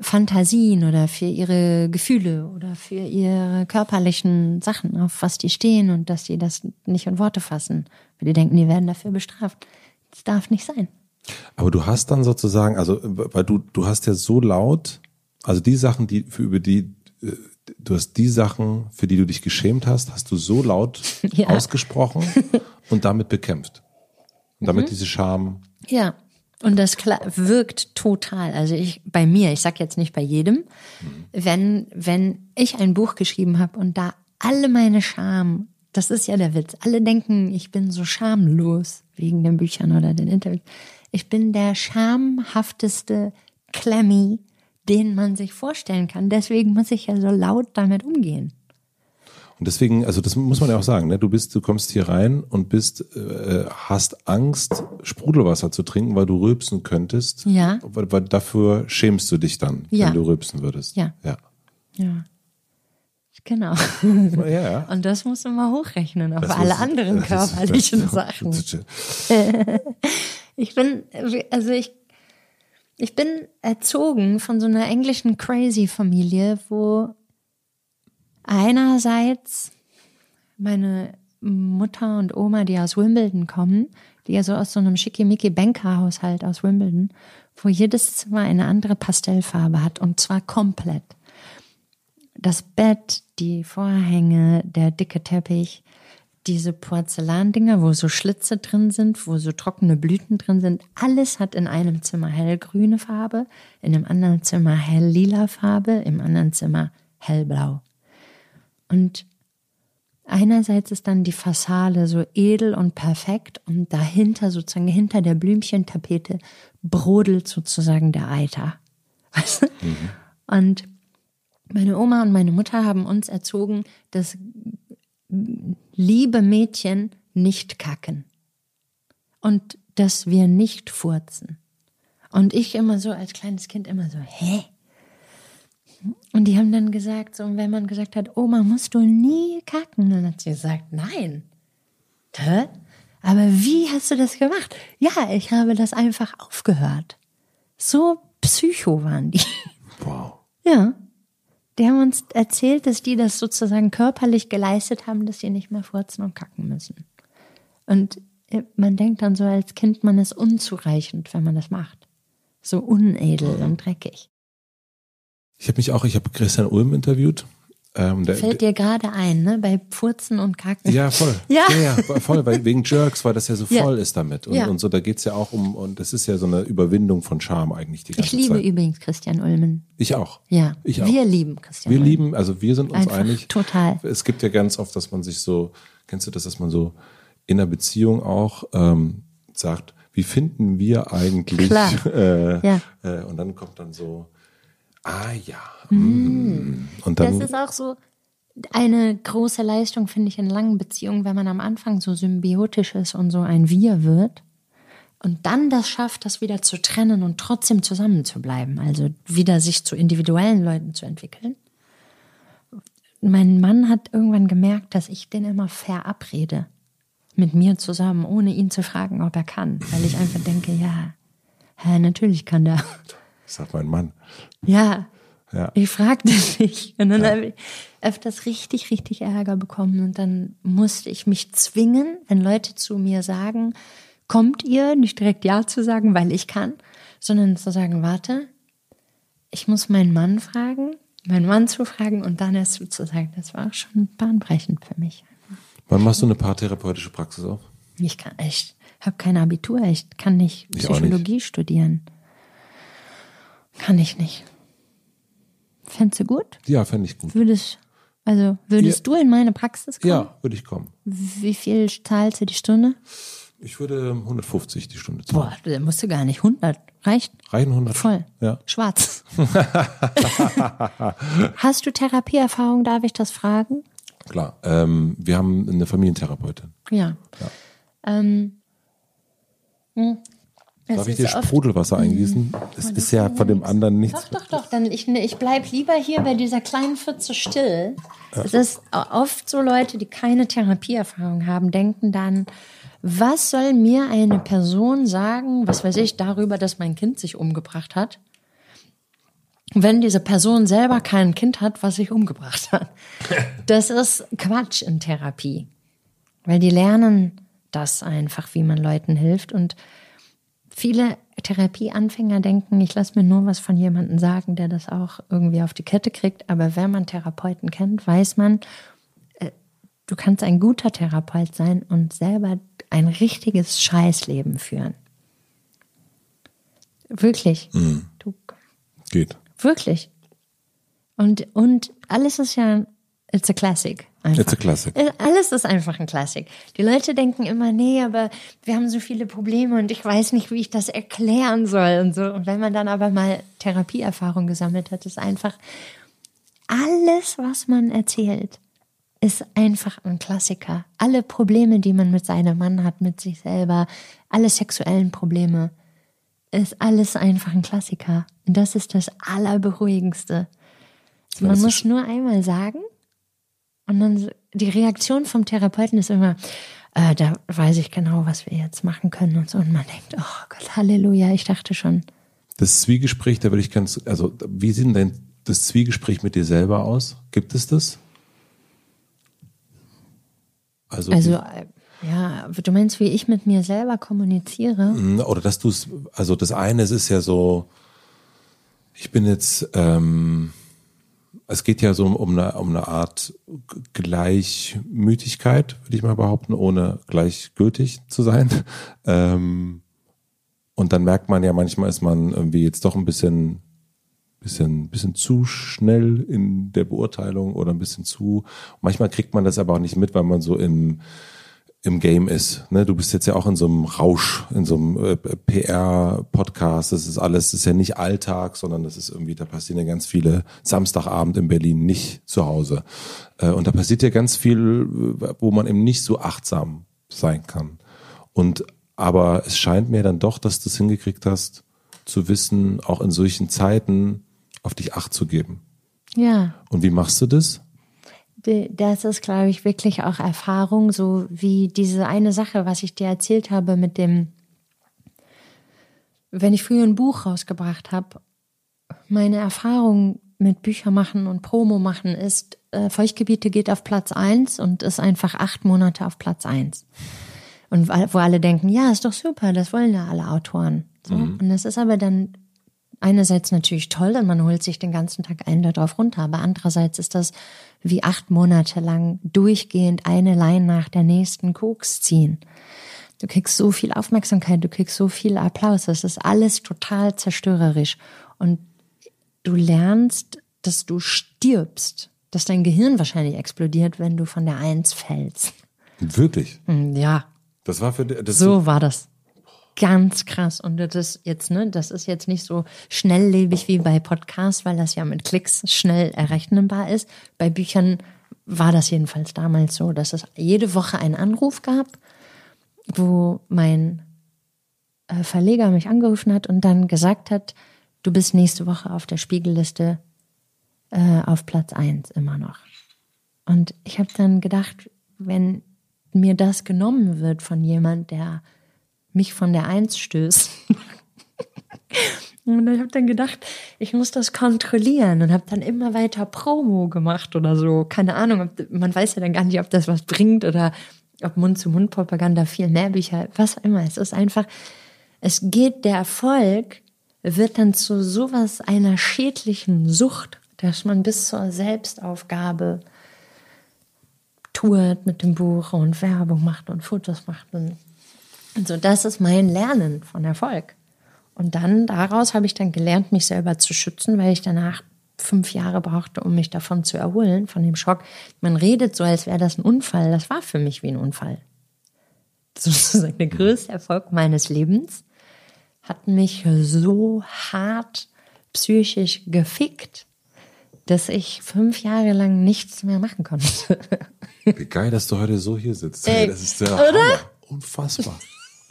Fantasien oder für ihre Gefühle oder für ihre körperlichen Sachen, auf was die stehen und dass die das nicht in Worte fassen, weil die denken, die werden dafür bestraft. Das darf nicht sein. Aber du hast dann sozusagen, also weil du du hast ja so laut, also die Sachen, die für über die äh, du hast die Sachen, für die du dich geschämt hast, hast du so laut ja. ausgesprochen und damit bekämpft. Und damit mhm. diese Scham. Ja. Und das wirkt total. Also ich bei mir, ich sag jetzt nicht bei jedem, mhm. wenn wenn ich ein Buch geschrieben habe und da alle meine Scham, das ist ja der Witz. Alle denken, ich bin so schamlos wegen den Büchern oder den Interviews. Ich bin der schamhafteste Klemmi, den man sich vorstellen kann. Deswegen muss ich ja so laut damit umgehen. Und deswegen, also das muss man ja auch sagen, ne? du bist, du kommst hier rein und bist, äh, hast Angst, Sprudelwasser zu trinken, weil du rülpsen könntest. Ja. Weil, weil dafür schämst du dich dann, ja. wenn du rülpsen würdest. Ja. Ja. Ja. Genau. Ja. Und das muss man mal hochrechnen auf das alle muss, anderen körperlichen ist, Sachen. ich bin, also ich, ich bin erzogen von so einer englischen Crazy Familie, wo Einerseits meine Mutter und Oma, die aus Wimbledon kommen, die ja so aus so einem schickimicki Bankerhaushalt aus Wimbledon, wo jedes Zimmer eine andere Pastellfarbe hat und zwar komplett. Das Bett, die Vorhänge, der dicke Teppich, diese Porzellandinger, wo so Schlitze drin sind, wo so trockene Blüten drin sind, alles hat in einem Zimmer hellgrüne Farbe, in einem anderen Zimmer helllila Farbe, im anderen Zimmer hellblau. Und einerseits ist dann die Fassade so edel und perfekt und dahinter, sozusagen hinter der Blümchentapete, brodelt sozusagen der Eiter. Weißt du? Mhm. Und meine Oma und meine Mutter haben uns erzogen, dass liebe Mädchen nicht kacken und dass wir nicht furzen Und ich immer so als kleines Kind immer so, hä? Und die haben dann gesagt, so, wenn man gesagt hat, Oma, musst du nie kacken? Dann hat sie gesagt, nein. Hä? Aber wie hast du das gemacht? Ja, ich habe das einfach aufgehört. So psycho waren die. Wow. Ja. Die haben uns erzählt, dass die das sozusagen körperlich geleistet haben, dass sie nicht mehr furzen und kacken müssen. Und äh, man denkt dann so als Kind, man ist unzureichend, wenn man das macht. So unedel und dreckig. Ich habe mich auch, ich habe Christian Ulm interviewt. Ähm, der, Fällt dir gerade ein, ne? Bei Furzen und Kacken. Ja, voll. Ja. ja, ja voll, weil wegen Jerks, weil das ja so Ja. voll ist damit. Und, Ja. und so, da geht's ja auch um, und das ist ja so eine Überwindung von Scham eigentlich die ganze Ich liebe Zeit. übrigens Christian Ulmen. Ich auch. Ja. Ich auch. Wir lieben Christian Wir Ulmen. lieben, also wir sind uns Einfach einig. total. Es gibt ja ganz oft, dass man sich so, kennst du das, dass man so in einer Beziehung auch ähm, sagt, wie finden wir eigentlich? Klar. Äh, Ja. äh, und dann kommt dann so, ah ja. mm. Und dann, Das ist auch so eine große Leistung, finde ich, in langen Beziehungen, wenn man am Anfang so symbiotisch ist und so ein Wir wird und dann das schafft, das wieder zu trennen und trotzdem zusammen zu bleiben, also wieder sich zu individuellen Leuten zu entwickeln. Mein Mann hat irgendwann gemerkt, dass ich den immer verabrede mit mir zusammen, ohne ihn zu fragen, ob er kann, weil ich einfach denke, ja, ja natürlich kann der. sagt mein Mann. Ja, Ja. ich fragte dich. Und dann habe ich öfters richtig, richtig Ärger bekommen. Und dann musste ich mich zwingen, wenn Leute zu mir sagen, kommt ihr, nicht direkt Ja zu sagen, weil ich kann, sondern zu sagen, warte, ich muss meinen Mann fragen, meinen Mann zu fragen und dann erst zu sagen. Das war auch schon bahnbrechend für mich. Wann machst du eine paartherapeutische Praxis auf? Ich kann echt, habe kein Abitur, ich kann nicht Ich auch nicht. Psychologie studieren. Kann ich nicht. Fändest du gut? Ja, fände ich gut. Würdest, also würdest du in meine Praxis kommen? Ja, würde ich kommen. Wie viel zahlst du die Stunde? Ich würde 150 die Stunde zahlen. Boah, da musst du gar nicht. 100 reicht. Rein 100. Voll. Ja. Schwarz. Hast du Therapieerfahrung? Darf ich das fragen? Klar. Ähm, wir haben eine Familientherapeutin. Ja. Ähm, hm. Darf ich dir Sprudelwasser eingießen? Es ist ja von dem anderen nichts. Doch, doch, doch. Dann ich, ich bleib lieber hier bei dieser kleinen Pfütze still. Es ist oft so Leute, die keine Therapieerfahrung haben, denken dann, was soll mir eine Person sagen, was weiß ich, darüber, dass mein Kind sich umgebracht hat, wenn diese Person selber kein Kind hat, was sich umgebracht hat. Das ist Quatsch in Therapie. Weil die lernen das einfach, wie man Leuten hilft. Und viele Therapieanfänger denken, ich lasse mir nur was von jemandem sagen, der das auch irgendwie auf die Kette kriegt. Aber wenn man Therapeuten kennt, weiß man, äh, du kannst ein guter Therapeut sein und selber ein richtiges Scheißleben führen. Wirklich. Du, Geht. wirklich. Und, und alles ist ja, it's a classic. Einfach. It's a classic. Äh, Alles ist einfach ein Klassik. Die Leute denken immer, nee, aber wir haben so viele Probleme und ich weiß nicht, wie ich das erklären soll und so. Und wenn man dann aber mal Therapieerfahrung gesammelt hat, ist einfach alles, was man erzählt, ist einfach ein Klassiker. Alle Probleme, die man mit seinem Mann hat, mit sich selber, alle sexuellen Probleme, ist alles einfach ein Klassiker. Und das ist das Allerberuhigendste. Man muss nur einmal sagen und dann die Reaktion vom Therapeuten ist immer, äh, da weiß ich genau, was wir jetzt machen können und so. Und man denkt, oh Gott, Halleluja, ich dachte schon. Das Zwiegespräch, da würde ich ganz, also wie sieht denn das Zwiegespräch mit dir selber aus? Gibt es das? Also, Also, äh, ja, du meinst, wie ich mit mir selber kommuniziere? die- oder dass du es, also das eine es ist ja so, ich bin jetzt, ähm, es geht ja so um, eine, um eine Art Gleichmütigkeit, würde ich mal behaupten, ohne gleichgültig zu sein. Ähm, und dann merkt man ja manchmal ist man irgendwie jetzt doch ein bisschen bisschen, bisschen zu schnell in der Beurteilung oder ein bisschen zu. Manchmal kriegt man das aber auch nicht mit, weil man so im, im Game ist. Ne? Du bist jetzt ja auch in so einem Rausch, in so einem äh, PR-Podcast. Das ist alles, das ist ja nicht Alltag, sondern das ist irgendwie, da passieren ja ganz viele Samstagabend in Berlin nicht zu Hause. Äh, und da passiert ja ganz viel, wo man eben nicht so achtsam sein kann. Und aber es scheint mir dann doch, dass du es hingekriegt hast, zu wissen, auch in solchen Zeiten auf dich Acht zu geben. Ja. Und wie machst du das? Das ist, glaube ich, wirklich auch Erfahrung, so wie diese eine Sache, was ich dir erzählt habe mit dem, wenn ich früher ein Buch rausgebracht habe, meine Erfahrung mit Bücher machen und Promo machen ist, äh, Feuchtgebiete geht auf Platz eins und ist einfach acht Monate auf Platz eins. Und wo alle denken, ja, ist doch super, das wollen ja alle Autoren. So. Mhm. Und das ist aber dann einerseits natürlich toll und man holt sich den ganzen Tag einen darauf runter, aber andererseits ist das wie acht Monate lang durchgehend eine Line nach der nächsten Koks ziehen. Du kriegst so viel Aufmerksamkeit, du kriegst so viel Applaus, das ist alles total zerstörerisch. Und du lernst, dass du stirbst, dass dein Gehirn wahrscheinlich explodiert, wenn du von der Eins fällst. Wirklich? Hm, ja. Das war für das so war das. Ganz krass. Und das jetzt, ne, das ist jetzt nicht so schnelllebig wie bei Podcasts, weil das ja mit Klicks schnell errechnbar ist. Bei Büchern war das jedenfalls damals so, dass es jede Woche einen Anruf gab, wo mein äh, Verleger mich angerufen hat und dann gesagt hat, du bist nächste Woche auf der Spiegelliste äh, auf Platz eins immer noch. Und ich habe dann gedacht, wenn mir das genommen wird von jemand, der mich von der Eins stößt. und ich habe dann gedacht, ich muss das kontrollieren und habe dann immer weiter Promo gemacht oder so. Keine Ahnung, ob, man weiß ja dann gar nicht, ob das was bringt oder ob Mund-zu-Mund-Propaganda viel mehr Bücher, was auch immer. Es ist einfach, es geht, der Erfolg wird dann zu sowas einer schädlichen Sucht, dass man bis zur Selbstaufgabe tourt mit dem Buch und Werbung macht und Fotos macht und also das ist mein Lernen von Erfolg. Und dann daraus habe ich dann gelernt, mich selber zu schützen, weil ich danach fünf Jahre brauchte, um mich davon zu erholen, von dem Schock. Man redet so, als wäre das ein Unfall. Das war für mich wie ein Unfall. Sozusagen der größte Erfolg meines Lebens hat mich so hart psychisch gefickt, dass ich fünf Jahre lang nichts mehr machen konnte. Wie geil, dass du heute so hier sitzt. Ey, das ist der oder? Hammer. Unfassbar.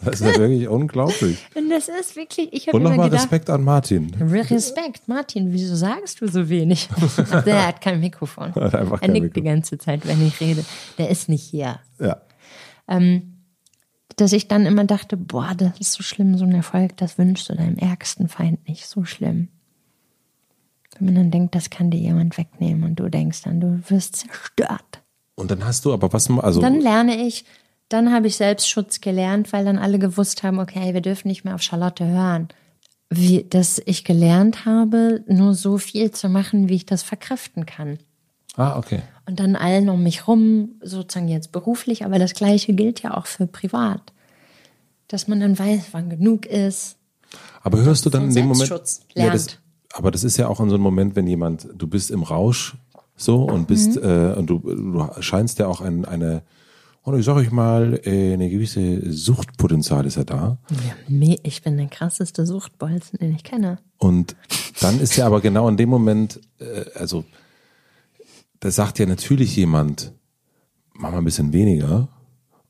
Das ist ja wirklich unglaublich. Und das ist wirklich, ich habe Und nochmal Respekt an Martin. Respekt, Martin, wieso sagst du so wenig? Der hat kein Mikrofon. Hat einfach er kein nickt Mikrofon. die ganze Zeit, wenn ich rede. Der ist nicht hier. Ja. Ähm, dass ich dann immer dachte, boah, das ist so schlimm, so ein Erfolg, das wünschst du deinem ärgsten Feind nicht, so schlimm. Wenn man dann denkt, das kann dir jemand wegnehmen und du denkst dann, du wirst zerstört. Und dann hast du aber was, also Dann lerne ich, dann habe ich Selbstschutz gelernt, weil dann alle gewusst haben, okay, wir dürfen nicht mehr auf Charlotte hören. Wie, dass ich gelernt habe, nur so viel zu machen, wie ich das verkraften kann. ah okay. Und dann allen um mich rum, sozusagen jetzt beruflich, aber das Gleiche gilt ja auch für privat. Dass man dann weiß, wann genug ist. Aber hörst du dann in dem Moment, Selbstschutz ja, das, lernt. aber das ist ja auch in so einem Moment, wenn jemand, du bist im Rausch so und bist Mhm. äh, und du, du scheinst ja auch ein, eine, und ich sag euch mal, äh, eine gewisse Suchtpotenzial ist ja da. Ja, ich bin der krasseste Suchtbolzen, den ich kenne. Und dann ist ja aber genau in dem Moment, äh, also da sagt ja natürlich jemand, mach mal ein bisschen weniger.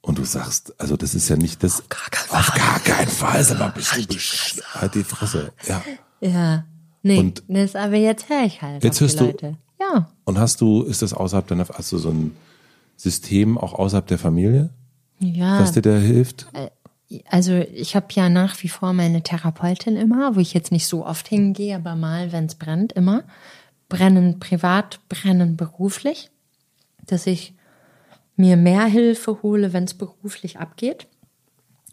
Und du sagst, also das ist ja nicht das. Auf gar keinen Fall. Auf gar keinen Fall. Sag mal, bist du besch- halt die Fresse. Ja. Ja. Nee, Und- das, aber jetzt höre ich halt. Jetzt hörst du-. Ja. Und hast du, ist das außerhalb deiner, hast du so ein System auch außerhalb der Familie, Ja. was dir da hilft? Also ich habe ja nach wie vor meine Therapeutin immer, wo ich jetzt nicht so oft hingehe, aber mal, wenn es brennt, immer. Brennen privat, brennen beruflich. Dass ich mir mehr Hilfe hole, wenn es beruflich abgeht.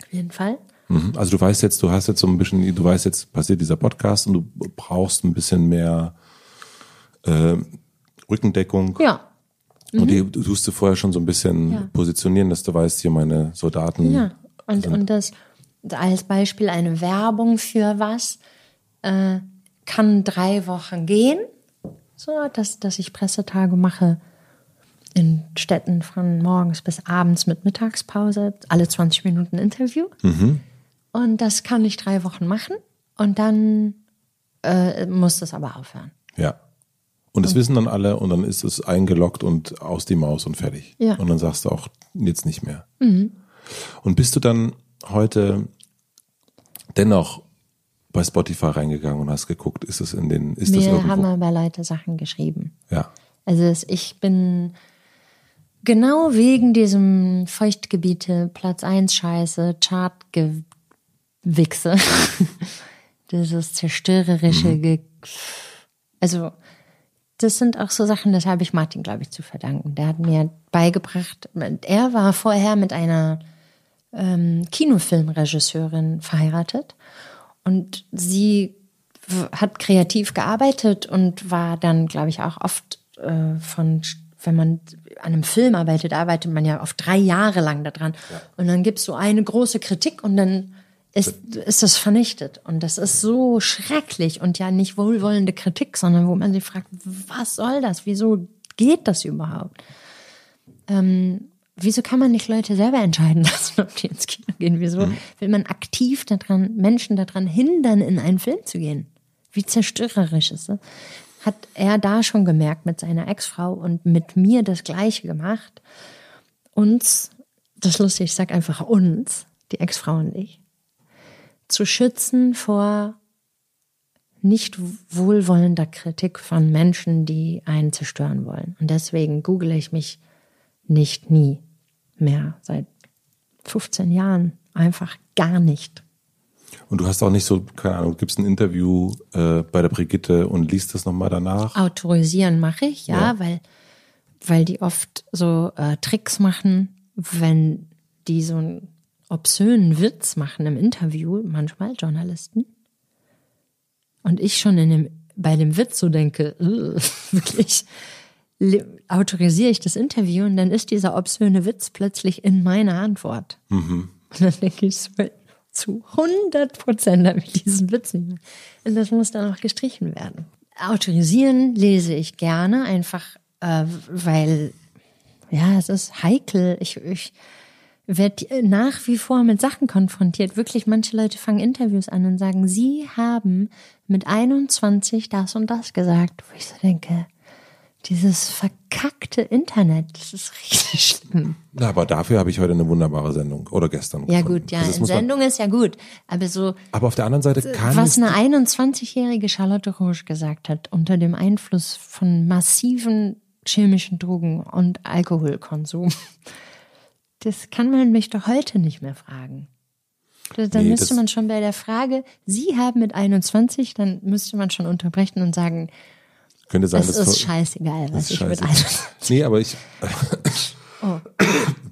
Auf jeden Fall. Mhm. Also du weißt jetzt, du hast jetzt so ein bisschen, du weißt jetzt, passiert dieser Podcast und du brauchst ein bisschen mehr äh, Rückendeckung. Ja. Und die du tust du vorher schon so ein bisschen Mhm. Ja. positionieren, dass du weißt, hier meine Soldaten. Ja. Und, und das als Beispiel eine Werbung für was äh, kann drei Wochen gehen. So, dass, dass ich Pressetage mache in Städten von morgens bis abends mit Mittagspause, alle 20 Minuten Interview. Und das kann ich drei Wochen machen. Und dann äh, muss das aber aufhören. Ja. Und das wissen dann alle und dann ist es eingeloggt und aus die Maus und fertig. Ja. Und dann sagst du auch jetzt nicht mehr. Und bist du dann heute dennoch bei Spotify reingegangen und hast geguckt, ist es in den, ist das irgendwo? haben aber Leute Sachen geschrieben. ja. Also ich bin genau wegen diesem Feuchtgebiete Platz 1 Scheiße, Chartgewichse, dieses zerstörerische, Ge also das sind auch so Sachen, das habe ich Martin, glaube ich, zu verdanken. Der hat mir beigebracht, er war vorher mit einer ähm, Kinofilmregisseurin verheiratet und sie hat kreativ gearbeitet und war dann, glaube ich, auch oft äh, von, wenn man an einem Film arbeitet, arbeitet man ja oft drei Jahre lang daran. Und dann gibt es so eine große Kritik und dann ist, ist das vernichtet. Und das ist so schrecklich und ja nicht wohlwollende Kritik, sondern wo man sich fragt, was soll das? Wieso geht das überhaupt? Ähm, wieso kann man nicht Leute selber entscheiden lassen, ob die ins Kino gehen? Wieso will man aktiv daran, Menschen daran hindern, in einen Film zu gehen? Wie zerstörerisch ist das? Hat er da schon gemerkt mit seiner Ex-Frau und mit mir das Gleiche gemacht? Uns, das ist lustig, ich sag einfach uns, die Ex-Frau und ich, zu schützen vor nicht wohlwollender Kritik von Menschen, die einen zerstören wollen. Und deswegen google ich mich nicht nie mehr seit 15 Jahren. Einfach gar nicht. Und du hast auch nicht so, keine Ahnung, gibst ein Interview äh, bei der Brigitte und liest das nochmal danach. Autorisieren mache ich, ja, Ja. weil weil die oft so äh, Tricks machen, wenn die so einen obszönen Witz machen im Interview, manchmal Journalisten. Und ich schon in dem, bei dem Witz so denke, "Ugh, wirklich, autorisiere ich das Interview und dann ist dieser obszöne Witz plötzlich in meiner Antwort. Und dann denke ich zu 100 Prozent habe ich diesen Witz nicht mehr. Und das muss dann auch gestrichen werden. Autorisieren lese ich gerne, einfach äh, weil, ja, es ist heikel. Ich, ich werde nach wie vor mit Sachen konfrontiert. Wirklich, manche Leute fangen Interviews an und sagen, sie haben mit 21 das und das gesagt. Wo ich so denke, dieses verkackte Internet, das ist richtig schlimm. Na, aber dafür habe ich heute eine wunderbare Sendung. Oder gestern. Ja gefunden. gut, ja, Also muss man- Sendung ist ja gut. Aber so, Aber auf der anderen Seite kann was eine 21-jährige Charlotte Roche gesagt hat, unter dem Einfluss von massiven chemischen Drogen und Alkoholkonsum, das kann man mich doch heute nicht mehr fragen. Da, dann Nee, müsste man schon bei der Frage, Sie haben mit 21, dann müsste man schon unterbrechen und sagen, könnte sein, es ist scheißegal, was ist ich mit scheiße. 21. Nee, aber ich. Oh.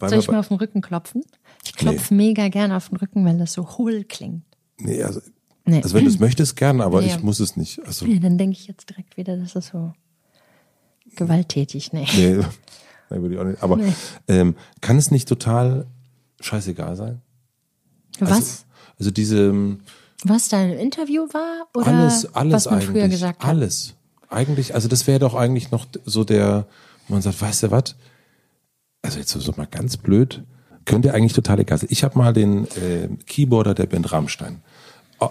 Soll ich mal auf den Rücken klopfen? Ich klopfe mega gerne auf den Rücken, weil das so hohl klingt. nee, also, Nee. also wenn du es möchtest, gerne, aber Nee. ich muss es nicht. Also, Ja, dann denke ich jetzt direkt wieder, das ist so gewalttätig. Nee. nee, nee, würde ich auch nicht. Aber Nee. ähm, kann es nicht total scheißegal sein? Was? Also, also diese ähm, was da im Interview war? Oder alles, alles was man eigentlich. früher gesagt hat? alles. Eigentlich, also das wäre doch eigentlich noch so der, wo man sagt, weißt du was? Also jetzt so mal ganz blöd, könnte eigentlich total egal sein. Ich habe mal den äh, Keyboarder der Band Rammstein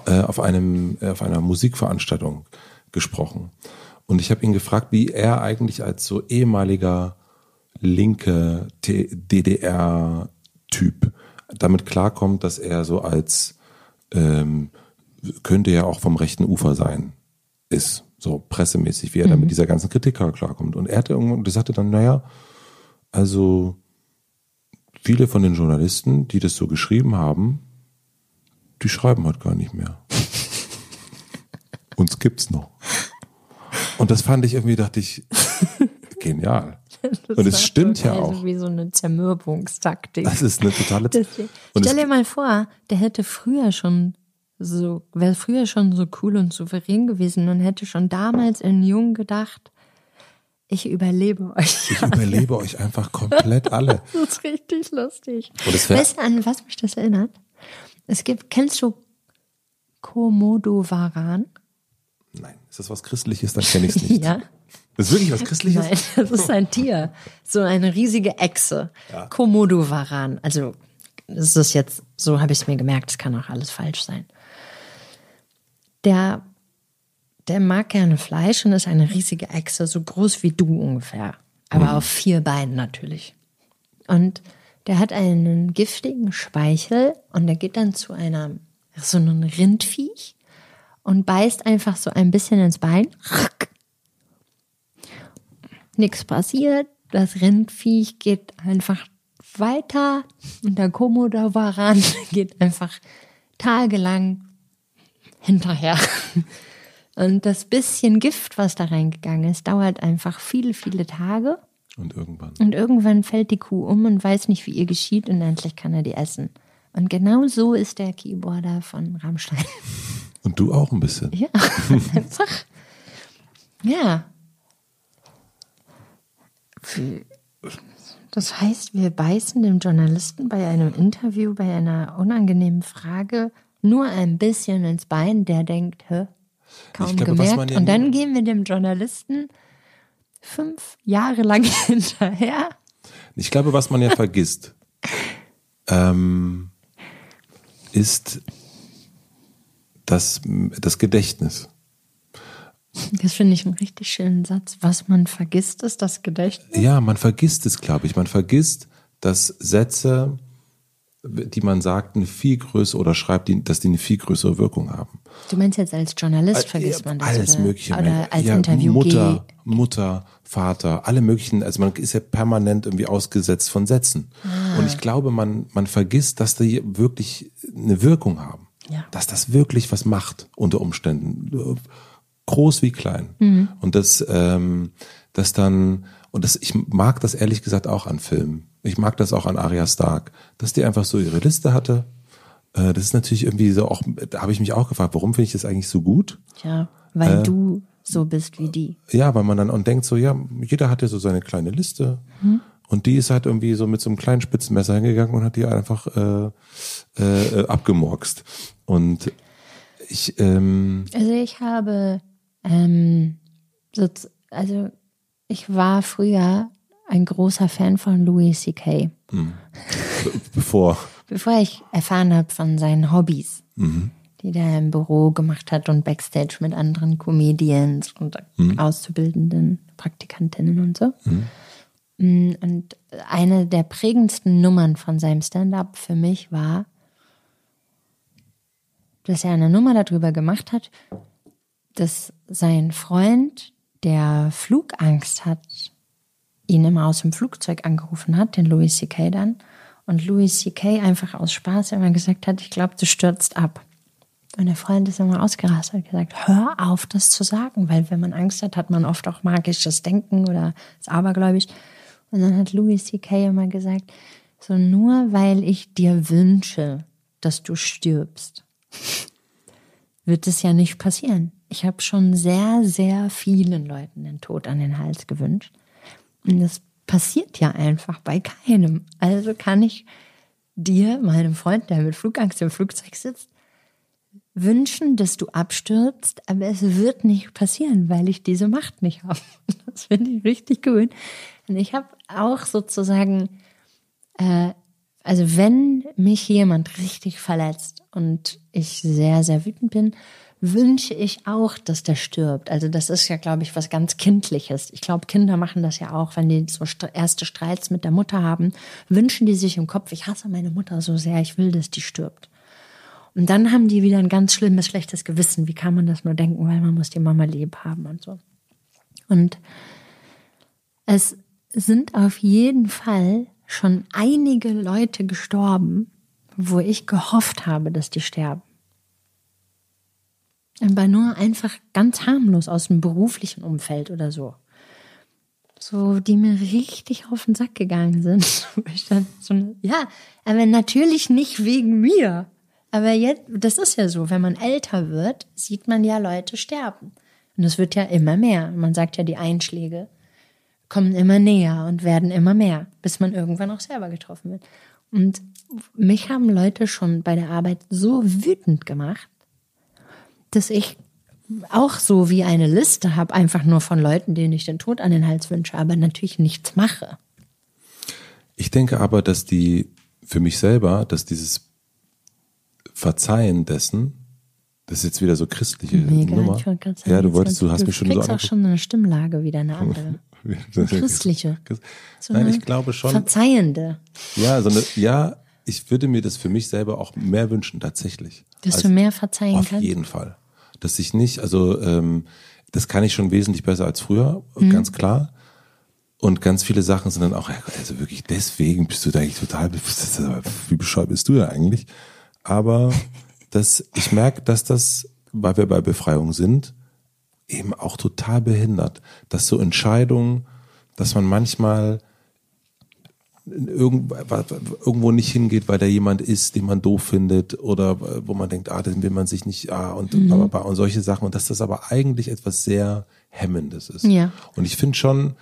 äh, auf einem äh, auf einer Musikveranstaltung gesprochen und ich habe ihn gefragt, wie er eigentlich als so ehemaliger linke DDR-Typ damit klarkommt, dass er so als ähm, könnte ja auch vom rechten Ufer sein, ist so pressemäßig, wie er da mit dieser ganzen Kritik klarkommt. Und er hatte irgendwann, der sagte dann, naja, also viele von den Journalisten, die das so geschrieben haben, die schreiben halt gar nicht mehr. Uns gibt's noch. Und das fand ich irgendwie, dachte ich, genial. Und es stimmt ja auch. wie so eine Zermürbungstaktik. Das ist eine totale. Das- Und Stell dir mal vor, der hätte früher schon so, wäre früher schon so cool und souverän gewesen und hätte schon damals in Jung gedacht, ich überlebe euch. ich überlebe euch einfach komplett alle. Das ist richtig lustig. Weißt du, an was mich das erinnert? Es gibt, kennst du Komodo-Varan? Nein, ist das was Christliches? Dann kenne ich es nicht. Ja. Das ist wirklich was Christliches? Nein, das ist ein Tier. So eine riesige Echse. Komodo-Varan. Also, das ist jetzt, so habe ich es mir gemerkt, es kann auch alles falsch sein. Der, der mag gerne Fleisch und ist eine riesige Echse, so groß wie du ungefähr. Aber auf vier Beinen natürlich. Und der hat einen giftigen Speichel und der geht dann zu einer, so einem Rindviech und beißt einfach so ein bisschen ins Bein. Nichts passiert. Das Rindviech geht einfach weiter und der Komodo-Varan geht einfach tagelang hinterher. Und das bisschen Gift, was da reingegangen ist, dauert einfach viele, viele Tage. Und irgendwann. Und irgendwann fällt die Kuh um und weiß nicht, wie ihr geschieht und endlich kann er die essen. Und genau so ist der Keyboarder von Rammstein. Und du auch ein bisschen. Ja, einfach. Ja. Das heißt, wir beißen dem Journalisten bei einem Interview, bei einer unangenehmen Frage nur ein bisschen ins Bein, der denkt, hä, kaum glaube, gemerkt. Und dann gehen wir dem Journalisten fünf Jahre lang hinterher. Ich glaube, was man ja vergisst, ähm, ist das, das Gedächtnis. Das finde ich einen richtig schönen Satz. Was man vergisst, ist das Gedächtnis. Ja, man vergisst es, glaube ich. Man vergisst, dass Sätze, die man sagt, eine viel größere oder schreibt, die, dass die eine viel größere Wirkung haben. Du meinst jetzt als Journalist vergisst man das? Alles oder, Mögliche. Oder als ja, Interview Mutter, Mutter, Vater, alle möglichen. Also man ist ja permanent irgendwie ausgesetzt von Sätzen. Ah. Und ich glaube, man, man vergisst, dass die wirklich eine Wirkung haben. Ja. Dass das wirklich was macht unter Umständen. Groß wie klein. Mhm. Und das, ähm, das dann, und das, ich mag das ehrlich gesagt auch an Filmen. Ich mag das auch an Arya Stark, dass die einfach so ihre Liste hatte. Äh, Das ist natürlich irgendwie so auch, da habe ich mich auch gefragt, warum finde ich das eigentlich so gut? Ja, weil Äh. du so bist wie die. Ja, weil man dann und denkt so, ja, jeder hat ja so seine kleine Liste. Und die ist halt irgendwie so mit so einem kleinen Spitzenmesser hingegangen und hat die einfach äh, äh, abgemurkst. Und ich, ähm, Also ich habe, ähm, so, also ich war früher ein großer Fan von Louis C.K. bevor, Bevor ich erfahren habe von seinen Hobbys, die der im Büro gemacht hat und Backstage mit anderen Comedians und Auszubildenden, Praktikantinnen und so. Mm, Und eine der prägendsten Nummern von seinem Stand-up für mich war, dass er eine Nummer darüber gemacht hat, dass sein Freund, der Flugangst hat, ihn immer aus dem Flugzeug angerufen hat, den Louis C.K. dann. Und Louis C.K. einfach aus Spaß immer gesagt hat, ich glaube, du stürzt ab. Und der Freund ist immer ausgerastet und gesagt, hör auf, das zu sagen, weil wenn man Angst hat, hat man oft auch magisches Denken oder ist abergläubisch. Und dann hat Louis C.K. immer gesagt, so nur weil ich dir wünsche, dass du stirbst, wird es ja nicht passieren. Ich habe schon sehr, sehr vielen Leuten den Tod an den Hals gewünscht. Und das passiert ja einfach bei keinem. Also kann ich dir, meinem Freund, der mit Flugangst im Flugzeug sitzt, wünschen, dass du abstürzt, aber es wird nicht passieren, weil ich diese Macht nicht habe. Das finde ich richtig gut. Und ich habe auch sozusagen, äh, also wenn mich jemand richtig verletzt und ich sehr, sehr wütend bin, wünsche ich auch, dass der stirbt. Also das ist ja, glaube ich, was ganz Kindliches. Ich glaube, Kinder machen das ja auch, wenn die so st- erste Streits mit der Mutter haben, wünschen die sich im Kopf, ich hasse meine Mutter so sehr, ich will, dass die stirbt. Und dann haben die wieder ein ganz schlimmes, schlechtes Gewissen. Wie kann man das nur denken, weil man muss die Mama lieb haben und so. Und es sind auf jeden Fall schon einige Leute gestorben, wo ich gehofft habe, dass die sterben. Aber nur einfach ganz harmlos aus dem beruflichen Umfeld oder so. So, die mir richtig auf den Sack gegangen sind. Ja, aber natürlich nicht wegen mir. Aber jetzt, das ist ja so, wenn man älter wird, sieht man ja Leute sterben. Und es wird ja immer mehr. Man sagt ja, die Einschläge kommen immer näher und werden immer mehr, bis man irgendwann auch selber getroffen wird. Und mich haben Leute schon bei der Arbeit so wütend gemacht, dass ich auch so wie eine Liste habe, einfach nur von Leuten, denen ich den Tod an den Hals wünsche, aber natürlich nichts mache. Ich denke aber, dass die, für mich selber, dass dieses Verzeihen dessen, das ist jetzt wieder so christliche Mega. Nummer. Ich sagen, ja, du wolltest, du hast mich schon so kriegst auch schon eine Stimmlage wieder, eine andere. Christliche. So Nein, ich glaube schon. Verzeihende. Ja, so eine, ja, ich würde mir das für mich selber auch mehr wünschen, tatsächlich. Dass du mehr verzeihen Auf kannst. jeden Fall. dass ich nicht, also ähm, das kann ich schon wesentlich besser als früher, ganz klar. Und ganz viele Sachen sind dann auch, also wirklich deswegen bist du da eigentlich total, wie bescheuert bist du da eigentlich? Aber das, ich merke, dass das, weil wir bei Befreiung sind, eben auch total behindert. Dass so Entscheidungen, dass man manchmal irgend- irgendwo nicht hingeht, weil da jemand ist, den man doof findet oder wo man denkt, ah, den will man sich nicht, ah, und, Mhm. und solche Sachen. Und dass das aber eigentlich etwas sehr Hemmendes ist. Ja. Und ich finde schon,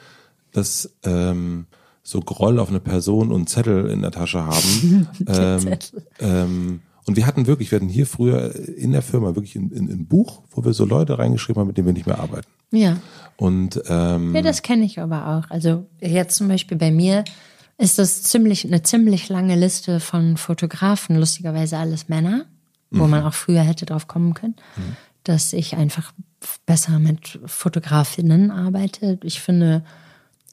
dass ähm, so Groll auf eine Person und Zettel in der Tasche haben. ähm, ähm, und wir hatten wirklich, wir hatten hier früher in der Firma wirklich ein, ein, ein Buch, wo wir so Leute reingeschrieben haben, mit denen wir nicht mehr arbeiten. Ja. Und ähm, Ja, das kenne ich aber auch. Also jetzt zum Beispiel bei mir ist das ziemlich eine ziemlich lange Liste von Fotografen, lustigerweise alles Männer, wo man auch früher hätte drauf kommen können, dass ich einfach besser mit Fotografinnen arbeite. Ich finde,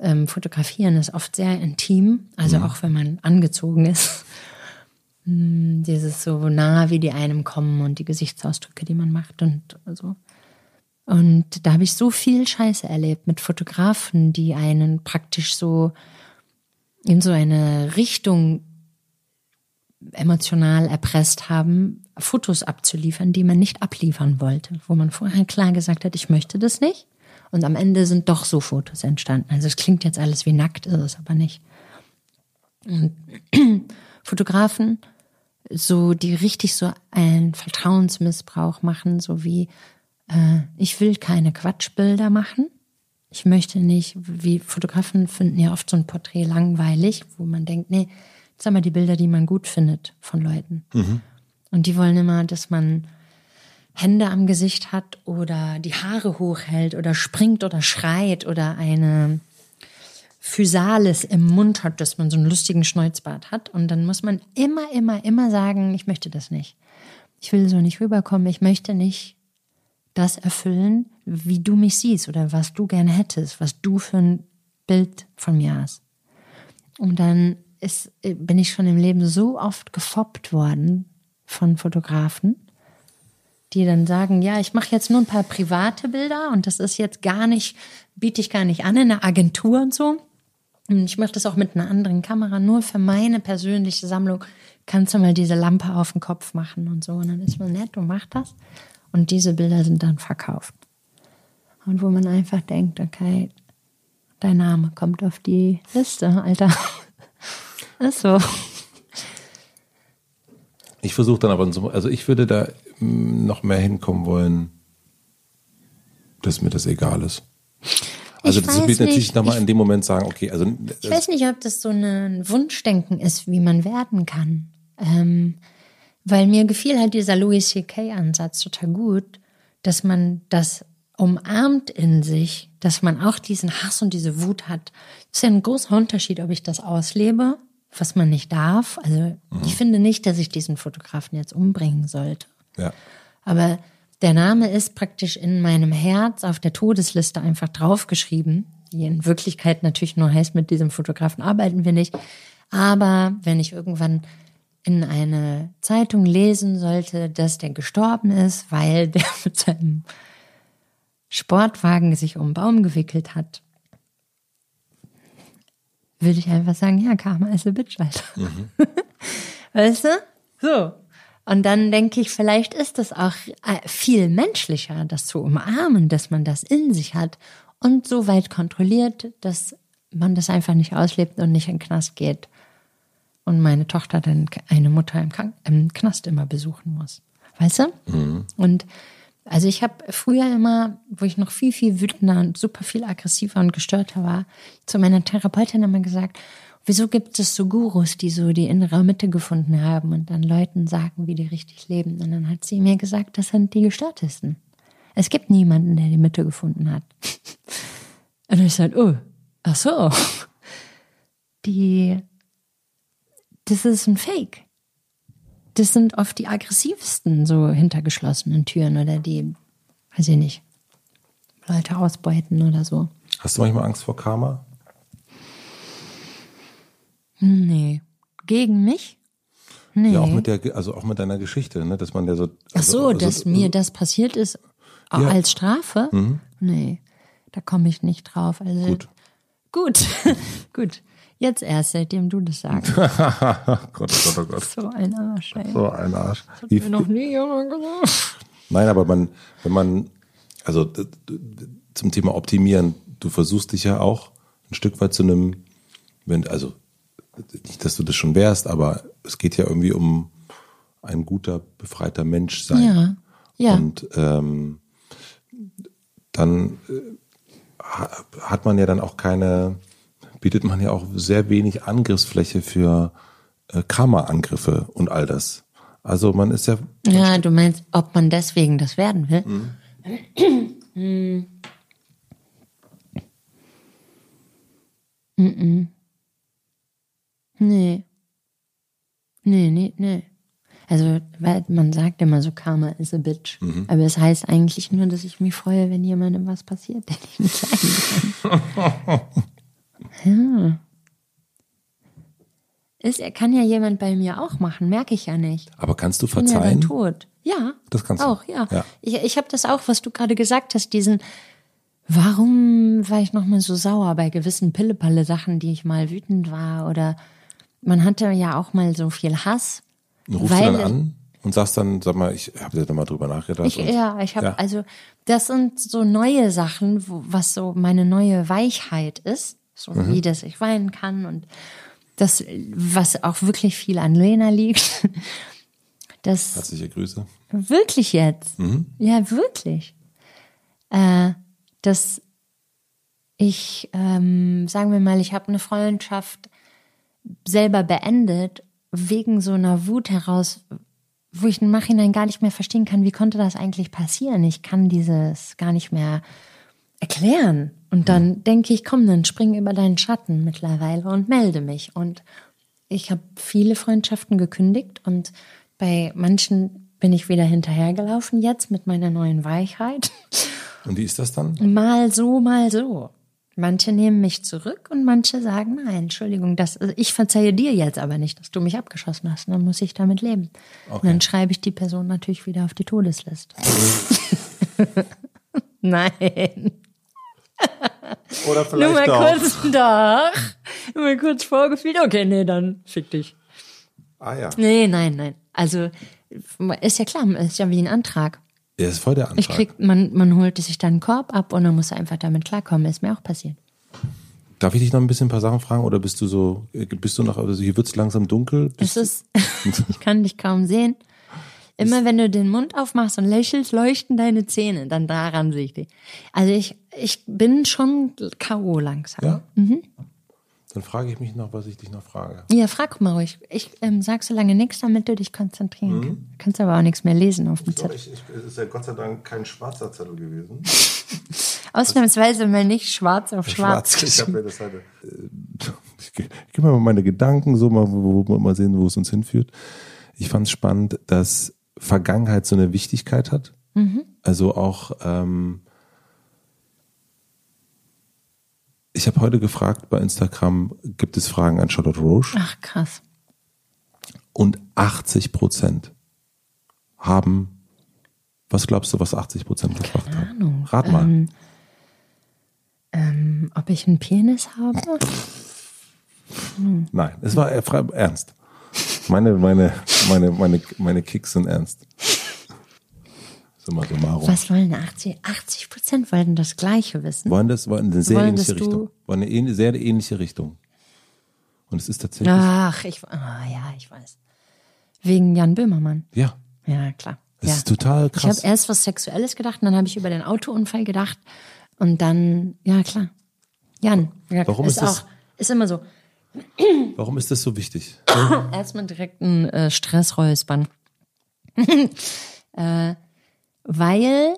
ähm, Fotografieren ist oft sehr intim, also auch wenn man angezogen ist. Hm, Dieses so nah, wie die einem kommen und die Gesichtsausdrücke, die man macht und so. Und da habe ich so viel Scheiße erlebt mit Fotografen, die einen praktisch so in so eine Richtung emotional erpresst haben, Fotos abzuliefern, die man nicht abliefern wollte, wo man vorher klar gesagt hat, ich möchte das nicht. Und am Ende sind doch so Fotos entstanden. Also es klingt jetzt alles wie nackt, ist es aber nicht. Und Fotografen, so die richtig so einen Vertrauensmissbrauch machen, so wie äh, ich will keine Quatschbilder machen. Ich möchte nicht, wie Fotografen finden ja oft so ein Porträt langweilig, wo man denkt, nee, sag mal die Bilder, die man gut findet von Leuten. Und die wollen immer, dass man Hände am Gesicht hat oder die Haare hochhält oder springt oder schreit oder eine Physalis im Mund hat, dass man so einen lustigen Schnäuzbart hat. Und dann muss man immer, immer, immer sagen, ich möchte das nicht. Ich will so nicht rüberkommen. Ich möchte nicht das erfüllen, wie du mich siehst oder was du gerne hättest, was du für ein Bild von mir hast. Und dann ist, bin ich schon im Leben so oft gefoppt worden von Fotografen, die dann sagen, ja, ich mache jetzt nur ein paar private Bilder und das ist jetzt gar nicht, biete ich gar nicht an in einer Agentur und so. Und ich mache das auch mit einer anderen Kamera, nur für meine persönliche Sammlung. Kannst du mal diese Lampe auf den Kopf machen und so. Und dann ist man nett und macht das. Und diese Bilder sind dann verkauft. Und wo man einfach denkt, okay, dein Name kommt auf die Liste, Alter. Ist so. ich versuche dann aber, so, also ich würde da mm, noch mehr hinkommen wollen, dass mir das egal ist. Also Ich das wird natürlich nochmal in dem Moment sagen, okay, also Ich weiß nicht, ob das so ein Wunschdenken ist, wie man werden kann. Ähm, weil mir gefiel halt dieser Louis C.K. Ansatz total gut, dass man das umarmt in sich, dass man auch diesen Hass und diese Wut hat. Das ist ja ein großer Unterschied, ob ich das auslebe, was man nicht darf. Also ich finde nicht, dass ich diesen Fotografen jetzt umbringen sollte. ja. Aber der Name ist praktisch in meinem Herz auf der Todesliste einfach draufgeschrieben, die in Wirklichkeit natürlich nur heißt, mit diesem Fotografen arbeiten wir nicht. Aber wenn ich irgendwann in eine Zeitung lesen sollte, dass der gestorben ist, weil der mit seinem Sportwagen sich um einen Baum gewickelt hat, würde ich einfach sagen, ja, Karma ist a bitch, Alter. Weißt du? So. Und dann denke ich, vielleicht ist es auch äh, viel menschlicher, das zu umarmen, dass man das in sich hat und so weit kontrolliert, dass man das einfach nicht auslebt und nicht in den Knast geht. Und meine Tochter dann eine Mutter im, Krank im Knast immer besuchen muss. Weißt du? Und also ich habe früher immer, wo ich noch viel, viel wütender und super viel aggressiver und gestörter war, zu meiner Therapeutin immer gesagt, wieso gibt es so Gurus, die so die innere Mitte gefunden haben und dann Leuten sagen, wie die richtig leben? Und dann hat sie mir gesagt, das sind die Gestörtesten. Es gibt niemanden, der die Mitte gefunden hat. Und ich sagte, oh, ach so. Die, das ist ein Fake das sind oft die aggressivsten, so hinter geschlossenen Türen oder die, weiß ich nicht, Leute ausbeuten oder so. Hast du manchmal Angst vor Karma? Nee. Gegen mich? Nee. Ja, auch mit der, also auch mit deiner Geschichte, ne, dass man ja so. Ach so, also, dass also, mir das passiert ist. Ja. als Strafe? Nee, da komme ich nicht drauf. Also, Gut. Gut. Gut. Jetzt erst, seitdem du das sagst. Gott, oh Gott, oh Gott. So ein Arsch, ey. So ein Arsch. Wie, Mir noch nie jemand gesagt. Nein, aber man, wenn man, also zum Thema Optimieren, du versuchst dich ja auch ein Stück weit zu einem, wenn, also nicht, dass du das schon wärst, aber es geht ja irgendwie um ein guter, befreiter Mensch sein. Ja. Ja. Und ähm, dann äh, ha- hat man ja dann auch keine, bietet man ja auch sehr wenig Angriffsfläche für äh, Karma-Angriffe und all das. Also man ist ja Ja, du meinst, ob man deswegen das werden will? Mhm. Nee. Nee, nee, nee. Also, weil man sagt immer so, Karma is a bitch. Aber es heißt eigentlich nur, dass ich mich freue, wenn jemandem was passiert, der ich nicht leiden kann. ja. Ist, kann ja jemand bei mir auch machen, merke ich ja nicht. Aber kannst du bin ja dann verzeihen? tot. Ja. Das kannst du. Auch, ja. Ja. Ich, ich habe das auch, was du gerade gesagt hast, diesen, warum war ich nochmal so sauer bei gewissen Pillepalle-Sachen, die ich mal wütend war oder man hatte ja auch mal so viel Hass. Rufst weil du dann an und sagst dann, sag mal, ich habe da mal drüber nachgedacht. Ich, und, ja, ich habe Ja. also das sind so neue Sachen, wo, was so meine neue Weichheit ist, so Mhm. wie das ich weinen kann und das, was auch wirklich viel an Lena liegt. Das Herzliche Grüße. Wirklich jetzt? Ja, wirklich. Äh, dass ich, ähm, sagen wir mal, ich habe eine Freundschaft selber beendet, wegen so einer Wut heraus, wo ich im Nachhinein gar nicht mehr verstehen kann, wie konnte das eigentlich passieren? Ich kann dieses gar nicht mehr erklären. Und dann denke ich, komm, dann spring über deinen Schatten mittlerweile und melde mich. Und ich habe viele Freundschaften gekündigt und bei manchen bin ich wieder hinterhergelaufen jetzt mit meiner neuen Weichheit. Und wie ist das dann? Mal so, mal so. Manche nehmen mich zurück und manche sagen, nein, Entschuldigung, das, also ich verzeihe dir jetzt aber nicht, dass du mich abgeschossen hast. Dann muss ich damit leben. Und dann schreibe ich die Person natürlich wieder auf die Todesliste. nein. Oder Nur mal kurz da. Nur mal kurz vorgefühlt. Okay, nee, dann fick dich. Ah ja. Nee, nein, nein. Also ist ja klar, ist ja wie ein Antrag. Ja, ist voll der Antrag. Ich krieg, man, man holt sich dann einen Korb ab und dann muss er einfach damit klarkommen. Ist mir auch passiert. Darf ich dich noch ein bisschen ein paar Sachen fragen oder bist du so, äh, bist du noch, also hier wird's langsam dunkel? Bist Es ist, ich kann dich kaum sehen. Immer wenn du den Mund aufmachst und lächelst, leuchten deine Zähne. Dann daran sehe ich dich. Also ich, ich bin schon K.O. langsam. Ja? Dann frage ich mich noch, was ich dich noch frage. Ja, frag mal ruhig. Ich ähm, sag so lange nichts, damit du dich konzentrieren kannst. Du kannst aber auch nichts mehr lesen auf dem Zettel. Ich, ich, es ist ja Gott sei Dank kein schwarzer Zettel gewesen. Ausnahmsweise mal nicht schwarz auf schwarz. Ich habe mir das halt. äh, Ich gehe geh mal meine Gedanken so mal, wo, wo, mal sehen, wo es uns hinführt. Ich fand es spannend, dass Vergangenheit so eine Wichtigkeit hat. Also auch. Ähm, ich habe heute gefragt bei Instagram, gibt es Fragen an Charlotte Roche? Ach, krass. Und 80 Prozent haben. Was glaubst du, was 80 Prozent gefragt haben? Rat mal. Ähm, ob ich einen Penis habe? Nein, es war fra- ernst. Meine, meine, meine, meine, meine Kicks sind ernst. Summa summarum. Was wollen 80? 80 Prozent wollten das Gleiche wissen. Wollen das wollen eine sehr Wollen, ähnliche Richtung. Wollen eine sehr ähnliche Richtung. Und es ist tatsächlich. Ach, ich, ah, ja, ich weiß. Wegen Jan Böhmermann. Ja. Ja, klar. Es ja. ist total Ich habe krass. erst was Sexuelles gedacht und dann habe ich über den Autounfall gedacht. Und dann, ja, klar. Jan. Ja, Warum ist das- auch, ist immer so. Warum ist das so wichtig? Erstmal direkt ein äh, Stressräuspern. äh, weil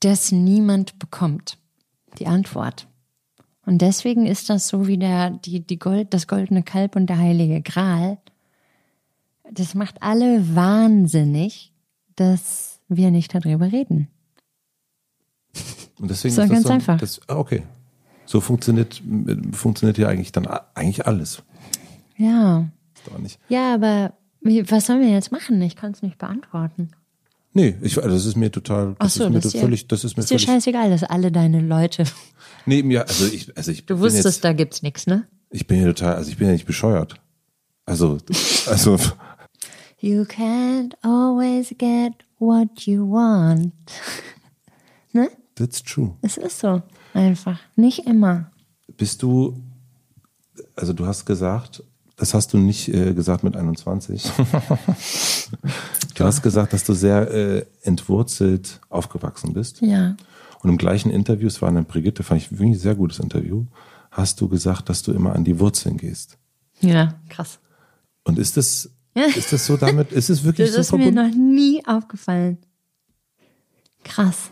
das niemand bekommt. Die Antwort. Und deswegen ist das so wie der, die, die Gold, das goldene Kalb und der heilige Gral. Das macht alle wahnsinnig, dass wir nicht darüber reden. Und deswegen So, ist das ganz so, einfach. Das, ah, okay. So funktioniert, funktioniert ja eigentlich dann eigentlich alles. Ja. Ja, aber wie, was sollen wir jetzt machen? Ich kann es nicht beantworten. Nee, ich, also das ist mir total, Ach das so, ist mir das ist dir- völlig, das ist mir Ist dir völlig, scheißegal, dass alle deine Leute. nee, mir, also ich, also ich Du wusstest, jetzt, da gibt's nichts, ne? ich bin ja total, also ich bin ja nicht bescheuert. Also, also, You can't always get what you want. ne? that's true. Es ist so. Einfach. Nicht immer. Bist du, also du hast gesagt, das hast du nicht äh, gesagt mit 21. du hast gesagt, dass du sehr äh, entwurzelt aufgewachsen bist. Ja. Und im gleichen Interview, es war eine Brigitte, fand ich wirklich ein sehr gutes Interview, hast du gesagt, dass du immer an die Wurzeln gehst. Ja, krass. Und ist das, ist das so damit, ist es wirklich Das so ist mir noch nie aufgefallen. Krass.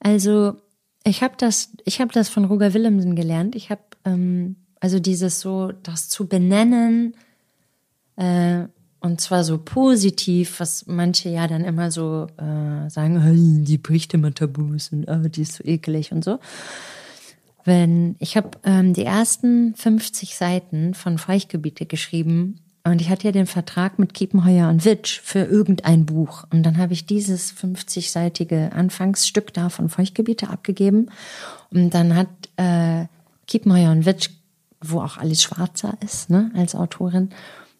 Also, ich habe das, ich habe das von Roger Willemsen gelernt. Ich habe ähm, also dieses so, das zu benennen äh, und zwar so positiv, was manche ja dann immer so äh, sagen, "Hey, die bricht immer Tabus und oh, die ist so eklig und so. Wenn ich habe ähm, die ersten 50 Seiten von Feuchtgebiete geschrieben und ich hatte ja den Vertrag mit Kiepenheuer und Witsch für irgendein Buch und dann habe ich dieses 50-seitige Anfangsstück da von Feuchtgebiete abgegeben und dann hat äh, Kiepenheuer und Witsch, wo auch Alice Schwarzer ist, ne, als Autorin,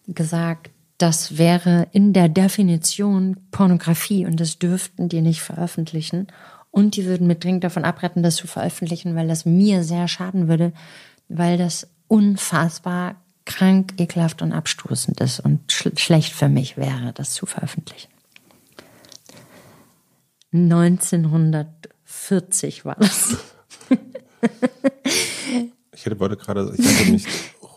gesagt, das wäre in der Definition Pornografie und das dürften die nicht veröffentlichen. Und die würden mir dringend davon abraten, das zu veröffentlichen, weil das mir sehr schaden würde, weil das unfassbar krank, ekelhaft und abstoßend ist und sch schlecht für mich wäre, das zu veröffentlichen. 1940 war das. Ich hätte wollte gerade, ich hatte mich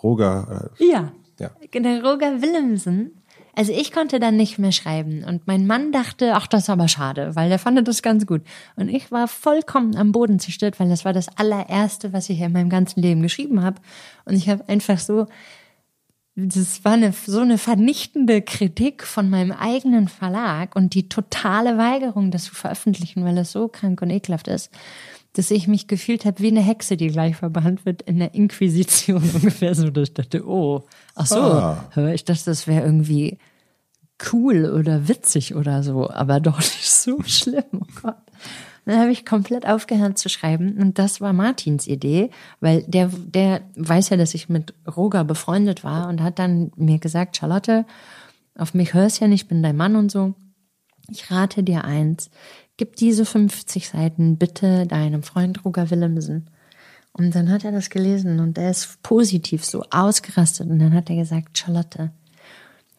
Roger, äh, Ja. Ja. Der Roger Willemsen. Also ich konnte dann nicht mehr schreiben und mein Mann dachte, ach, das ist aber schade, weil der fand das ganz gut. Und ich war vollkommen am Boden zerstört, weil das war das allererste, was ich in meinem ganzen Leben geschrieben habe. Und ich habe einfach so, das war eine, so eine vernichtende Kritik von meinem eigenen Verlag und die totale Weigerung, das zu veröffentlichen, weil das so krank und ekelhaft ist, dass ich mich gefühlt habe wie eine Hexe, die gleich verbannt wird in der Inquisition ungefähr so. Dass ich dachte, oh, ach so, Ah. ich dachte, das wäre irgendwie cool oder witzig oder so, aber doch nicht so schlimm. Oh Gott. Dann habe ich komplett aufgehört zu schreiben und das war Martins Idee, weil der, der weiß ja, dass ich mit Roger befreundet war und hat dann mir gesagt, Charlotte, auf mich hörst ja nicht, ich bin dein Mann und so. Ich rate dir eins, gib diese 50 Seiten bitte deinem Freund Roger Willemsen. Und dann hat er das gelesen und er ist positiv so ausgerastet und dann hat er gesagt, Charlotte,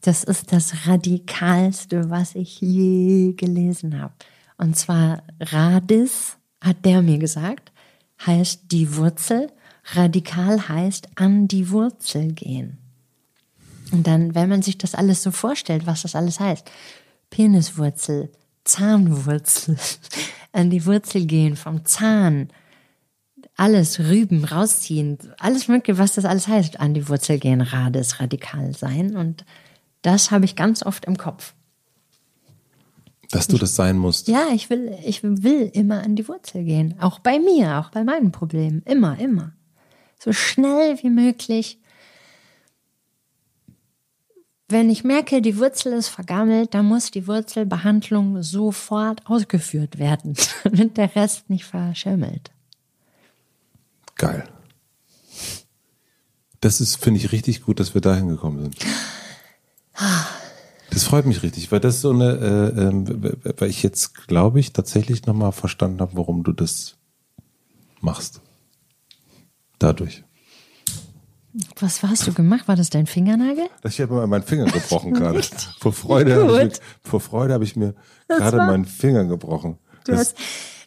das ist das Radikalste, was ich je gelesen habe. Und zwar Radis, hat der mir gesagt, heißt die Wurzel. Radikal heißt an die Wurzel gehen. Und dann, wenn man sich das alles so vorstellt, was das alles heißt, Peniswurzel, Zahnwurzel, an die Wurzel gehen, vom Zahn, alles Rüben rausziehen, alles mögliche, was das alles heißt, an die Wurzel gehen, Rades, radikal sein. Und das habe ich ganz oft im Kopf. dass du das sein musst. Ja, ich will, ich will immer an die Wurzel gehen. Auch bei mir, auch bei meinen Problemen. Immer, immer. So schnell wie möglich. Wenn ich merke, die Wurzel ist vergammelt, dann muss die Wurzelbehandlung sofort ausgeführt werden, damit der Rest nicht verschimmelt. Geil. Das ist, finde ich, richtig gut, dass wir dahin gekommen sind. Das freut mich richtig, weil das so eine, äh, ähm, weil ich jetzt, glaube ich, tatsächlich nochmal verstanden habe, warum du das machst. Dadurch. Was hast du gemacht? War das dein Fingernagel? Ich habe mal meinen Finger gebrochen gerade. Vor Freude habe ich, mir- vor Freude habe ich mir gerade war- meinen Finger gebrochen. Du Das- hast,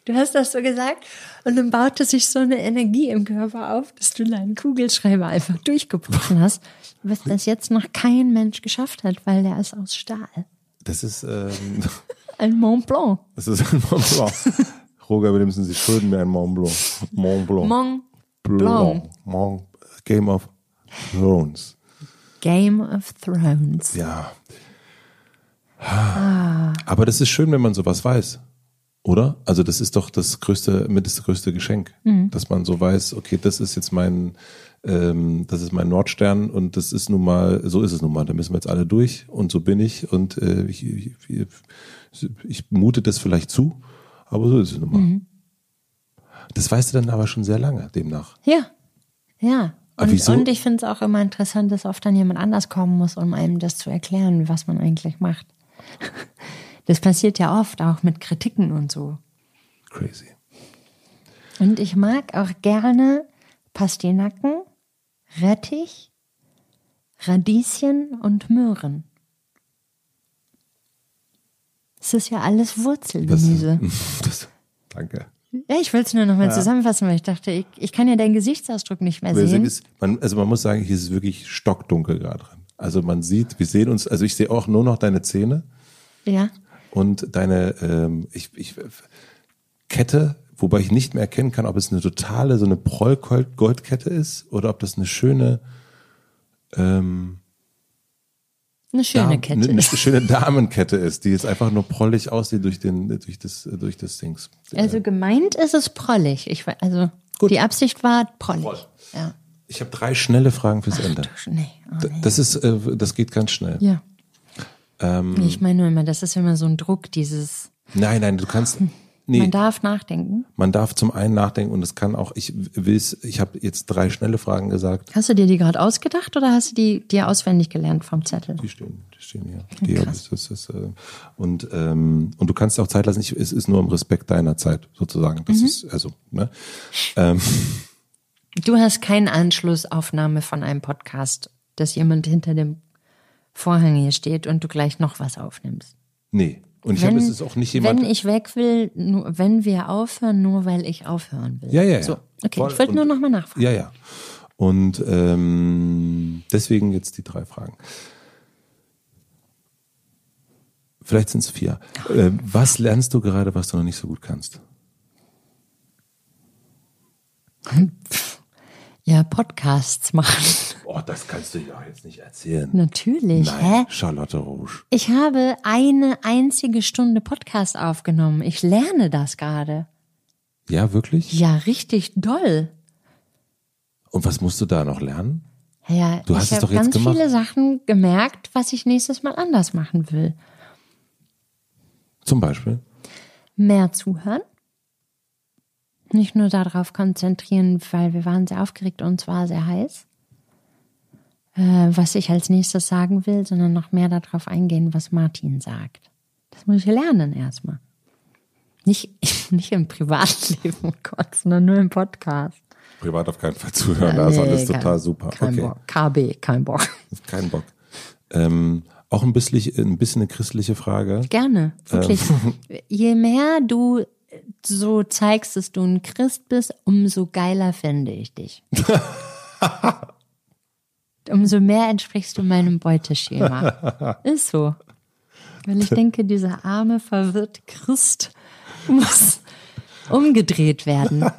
du hast das so gesagt und dann baute sich so eine Energie im Körper auf, dass du deinen Kugelschreiber einfach durchgebrochen hast, was das jetzt noch kein Mensch geschafft hat, weil der ist aus Stahl. Das ist, ähm, Ein Mont Blanc. das ist ein Mont Blanc. Roger Williamson, Sie schulden mir ein Mont Blanc. Mont Blanc. Mont Blanc. Mont, Game of Thrones. Game of Thrones. Ja. Ah. Aber das ist schön, wenn man sowas weiß. Oder? Also das ist doch das größte, mit das größte Geschenk, dass man so weiß, okay, das ist jetzt mein, ähm, das ist mein Nordstern und das ist nun mal, so ist es nun mal, da müssen wir jetzt alle durch und so bin ich und äh, ich, ich, ich, ich mute das vielleicht zu, aber so ist es nun mal. Das weißt du dann aber schon sehr lange, demnach. Ja, ja. Und, und ich finde es auch immer interessant, dass oft dann jemand anders kommen muss, um einem das zu erklären, was man eigentlich macht. Das passiert ja oft, auch mit Kritiken und so. Crazy. Und ich mag auch gerne Pastinaken, Rettich, Radieschen und Möhren. Es ist ja alles Das, Wurzelgemüse. das, danke. Ja, ich will es nur nochmal zusammenfassen, weil ich dachte, ich, ich kann ja deinen Gesichtsausdruck nicht mehr sehen. man, also man muss sagen, hier ist es wirklich stockdunkel gerade drin. Also man sieht, wir sehen uns, also ich sehe auch nur noch deine Zähne Ja. und deine ähm, ich, ich, Kette, wobei ich nicht mehr erkennen kann, ob es eine totale, so eine Proll-Goldkette ist oder ob das eine schöne ähm, Eine schöne Dam- Kette. Eine, eine schöne Damenkette ist, die jetzt einfach nur prollig aussieht durch den, durch das, durch das Dings. Also gemeint ist es prollig. Ich, also Gut. die Absicht war prollig. Proll. Ja. Ich habe drei schnelle Fragen fürs Ende. Nee, oh nee. Das ist, äh, das geht ganz schnell. Ja. Ähm, Ich meine nur immer, das ist immer so ein Druck, dieses, nein, nein, du kannst. Nee, man darf nachdenken. man darf zum einen nachdenken und es kann auch, ich will's, ich habe jetzt drei schnelle Fragen gesagt. Hast du dir die gerade ausgedacht oder hast du die dir auswendig gelernt vom Zettel? Die stehen, die stehen hier. Die hab ich, das ist, äh, und, ähm, und du kannst auch Zeit lassen, ich, es ist nur im Respekt deiner Zeit, sozusagen. Das ist, also, ne? Ähm, Du hast keine Anschlussaufnahme von einem Podcast, dass jemand hinter dem Vorhang hier steht und du gleich noch was aufnimmst. nee. Und ich habe, es auch nicht jemand. Wenn ich weg will, nur, wenn wir aufhören, nur weil ich aufhören will. Ja, ja, ja. So, okay, Voll. ich wollte nur Und- noch mal nachfragen. Ja, ja. Und ähm, deswegen jetzt die drei Fragen. Vielleicht sind es vier. Äh, was lernst du gerade, was du noch nicht so gut kannst? Ja, Podcasts machen. Oh, das kannst du ja jetzt nicht erzählen. Natürlich. Nein, Hä? Charlotte Rouge. Ich habe eine einzige Stunde Podcast aufgenommen. Ich lerne das gerade. Ja, wirklich? Ja, richtig doll. Und was musst du da noch lernen? Ja, Du hast es doch jetzt ganz gemacht. viele Sachen gemerkt, was ich nächstes Mal anders machen will. Zum Beispiel? Mehr zuhören. Nicht nur darauf konzentrieren, weil wir waren sehr aufgeregt und es war sehr heiß. Äh, was ich als nächstes sagen will, sondern noch mehr darauf eingehen, was Martin sagt. Das muss ich lernen erstmal. Nicht, nicht im Privatleben, oh Gott, sondern nur im Podcast. Privat auf keinen Fall zuhören, da ist Nee, alles kein- total super. Kein okay. Bock. KB, kein Bock. Kein Bock. Ähm, auch ein bisschen, ein bisschen eine christliche Frage. Gerne, wirklich. Ähm. Je mehr du so zeigst, dass du ein Christ bist, umso geiler finde ich dich. Umso mehr entsprichst du meinem Beuteschema. Ist so. Weil ich denke, dieser arme, verwirrte Christ muss umgedreht werden.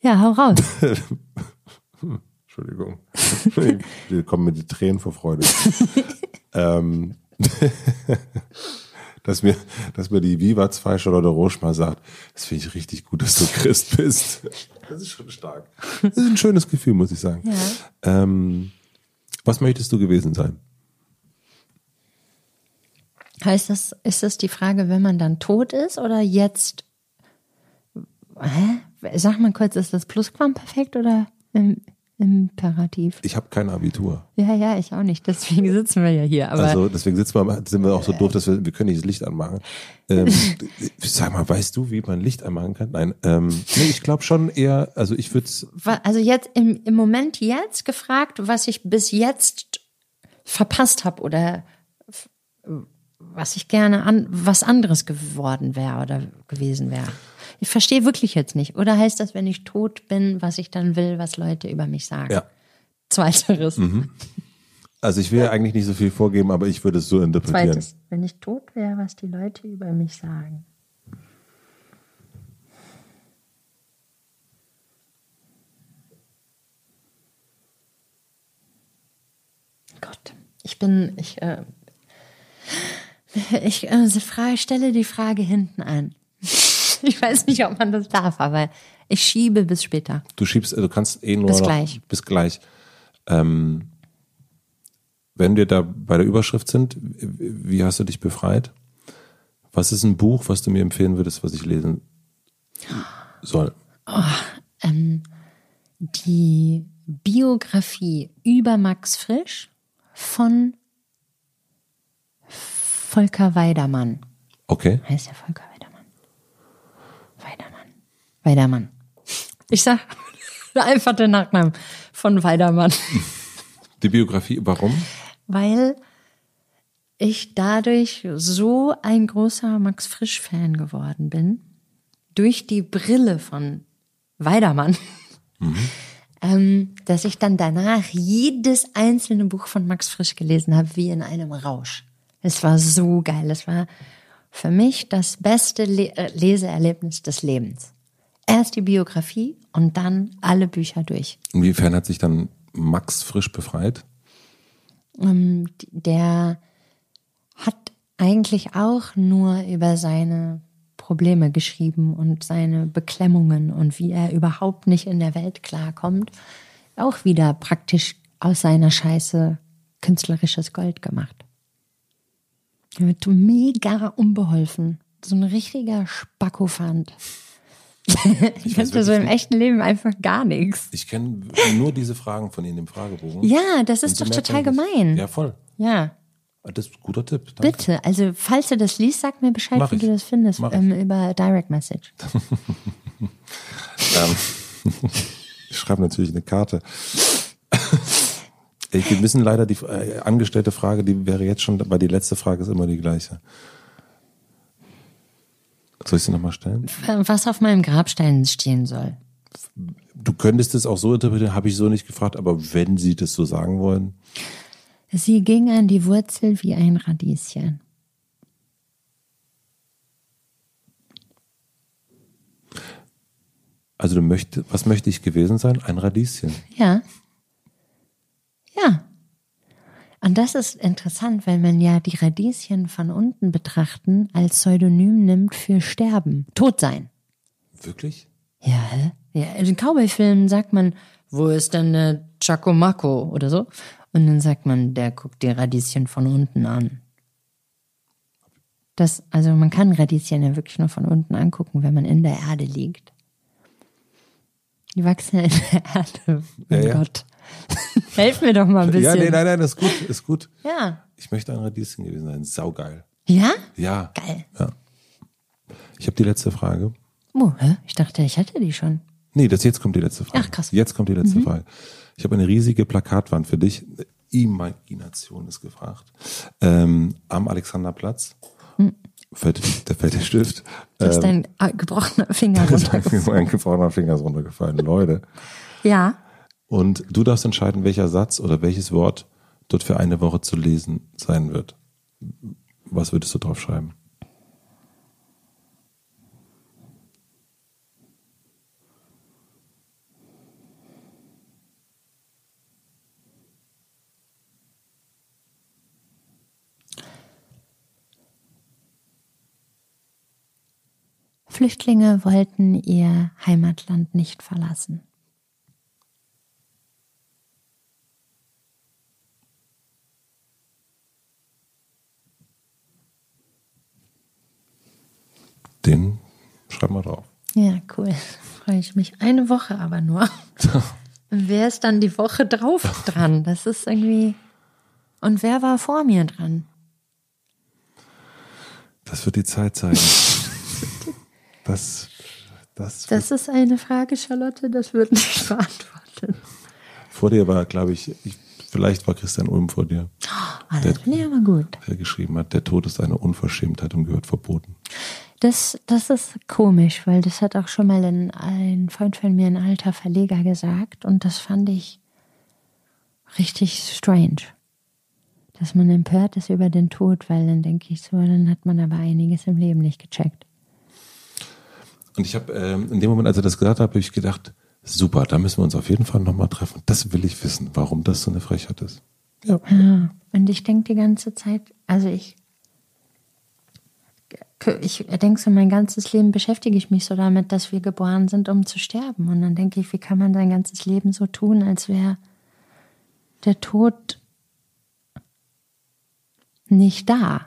ja, hau raus. Entschuldigung. Hier kommen mir die Tränen vor Freude. ähm, dass mir, dass mir die Viva 2 Charlotte Roche mal sagt, das finde ich richtig gut, dass du Christ bist. Das ist schon stark. Das ist ein schönes Gefühl, muss ich sagen. Ähm, was möchtest du gewesen sein? Heißt das, ist das die Frage, wenn man dann tot ist oder jetzt? Hä? Sag mal kurz, ist das Plusquamperfekt oder Imperativ? Ich habe kein Abitur. Ja, ja, ich auch nicht. Deswegen sitzen wir ja hier. Aber Also deswegen sitzen wir, sind wir auch so doof, dass wir, wir können nicht das Licht anmachen. Ähm, sag mal, weißt du, wie man Licht anmachen kann? Nein, ähm, nee, ich glaube schon eher, also ich würde es also jetzt im, im Moment jetzt gefragt, was ich bis jetzt verpasst habe oder was ich gerne an was anderes geworden wäre oder gewesen wäre. Ich verstehe wirklich jetzt nicht. Oder heißt das, wenn ich tot bin, was ich dann will, was Leute über mich sagen? Ja. Zweiteres. Also ich will ja eigentlich nicht so viel vorgeben, aber ich würde es so interpretieren. Zweites. Wenn ich tot wäre, was die Leute über mich sagen. Gott, ich bin, ich, äh, Ich äh, frage, stelle die Frage hinten an. Ich weiß nicht, ob man das darf, aber ich schiebe bis später. Du schiebst, du kannst eh nur Bis noch, gleich. Bis gleich. Ähm, wenn wir da bei der Überschrift sind, wie hast du dich befreit? Was ist ein Buch, was du mir empfehlen würdest, was ich lesen soll? Ähm, die Biografie über Max Frisch von Volker Weidermann. Okay. Heißt der Volker Weidermann? Ich sag einfach den Nachnamen von Weidermann. Die Biografie, warum? weil ich dadurch so ein großer Max Frisch-Fan geworden bin, durch die Brille von Weidermann, ähm, dass ich dann danach jedes einzelne Buch von Max Frisch gelesen habe, wie in einem Rausch. Es war so geil. Es war für mich das beste Le äh, Leseerlebnis des Lebens. Erst die Biografie und dann alle Bücher durch. Inwiefern hat sich dann Max frisch befreit? Ähm, der hat eigentlich auch nur über seine Probleme geschrieben und seine Beklemmungen und wie er überhaupt nicht in der Welt klarkommt. Auch wieder praktisch aus seiner Scheiße künstlerisches Gold gemacht. Er wird mega unbeholfen. So ein richtiger Spackofant. ich weiß könnte so im echten Leben einfach gar nichts. Ich kenne nur diese Fragen von Ihnen im Fragebogen. Ja, das ist doch total gemein. Ja, voll. ja. Das ist ein guter Tipp. Danke. Bitte, also falls du das liest, sag mir Bescheid, Mach wie ich. du das findest, ähm, über Direct Message. Ähm, ich schreibe natürlich eine Karte. Wir müssen leider die äh, angestellte Frage, die wäre jetzt schon, weil die letzte Frage ist immer die gleiche. Soll ich sie nochmal stellen? Was auf meinem Grabstein stehen soll. Du könntest es auch so interpretieren, habe ich so nicht gefragt, aber wenn Sie das so sagen wollen, Sie ging an die Wurzel wie ein Radieschen. also du möchtest, was möchte ich gewesen sein? Ein Radieschen. Ja. Ja. Und das ist interessant, weil man ja die Radieschen von unten betrachten als Pseudonym nimmt für Sterben, Todsein. Wirklich? Ja, hä? ja, in Cowboy-Filmen sagt man, wo ist denn der Chacomaco oder so? Und dann sagt man, der guckt die Radieschen von unten an. Das, also man kann Radieschen ja wirklich nur von unten angucken, wenn man in der Erde liegt. Die wachsen ja in der Erde. Mein Ja, ja. Helf mir doch mal ein bisschen. Ja, nee, nein, nein, ist gut, ist gut. Ja. Ich möchte ein Radieschen gewesen sein. Saugeil. Ja? Ja. Geil. Ja. Ich habe die letzte Frage. Oh, hä? Ich dachte, ich hatte die schon. Nee, das jetzt kommt die letzte Frage. Ach, krass. Jetzt kommt die letzte Frage. Ich habe eine riesige Plakatwand für dich. Imagination ist gefragt. Ähm, am Alexanderplatz. Fällt, da fällt der Stift. Da ist Ähm, dein äh, gebrochener Finger da ist runtergefallen. mein gebrochener Finger ist runtergefallen, Leute. Ja. Und du darfst entscheiden, welcher Satz oder welches Wort dort für eine Woche zu lesen sein wird. Was würdest du drauf schreiben? Flüchtlinge wollten ihr Heimatland nicht verlassen. Den schreib mal drauf. Ja, cool. Freue ich mich. Eine Woche aber nur. Wer ist dann die Woche drauf dran? Das ist irgendwie. Und wer war vor mir dran? Das wird die Zeit zeigen. Das, das, Das ist eine Frage, Charlotte, das wird nicht beantwortet. vor dir war, glaube ich, ich, vielleicht war Christian Ulm vor dir, Ah, das finde ich aber gut. der geschrieben hat, der Tod ist eine Unverschämtheit und gehört verboten. Das, das ist komisch, weil das hat auch schon mal ein, ein Freund von mir, ein alter Verleger, gesagt. Und das fand ich richtig strange. Dass man empört ist über den Tod, weil dann denke ich so, dann hat man aber einiges im Leben nicht gecheckt. Und ich habe ähm, in dem Moment, als er das gesagt hat, habe ich gedacht, super, da müssen wir uns auf jeden Fall nochmal treffen. Das will ich wissen, warum das so eine Frechheit ist. Ja. Ja. Und ich denke die ganze Zeit, also ich, ich denke so, mein ganzes Leben beschäftige ich mich so damit, dass wir geboren sind, um zu sterben. Und dann denke ich, wie kann man sein ganzes Leben so tun, als wäre der Tod nicht da?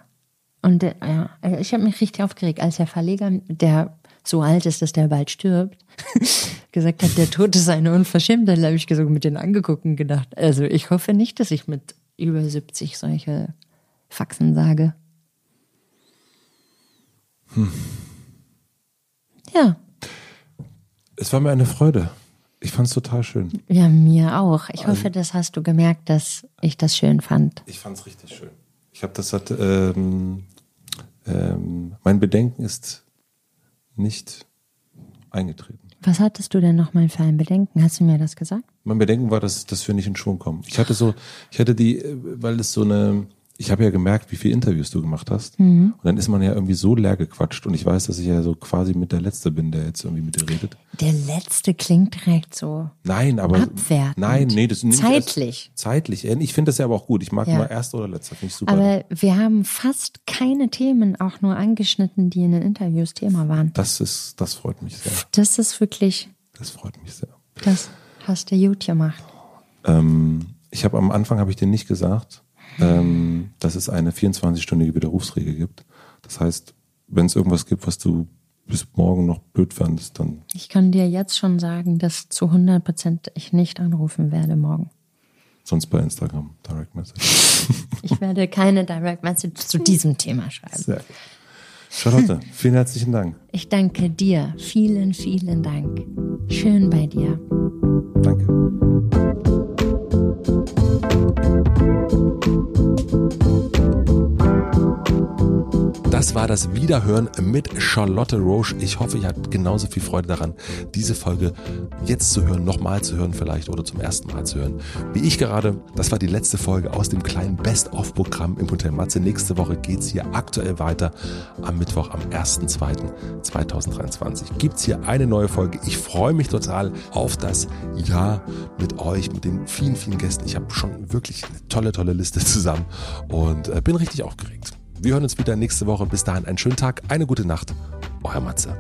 Und ja, ich habe mich richtig aufgeregt, als der Verleger, der so alt ist, dass der bald stirbt, gesagt hat, der Tod ist eine Unverschämtheit. Da habe ich gesagt, mit denen angeguckt und gedacht, also ich hoffe nicht, dass ich mit über 70 solche Faxen sage. Hm. Ja. Es war mir eine Freude. Ich fand es total schön. Ja, mir auch. Ich hoffe, das hast du gemerkt, dass ich das schön fand. Ich fand es richtig schön. Ich habe das hat, ähm, ähm, mein Bedenken ist nicht eingetreten. Was hattest du denn nochmal für ein Bedenken? Hast du mir das gesagt? Mein Bedenken war, dass, dass wir nicht in Schwung kommen. Ich hatte so, ich hatte die, weil es so eine, ich habe ja gemerkt, wie viele Interviews du gemacht hast. Mhm. Und dann ist man ja irgendwie so leer gequatscht. Und ich weiß, dass ich ja so quasi mit der Letzte bin, der jetzt irgendwie mit dir redet. Der Letzte klingt direkt so. Nein, aber. Abwertend. Nein, nee, das ist Zeitlich. Zeitlich. Ich finde das ja aber auch gut. Ich mag ja. mal Erster oder Letzter. Finde ich super. Aber wir haben fast keine Themen auch nur angeschnitten, die in den Interviews Thema waren. Das ist, das freut mich sehr. Das ist wirklich. Das freut mich sehr. Das hast du gut gemacht. Ähm, ich habe am Anfang habe ich dir nicht gesagt, ähm, dass es eine 24-stündige Widerrufsregel gibt. Das heißt, wenn es irgendwas gibt, was du bis morgen noch blöd fandest, dann. Ich kann dir jetzt schon sagen, dass zu 100 Prozent ich nicht anrufen werde morgen. Sonst bei Instagram, Direct Message. ich werde keine Direct Message zu diesem Thema schreiben. Sehr gut. Charlotte, vielen herzlichen Dank. Ich danke dir. Vielen, vielen Dank. Schön bei dir. Danke. Musik das war das Wiederhören mit Charlotte Roche. Ich hoffe, ihr habt genauso viel Freude daran, diese Folge jetzt zu hören, nochmal zu hören vielleicht oder zum ersten Mal zu hören. Wie ich gerade, das war die letzte Folge aus dem kleinen Best-of-Programm im Hotel Matze. Nächste Woche geht es hier aktuell weiter. Am Mittwoch, am 1.2.2023 gibt es hier eine neue Folge. Ich freue mich total auf das Jahr mit euch, mit den vielen, vielen Gästen. Ich habe schon wirklich eine tolle, tolle Liste zusammen und äh, bin richtig aufgeregt. Wir hören uns wieder nächste Woche. Bis dahin einen schönen Tag, eine gute Nacht. Euer Matze.